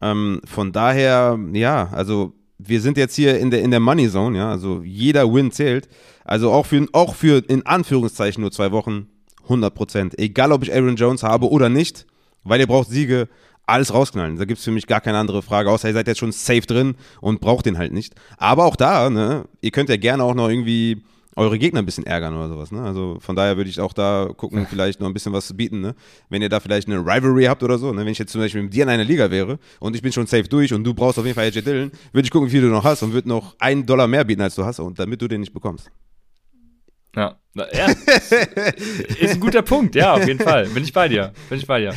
Ähm, von daher, ja, also wir sind jetzt hier in der, in der Money Zone, ja, also jeder Win zählt. Also auch für, auch für in Anführungszeichen nur zwei Wochen 100 Prozent. Egal, ob ich Aaron Jones habe oder nicht, weil ihr braucht Siege, alles rausknallen. Da gibt's für mich gar keine andere Frage, außer ihr seid jetzt schon safe drin und braucht den halt nicht. Aber auch da, ne, ihr könnt ja gerne auch noch irgendwie eure Gegner ein bisschen ärgern oder sowas, ne? Also von daher würde ich auch da gucken, vielleicht noch ein bisschen was zu bieten, ne? Wenn ihr da vielleicht eine Rivalry habt oder so, ne? Wenn ich jetzt zum Beispiel mit dir in einer Liga wäre und ich bin schon safe durch und du brauchst auf jeden Fall AJ Dillon, würde ich gucken, wie viel du noch hast und würde noch einen Dollar mehr bieten, als du hast, und damit du den nicht bekommst. Ja, Na, ja ist ein guter Punkt, ja, auf jeden Fall. Bin ich bei dir, bin ich bei dir.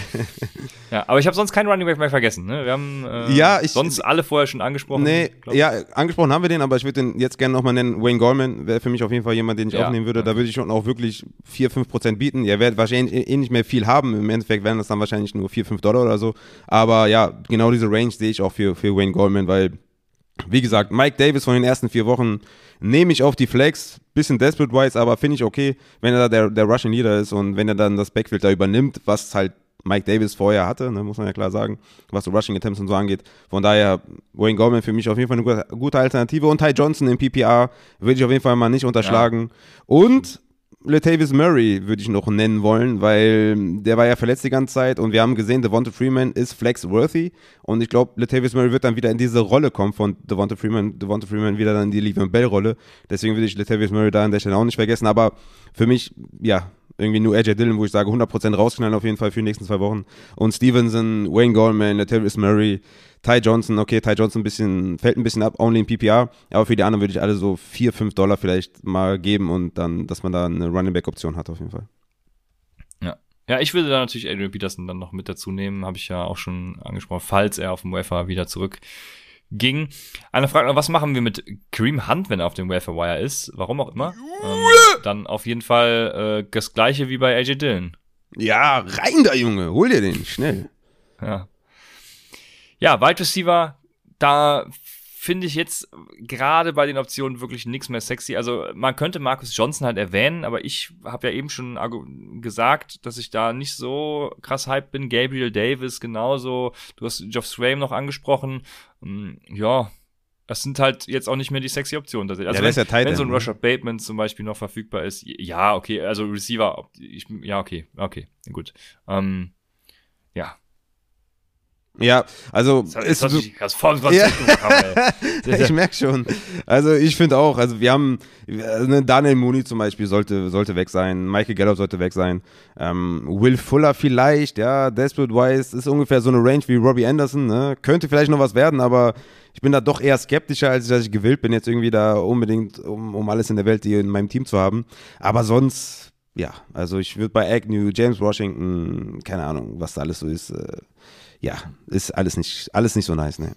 Ja, aber ich habe sonst keinen Running Back mehr vergessen. Ne? Wir haben äh, Ja, ich- sonst alle vorher schon angesprochen. Nee, ja, angesprochen haben wir den, aber ich würde den jetzt gerne nochmal nennen. Wayne Goldman wäre für mich auf jeden Fall jemand, den ich Ja, aufnehmen würde. Da würde ich schon auch wirklich 4, 5 Prozent bieten. Ihr werdet wahrscheinlich eh nicht mehr viel haben. Im Endeffekt wären das dann wahrscheinlich nur 4, 5 Dollar oder so. Aber ja, genau diese Range sehe ich auch für, für Wayne Goldman, weil, wie gesagt, Mike Davis von den ersten vier Wochen nehme ich auf die Flex. Bisschen desperate-wise, aber finde ich okay, wenn er da der, der Russian Leader ist und wenn er dann das Backfield da übernimmt, was halt Mike Davis vorher hatte, ne, muss man ja klar sagen, was so Rushing Attempts und so angeht. Von daher, Wayne Goldman für mich auf jeden Fall eine gute, Alternative. Und Ty Johnson im PPR würde ich auf jeden Fall mal nicht unterschlagen. Und Latavius Murray würde ich noch nennen wollen, weil der war ja verletzt die ganze Zeit und wir haben gesehen, Devonta Freeman ist flex-worthy und ich glaube, Latavius Murray wird dann wieder in diese Rolle kommen von Devonta Freeman, Devonta Freeman wieder dann in die Le'Veon Bell-Rolle. Deswegen würde ich Latavius Murray da an der Stelle auch nicht vergessen, aber für mich, ja, irgendwie nur AJ Dillon, wo ich sage 100% rausknallen auf jeden Fall für die nächsten zwei Wochen. Und Stevenson, Wayne Goldman, Latavius Murray, Ty Johnson, okay, Ty Johnson ein bisschen, fällt ein bisschen ab, only in PPR, aber für die anderen würde ich alle so 4, 5 Dollar vielleicht mal geben und dann, dass man da eine Running Back Option hat auf jeden Fall. Ja. ja, ich würde da natürlich Adrian Peterson dann noch mit dazu nehmen, habe ich ja auch schon angesprochen, falls er auf dem Wafer wieder zurück ging. Einer fragt noch, was machen wir mit Kareem Hunt, wenn er auf dem Wafer Wire ist? Warum auch immer. Ähm, dann auf jeden Fall äh, das gleiche wie bei AJ Dillon. Ja, rein da, Junge, hol dir den, schnell. Ja. Ja, Wide Receiver, da finde ich jetzt gerade bei den Optionen wirklich nichts mehr sexy. Also man könnte Marcus Johnson halt erwähnen, aber ich habe ja eben schon gesagt, dass ich da nicht so krass hype bin. Gabriel Davis genauso. Du hast Geoff Swaim noch angesprochen. Hm, Ja, das sind halt jetzt auch nicht mehr die sexy Optionen tatsächlich. Also Ja, ist ja wenn, wenn so ein ne? Rashad Bateman zum Beispiel noch verfügbar ist, ja, okay, also Receiver, ich, ja, okay, okay, gut. Ähm, ja, Ja, also Das ist ist so, Konzept gemacht, ey. ich merke schon. Also ich finde auch, also wir haben ne, Daniel Mooney zum Beispiel sollte, sollte weg sein, Michael Gallup sollte weg sein, ähm, Will Fuller vielleicht, ja, Desperate Wise ist ungefähr so eine Range wie Robbie Anderson, ne? könnte vielleicht noch was werden, aber ich bin da doch eher skeptischer, als dass ich gewillt bin, jetzt irgendwie da unbedingt, um, um alles in der Welt hier in meinem Team zu haben. Aber sonst, ja, also ich würde bei Agnew, James Washington, keine Ahnung, was da alles so ist, äh, ja, ist alles nicht, alles nicht so nice, ne?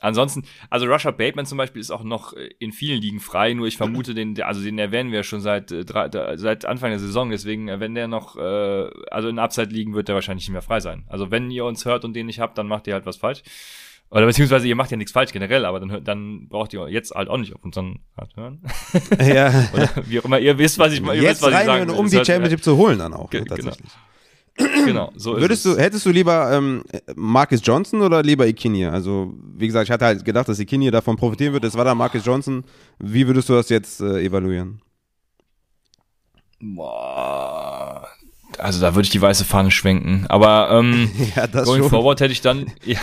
Ansonsten, also Russia Bateman zum Beispiel ist auch noch äh, in vielen Ligen frei, nur ich vermute den, also den erwähnen wir schon seit, äh, seit Anfang der Saison, deswegen, äh, wenn der noch, also in Upside liegen, wird der wahrscheinlich nicht mehr frei sein. Also wenn ihr uns hört und den nicht habt, dann macht ihr halt was falsch. Oder beziehungsweise ihr macht ja nichts falsch generell, aber dann, dann braucht ihr jetzt halt auch nicht auf unseren Rat hören. Ja. Oder wie auch immer, ihr wisst, was ich, ihr Jetzt wisst, was ich rein, sagen will. um die Championship zu holen dann auch, Ge- ne, genau. tatsächlich. Genau, so ist Würdest es. du, hättest du lieber ähm, Marcus Johnson oder lieber Ikinye? Also, wie gesagt, ich hatte halt gedacht, dass Ikinye davon profitieren wird. Es war da Marcus Johnson. Wie würdest du das jetzt äh, evaluieren? Boah. Also da würde ich die weiße Fahne schwenken. Aber ähm, Ja, going schon. forward hätte ich dann, ja,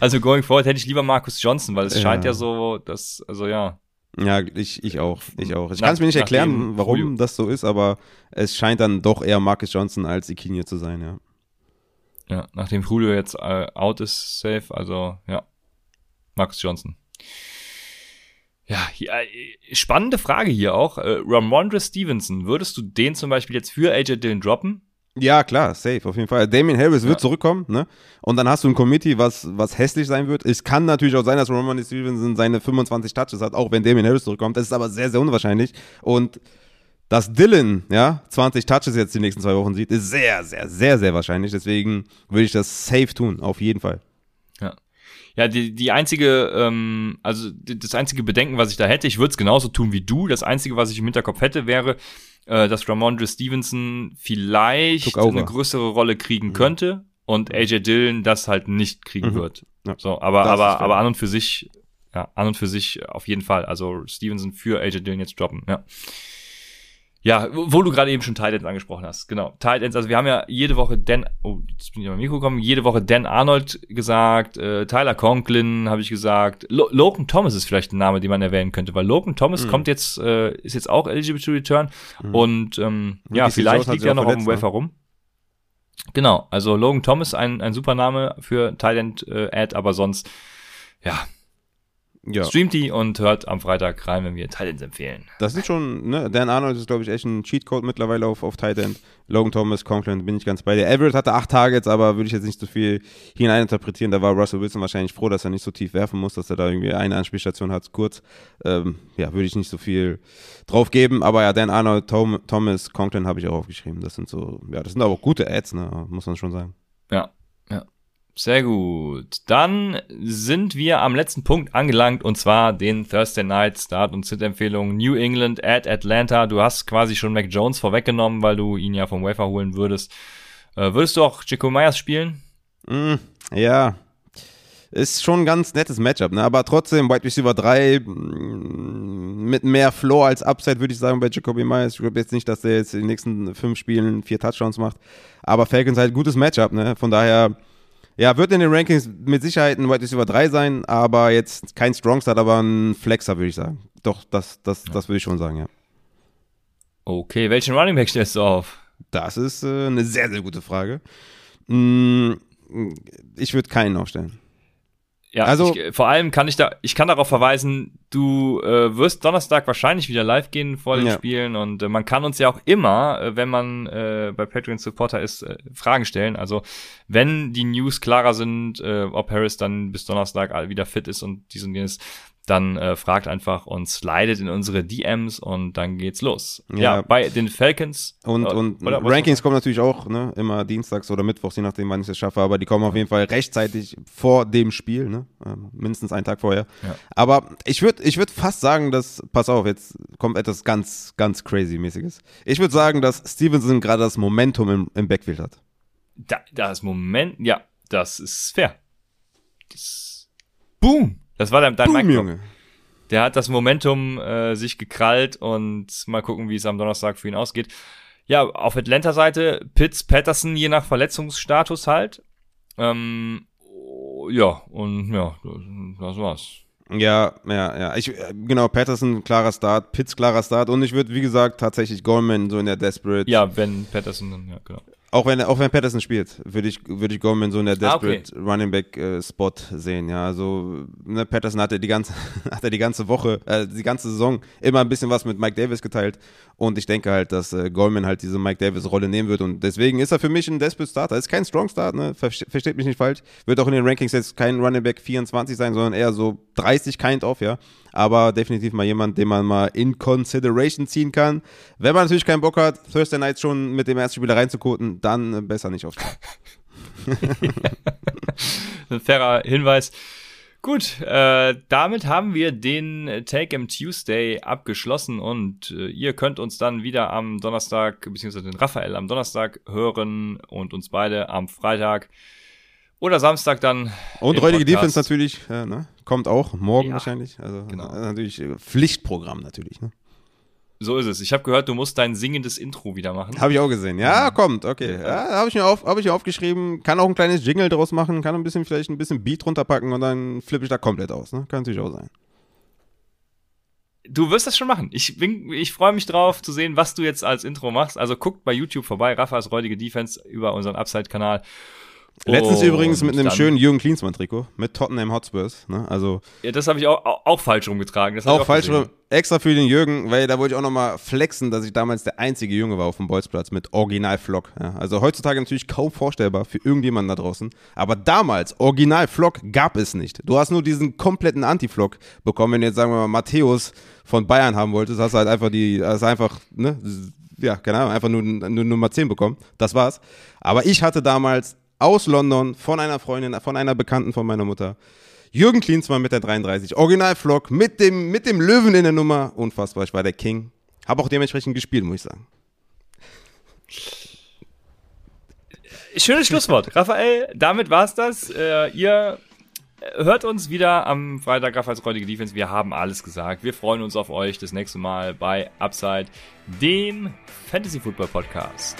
also going forward hätte ich lieber Marcus Johnson, weil es Ja. scheint ja so, dass, also ja, Ja, ich, ich auch. Ich auch. Ich kann es mir nicht erklären, warum Julio- das so ist, aber es scheint dann doch eher Marcus Johnson als Ikinye zu sein, ja. ja, nachdem Julio jetzt äh, out ist, safe, also ja, Marcus Johnson. Ja, hier, äh, spannende Frage hier auch. Äh, Ramondre Stevenson, würdest du den zum Beispiel jetzt für AJ Dillon droppen? Ja, klar, safe, auf jeden Fall. Damien Harris wird Ja. zurückkommen, ne? Und dann hast du ein Committee, was, was hässlich sein wird. Es kann natürlich auch sein, dass Roman Stevenson seine 25 Touches hat, auch wenn Damien Harris zurückkommt. Das ist aber sehr, sehr unwahrscheinlich. Und dass Dylan, ja, 20 Touches jetzt die nächsten zwei Wochen sieht, ist sehr, sehr, sehr, sehr wahrscheinlich. Deswegen würde ich das safe tun, auf jeden Fall. Ja. Die, die einzige, ähm, also das einzige Bedenken, was ich da hätte, ich würde es genauso tun wie du. Das einzige, was ich im Hinterkopf hätte, wäre, äh, dass Ramondre Stevenson vielleicht eine größere Rolle kriegen könnte und AJ Dillon das halt nicht kriegen Mhm. wird. Ja. So, aber, Das aber, aber an und für sich, ja, an und für sich auf jeden Fall. Also Stevenson für AJ Dillon jetzt droppen, ja. Ja, wo du gerade eben schon Tight Ends angesprochen hast. Genau, Tight Ends. Also wir haben ja jede Woche Dan, oh, jetzt bin ich mein Mikro gekommen, jede Woche Dan Arnold gesagt, äh, Tyler Conklin habe ich gesagt. Lo Logan Thomas ist vielleicht ein Name, den man erwähnen könnte, weil Logan Thomas Mhm. kommt jetzt, äh, ist jetzt auch eligible to return und ähm, ja, Ricky vielleicht liegt er noch auf dem verletzt, Wafer rum. Genau, also Logan Thomas, ein, ein super Name für Tight End äh, Ad, aber sonst, ja, Ja. streamt die und hört am Freitag rein, wenn wir Tight Ends empfehlen. Das sind schon, ne, Dan Arnold ist, glaube ich, echt ein Cheatcode mittlerweile auf, auf Tight End. Logan Thomas, Conklin, bin ich ganz bei dir. Everett hatte acht Targets, aber würde ich jetzt nicht so viel hineininterpretieren. Da war Russell Wilson wahrscheinlich froh, dass er nicht so tief werfen muss, dass er da irgendwie eine Anspielstation hat, kurz. Ähm, ja, würde ich nicht so viel drauf geben. Aber ja, Dan Arnold, Tom, Thomas, Conklin habe ich auch aufgeschrieben. Das sind so, ja, das sind aber auch gute Ads, ne, muss man schon sagen. Ja, ja. Sehr gut. Dann sind wir am letzten Punkt angelangt und zwar den Thursday Night Start und Sit-Empfehlung New England at Atlanta. Du hast quasi schon Mac Jones vorweggenommen, weil du ihn ja vom Wafer holen würdest. Äh, würdest du auch Jaco Myers spielen? Mm, ja, ist schon ein ganz nettes Matchup, ne? aber trotzdem Wide Receiver 3 mm, mit mehr Floor als Upside, würde ich sagen, bei Jacoby Myers. Ich glaube jetzt nicht, dass der jetzt in den nächsten fünf Spielen vier Touchdowns macht, aber Falcons halt gutes Matchup, ne? von daher, ja, wird in den Rankings mit Sicherheit ein Wide Receiver 3 sein, aber jetzt kein Strong Start, aber ein Flexer, würde ich sagen. Doch, das, das, das würde ich schon sagen, ja. Okay, welchen Running Back stellst du auf? Das ist äh, eine sehr, sehr gute Frage. Mm, ich würde keinen aufstellen. Ja, Also- ich, vor allem kann ich da, ich kann darauf verweisen, du äh, wirst Donnerstag wahrscheinlich wieder live gehen vor den Ja. Spielen und äh, man kann uns ja auch immer, äh, wenn man äh, bei Patreon Supporter ist, äh, Fragen stellen. Also wenn die News klarer sind, äh, ob Harris dann bis Donnerstag wieder fit ist und dies und jenes, dann äh, fragt einfach und slidet in unsere DMs und dann geht's los. Ja, Ja. bei den Falcons Und, äh, und oder Rankings kommen natürlich auch, ne, immer dienstags oder mittwochs, je nachdem, wann ich es schaffe, aber die kommen auf jeden Fall rechtzeitig vor dem Spiel, ne? ähm, mindestens einen Tag vorher. Ja. Aber ich würde ich würd fast sagen, dass, pass auf, jetzt kommt etwas ganz, ganz crazy-mäßiges. Ich würde sagen, dass Stevenson gerade das Momentum im, im Backfield hat. Da, das Moment, ja, das ist fair. Das, boom! Das war dein, dein Boom. Junge. Der hat das Momentum äh, sich gekrallt und mal gucken, wie es am Donnerstag für ihn ausgeht. Ja, auf Atlanta-Seite Pitts, Patterson, je nach Verletzungsstatus halt. Ähm, ja, und ja, das war's. Ja, ja, ja. Ich, äh, genau, Patterson, klarer Start, Pitts, klarer Start. Und ich würde, wie gesagt, tatsächlich Goldman so in der Desperate. Ja, wenn Patterson, dann, ja, genau. Auch wenn, auch wenn Patterson spielt, würde ich, würde ich Goldman so in der Desperate Ah, okay. Running Back äh, Spot sehen. Ja, also ne, Patterson hatte die ganze, hatte die ganze Woche, äh, die ganze Saison immer ein bisschen was mit Mike Davis geteilt. Und ich denke halt, dass äh, Goldman halt diese Mike Davis Rolle nehmen wird. Und deswegen ist er für mich ein Desperate Starter. Ist kein Strong Start, ne? Verste- Versteht mich nicht falsch. Wird auch in den Rankings jetzt kein Running Back 24 sein, sondern eher so 30 kind of, ja. Aber definitiv mal jemand, den man mal in Consideration ziehen kann. Wenn man natürlich keinen Bock hat, Thursday Night schon mit dem ersten Spieler reinzukoten, dann äh, besser nicht aufs Ein fairer Hinweis. Gut, äh, damit haben wir den Take M Tuesday abgeschlossen und äh, ihr könnt uns dann wieder am Donnerstag, beziehungsweise den Raphael am Donnerstag hören und uns beide am Freitag oder Samstag dann. Und räudige. Defense natürlich, ja, ne? kommt auch morgen Ja, wahrscheinlich. Also genau. äh, natürlich äh, Pflichtprogramm natürlich. Ne? So ist es. Ich habe gehört, du musst dein singendes Intro wieder machen. Habe ich auch gesehen. Ja, kommt, okay. Ja, habe ich mir auf, habe ich mir aufgeschrieben. Kann auch ein kleines Jingle draus machen, kann ein bisschen vielleicht ein bisschen Beat runterpacken und dann flippe ich da komplett aus. Ne? Kann natürlich auch sein. Du wirst das schon machen. Ich, bin, ich freue mich drauf zu sehen, was du jetzt als Intro machst. Also guckt bei YouTube vorbei, Raffas räudige Defense über unseren Upside-Kanal. Letztens übrigens mit einem schönen Jürgen Klinsmann-Trikot mit Tottenham Hotspurs. Ne? Also Ja, das habe ich auch, auch, auch falsch rumgetragen. Ich auch falsch rum. Extra für den Jürgen, weil da wollte ich auch nochmal flexen, dass ich damals der einzige Junge war auf dem Bolzplatz mit Original-Flock. Ja, also heutzutage natürlich kaum vorstellbar für irgendjemanden da draußen. Aber damals, Original-Flock gab es nicht. Du hast nur diesen kompletten Anti-Flock bekommen. Wenn du jetzt, sagen wir mal, Matthäus von Bayern haben wolltest, hast du halt einfach die, hast einfach, ne, ja, keine Ahnung, einfach nur, nur Nummer 10 bekommen. Das war's. Aber ich hatte damals aus London von einer Freundin, von einer Bekannten von meiner Mutter, Jürgen Klinsmann mit der 33, Original-Flock, mit dem, mit dem Löwen in der Nummer. Unfassbar, ich war der King. Habe auch dementsprechend gespielt, muss ich sagen. Schönes Schlusswort. Raphael, damit war's das. Äh, ihr hört uns wieder am Freitag Raphaels räudige Defense. Wir haben alles gesagt. Wir freuen uns auf euch das nächste Mal bei Upside, dem Fantasy Football Podcast.